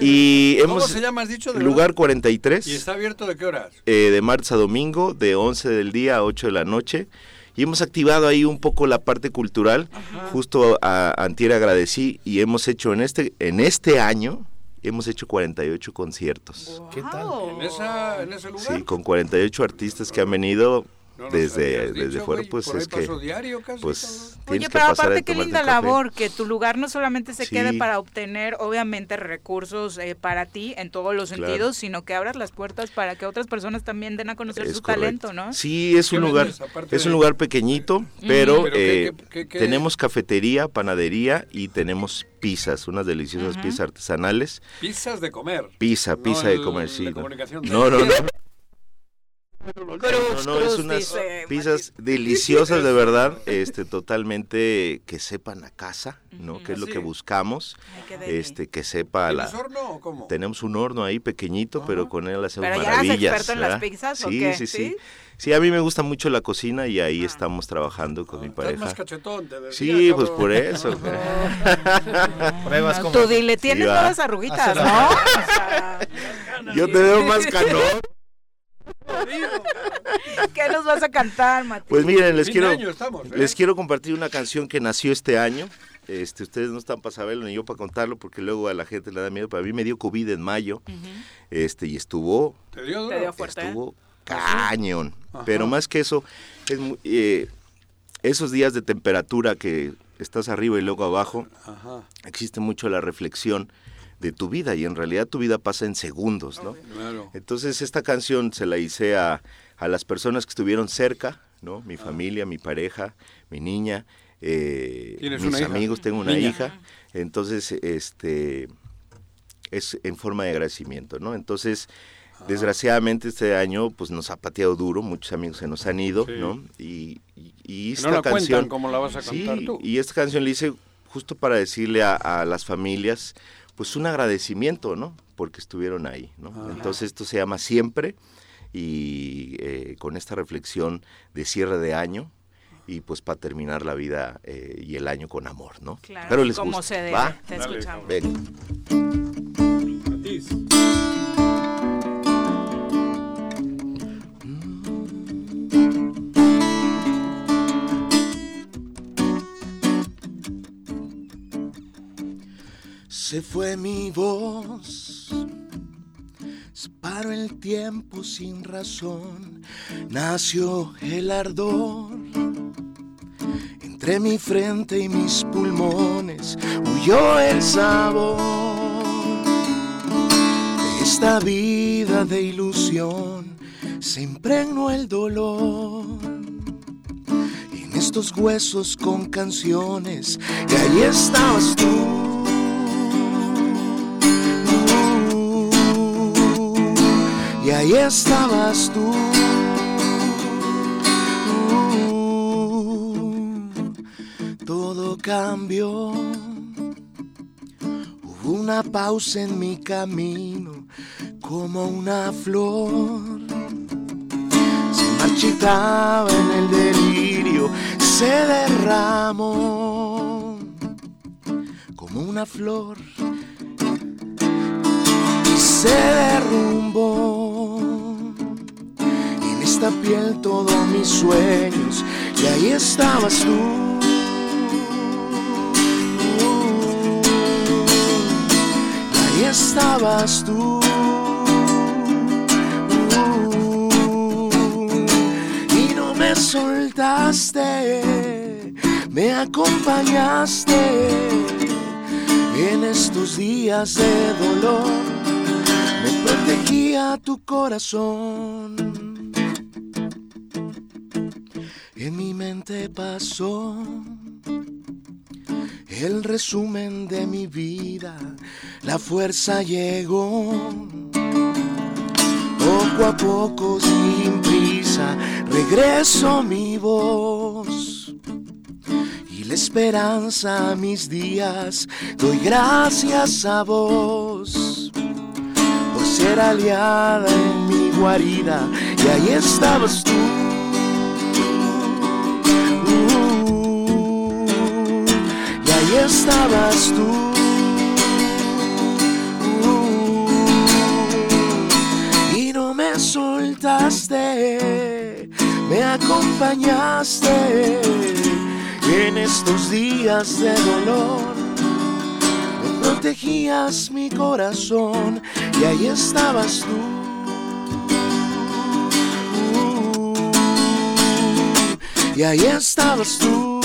Y ¿Cómo hemos se llama, has dicho? de lugar verdad? 43. ¿Y está abierto de qué horas? eh, de martes a domingo, de 11 del día a 8 de la noche. Y hemos activado ahí un poco la parte cultural. Justo a, Antier agradecí y hemos hecho en este, en este año, hemos hecho 48 conciertos. ¿Qué tal? ¿En, esa, ¿En ese lugar? Sí, con 48 artistas que han venido No desde, desde dicho, fuera, pues es que... diario casi, Pues Oye, pero pasar aparte qué linda labor, que tu lugar no solamente se Sí. quede para obtener, obviamente, recursos eh, para ti en todos los Claro. sentidos, sino que abras las puertas para que otras personas también den a conocer Es su correcto. talento, ¿no? Sí, es ¿Qué un lugar, es de- un lugar pequeñito, pero, ¿Pero qué- eh, qué- qué- qué? tenemos cafetería, panadería y tenemos pizzas, unas deliciosas pizzas artesanales. Pizzas de comer. Pizza, No pizza de el- comer, de sí. no. comunicación. No, no, no. Cruz, No, no, es cruz, unas dice pizzas deliciosas de verdad, este, totalmente que sepan a casa, ¿no? Que es lo Sí. que buscamos, Ay, este, que sepa a la. ¿Tienes horno o cómo? Tenemos un horno ahí pequeñito, pero con él hacemos Pero ya maravillas. experto en las ¿verdad? pizzas, ¿o sí, qué? Sí, sí, ¿Sí? sí. a mí me gusta mucho la cocina y ahí estamos trabajando con mi pareja. más cachetón, te decía, Sí, pues cabrón. por eso. Pruebas No, como... tú dile, tienes Sí, va. nuevas arruguitas, ¿no? O sea, Yo te veo más canón. ¿Qué nos vas a cantar, Mati? Pues miren, les quiero, estamos, ¿eh? les quiero compartir una canción que nació este año. Este, ustedes no están para saberlo ni yo para contarlo porque luego a la gente le da miedo. Pero a mí me dio COVID en mayo, este y estuvo, ¿Te dio duro? Te dio fuerte. estuvo cañón. Ajá. Pero más que eso, es eh, esos días de temperatura que estás arriba y luego abajo, Ajá. existe mucho la reflexión de tu vida y en realidad tu vida pasa en segundos, ¿no? Claro. Entonces esta canción se la hice a, a las personas que estuvieron cerca, ¿no? Ah. Mi familia, mi pareja, mi niña, eh, ¿Tienes mis hija? amigos, tengo una Niña. hija. Entonces, este, es en forma de agradecimiento, ¿no? Entonces, Ah. desgraciadamente este año, pues nos ha pateado duro, muchos amigos se nos han ido, Sí. ¿no? Y, y, y No esta la canción... cuentan como la vas a Sí, cantar tú. y esta canción la hice justo para decirle a, a las familias, pues un agradecimiento, ¿no? Porque estuvieron ahí, ¿no? Entonces esto se llama Siempre y eh, con esta reflexión de cierre de año y pues para terminar la vida eh, y el año con amor, ¿no? Claro, Espero les como guste. se debe. ¿Va? Te Dale, escuchamos. Venga. Se fue mi voz, paró el tiempo sin razón, nació el ardor. Entre mi frente y mis pulmones huyó el sabor de esta vida de ilusión. Se impregnó el dolor en estos huesos con canciones y ahí estabas tú. Ahí estabas tú. Todo cambió. una pausa en mi camino como una flor. Se marchitaba en el delirio, se derramó como una flor y se derrumbó. Esta piel todos mis sueños y ahí estabas tú. Y ahí estabas tú. Y no me soltaste, me acompañaste en estos días de dolor. Me protegía tu corazón. Pasó el resumen de mi vida, la fuerza llegó. Poco a poco, sin prisa, regreso mi voz. Y la esperanza a mis días, doy gracias a vos. Por ser aliada en mi guarida, y ahí estabas tú. Estabas tú. y no me soltaste, me acompañaste en estos días de dolor. Me protegías mi corazón y ahí estabas tú. Y ahí estabas tú.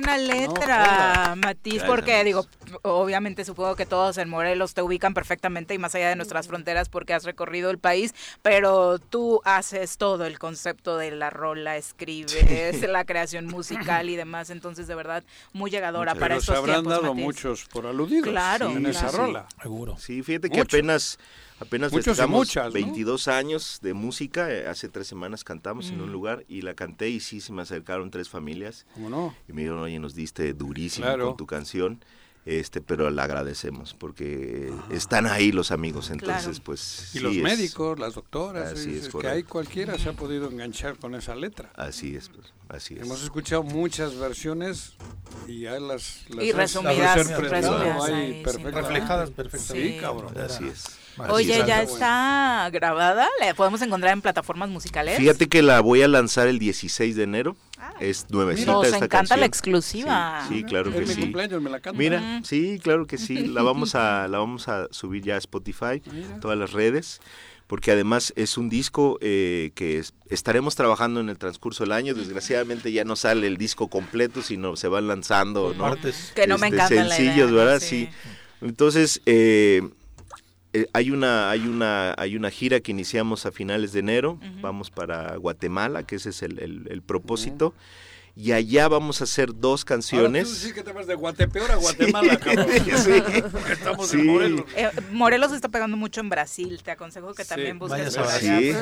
bueno. ¡Qué buena letra, Matiz! Gracias. Porque, digo, obviamente supongo que todos en Morelos te ubican perfectamente y más allá de nuestras fronteras porque has recorrido el país, pero tú haces todo el concepto de la rola, escribes la creación musical y demás, entonces de verdad muy llegadora para Pero se estos habrán tiempos, dado Matiz. muchos por aludidos Claro, en esa rola. Seguro. Sí, fíjate que apenas apenas Muchos y festejamos muchas, ¿no? 22 años de música, eh, hace tres semanas cantamos en un Mm. lugar y la canté y sí se me acercaron tres familias ¿Cómo no? y me dijeron, oye, nos diste durísimo Claro. con tu canción, este, pero la agradecemos porque están ahí los amigos, entonces Claro. pues Y sí los es- médicos, las doctoras, Así es, es, que hay cualquiera se ha podido enganchar con esa letra. Así es, pues, así es. Hemos escuchado muchas versiones y ya las, las Y resumidas, ahí ahí. Reflejadas perfectamente. Sí, cabrón. Así es. Oye, Así. ¿ya está grabada? ¿La podemos encontrar en plataformas musicales? Fíjate que la voy a lanzar el 16 de enero. es nuevecita Nos esta encanta la exclusiva. Sí, sí, claro que Es mi sí. cumpleaños, me la canta. Mira, sí, claro que sí. La vamos a la vamos a subir ya a Spotify, todas las redes, porque además es un disco eh, que es- estaremos trabajando en el transcurso del año. Desgraciadamente ya no sale el disco completo, sino se van lanzando, ¿no? Partes. Que no me Este, la sencillos, idea, ¿verdad? sí. Sí. Entonces, eh, eh, hay una hay una hay una gira que iniciamos a finales de enero vamos para Guatemala que ese es el, el- el propósito y allá vamos a hacer dos Ahora canciones tú sí que te vas de Guatepeor a Guatemala, cabrón. Sí. Porque estamos Sí. en Morelos. Eh, Morelos está pegando mucho en Brasil. Te aconsejo que también busques por a allá. Sí,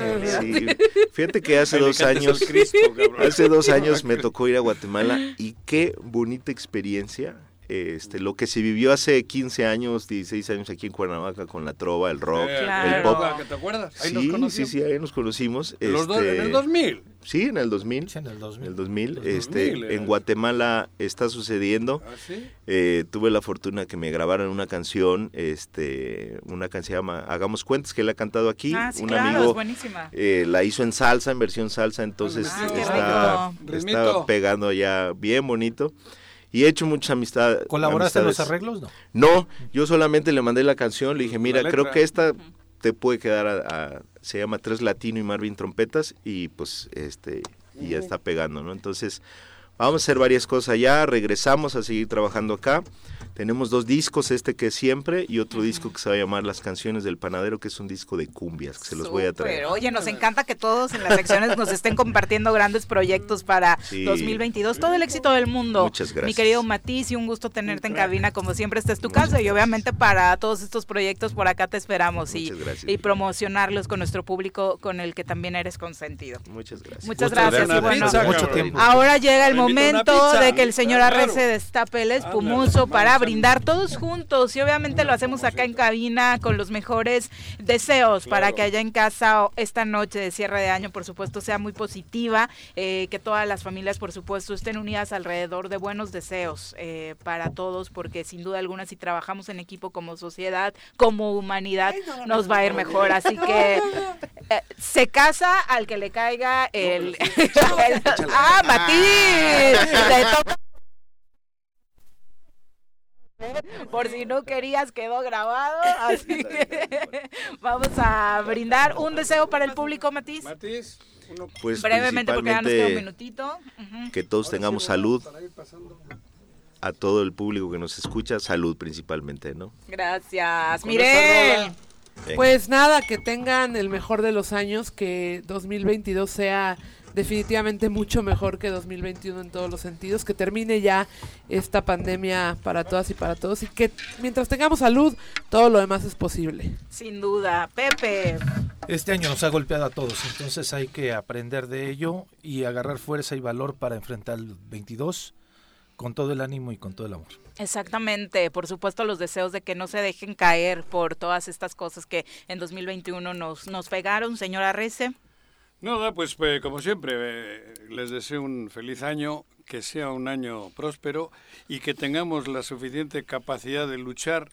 sí. Fíjate que hace dos años, Cristo, hace dos años me tocó ir a Guatemala y qué bonita experiencia. Este, lo que se vivió hace 15 años, 16 años aquí en Cuernavaca con la trova, el rock, Eh, el pop. ¿Te acuerdas? Ahí nos Sí, conocimos. sí, sí, ahí nos conocimos. En los este, en el 2000. Sí, en el 2000. en el 2000. En el 2000, Los este, 2000 era. en Guatemala está sucediendo. ¿Ah, sí? Eh, tuve la fortuna que me grabaran una canción, este, una canción se llama Hagamos Cuentas, que él ha cantado aquí. Ah, sí, un claro, amigo es buenísima. eh, la hizo en salsa, en versión salsa, entonces Ah, está, está pegando ya bien bonito. Y he hecho muchas amistades. ¿Colaboraste en los arreglos? No. No, yo solamente le mandé la canción, le dije, mira, creo que esta te puede quedar a, a- se llama Tres Latino y Marvin Trompetas y pues este y ya está pegando, ¿no? Entonces, vamos a hacer varias cosas allá, regresamos a seguir trabajando acá. Tenemos dos discos, este que es siempre y otro disco que se va a llamar Las canciones del panadero, que es un disco de cumbias, que se los voy a traer. Pero oye, nos encanta que todos en las secciones nos estén compartiendo grandes proyectos para Sí. 2022. Todo el éxito del mundo. Muchas gracias. Mi querido Matiz, y un gusto tenerte en cabina como siempre. Esta es tu casa y obviamente para todos estos proyectos por acá te esperamos y, promocionarlos con nuestro público con el que también eres consentido. Muchas gracias. Muchas Gusto gracias. y bueno, pizza, Mucho cabrón. tiempo. Ahora llega el momento pizza. de que el señor Claro. Arre se destape el espumoso para brindar todos juntos y obviamente lo hacemos acá en cabina con los mejores deseos para que allá en casa esta noche de cierre de año por supuesto sea muy positiva, eh, que todas las familias por supuesto estén unidas alrededor de buenos deseos eh, para todos porque sin duda alguna si trabajamos en equipo como sociedad, como humanidad nos va a ir mejor, así que eh, se casa al que le caiga el, el- ah Matiz toca por si no querías, quedó grabado. Así que vamos a brindar un deseo para el público, Matiz. Pues Brevemente, porque ya nos queda un minutito. Que todos tengamos salud. A todo el público que nos escucha, salud principalmente, ¿no? Gracias. Mirel. Pues nada, que tengan el mejor de los años, que 2022 sea definitivamente mucho mejor que 2021 en todos los sentidos, que termine ya esta pandemia para todas y para todos y que mientras tengamos salud, todo lo demás es posible. Sin duda. Pepe. Este año nos ha golpeado a todos, entonces hay que aprender de ello y agarrar fuerza y valor para enfrentar el 22 con todo el ánimo y con todo el amor. Exactamente, por supuesto los deseos de que no se dejen caer por todas estas cosas que en 2021 nos, nos pegaron, señora Rece. Nada, pues eh, como siempre, eh, les deseo un feliz año, que sea un año próspero y que tengamos la suficiente capacidad de luchar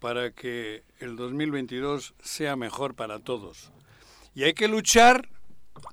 para que el 2022 sea mejor para todos. Y hay que luchar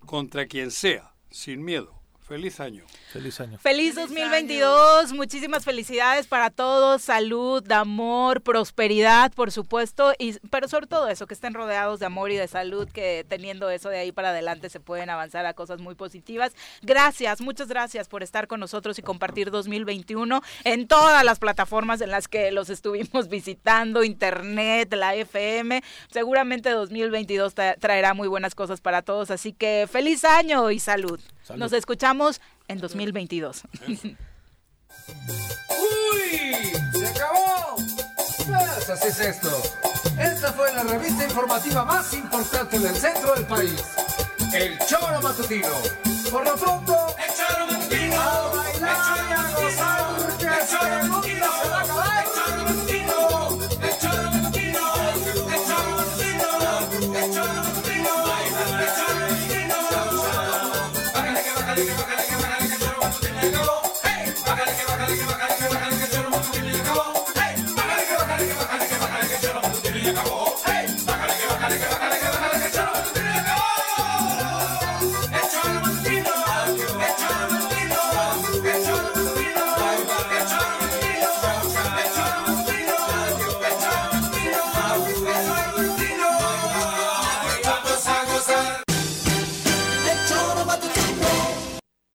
contra quien sea, sin miedo. Feliz año. Feliz año. Feliz 2022, muchísimas felicidades para todos, salud, amor, prosperidad, por supuesto, y pero sobre todo eso, que estén rodeados de amor y de salud, que teniendo eso de ahí para adelante se pueden avanzar a cosas muy positivas. Gracias, muchas gracias por estar con nosotros y compartir 2021 en todas las plataformas en las que los estuvimos visitando, internet, la FM. Seguramente 2022 tra- traerá muy buenas cosas para todos, así que feliz año y salud. Salud. Nos escuchamos en 2022. ¡Uy! ¡Se acabó! Pues así es esto. Esta fue la revista informativa más importante del centro del país. El Choro Matutino. Por lo pronto, el Choro Matutino. A bailar y a gozar, que el Choro Matutino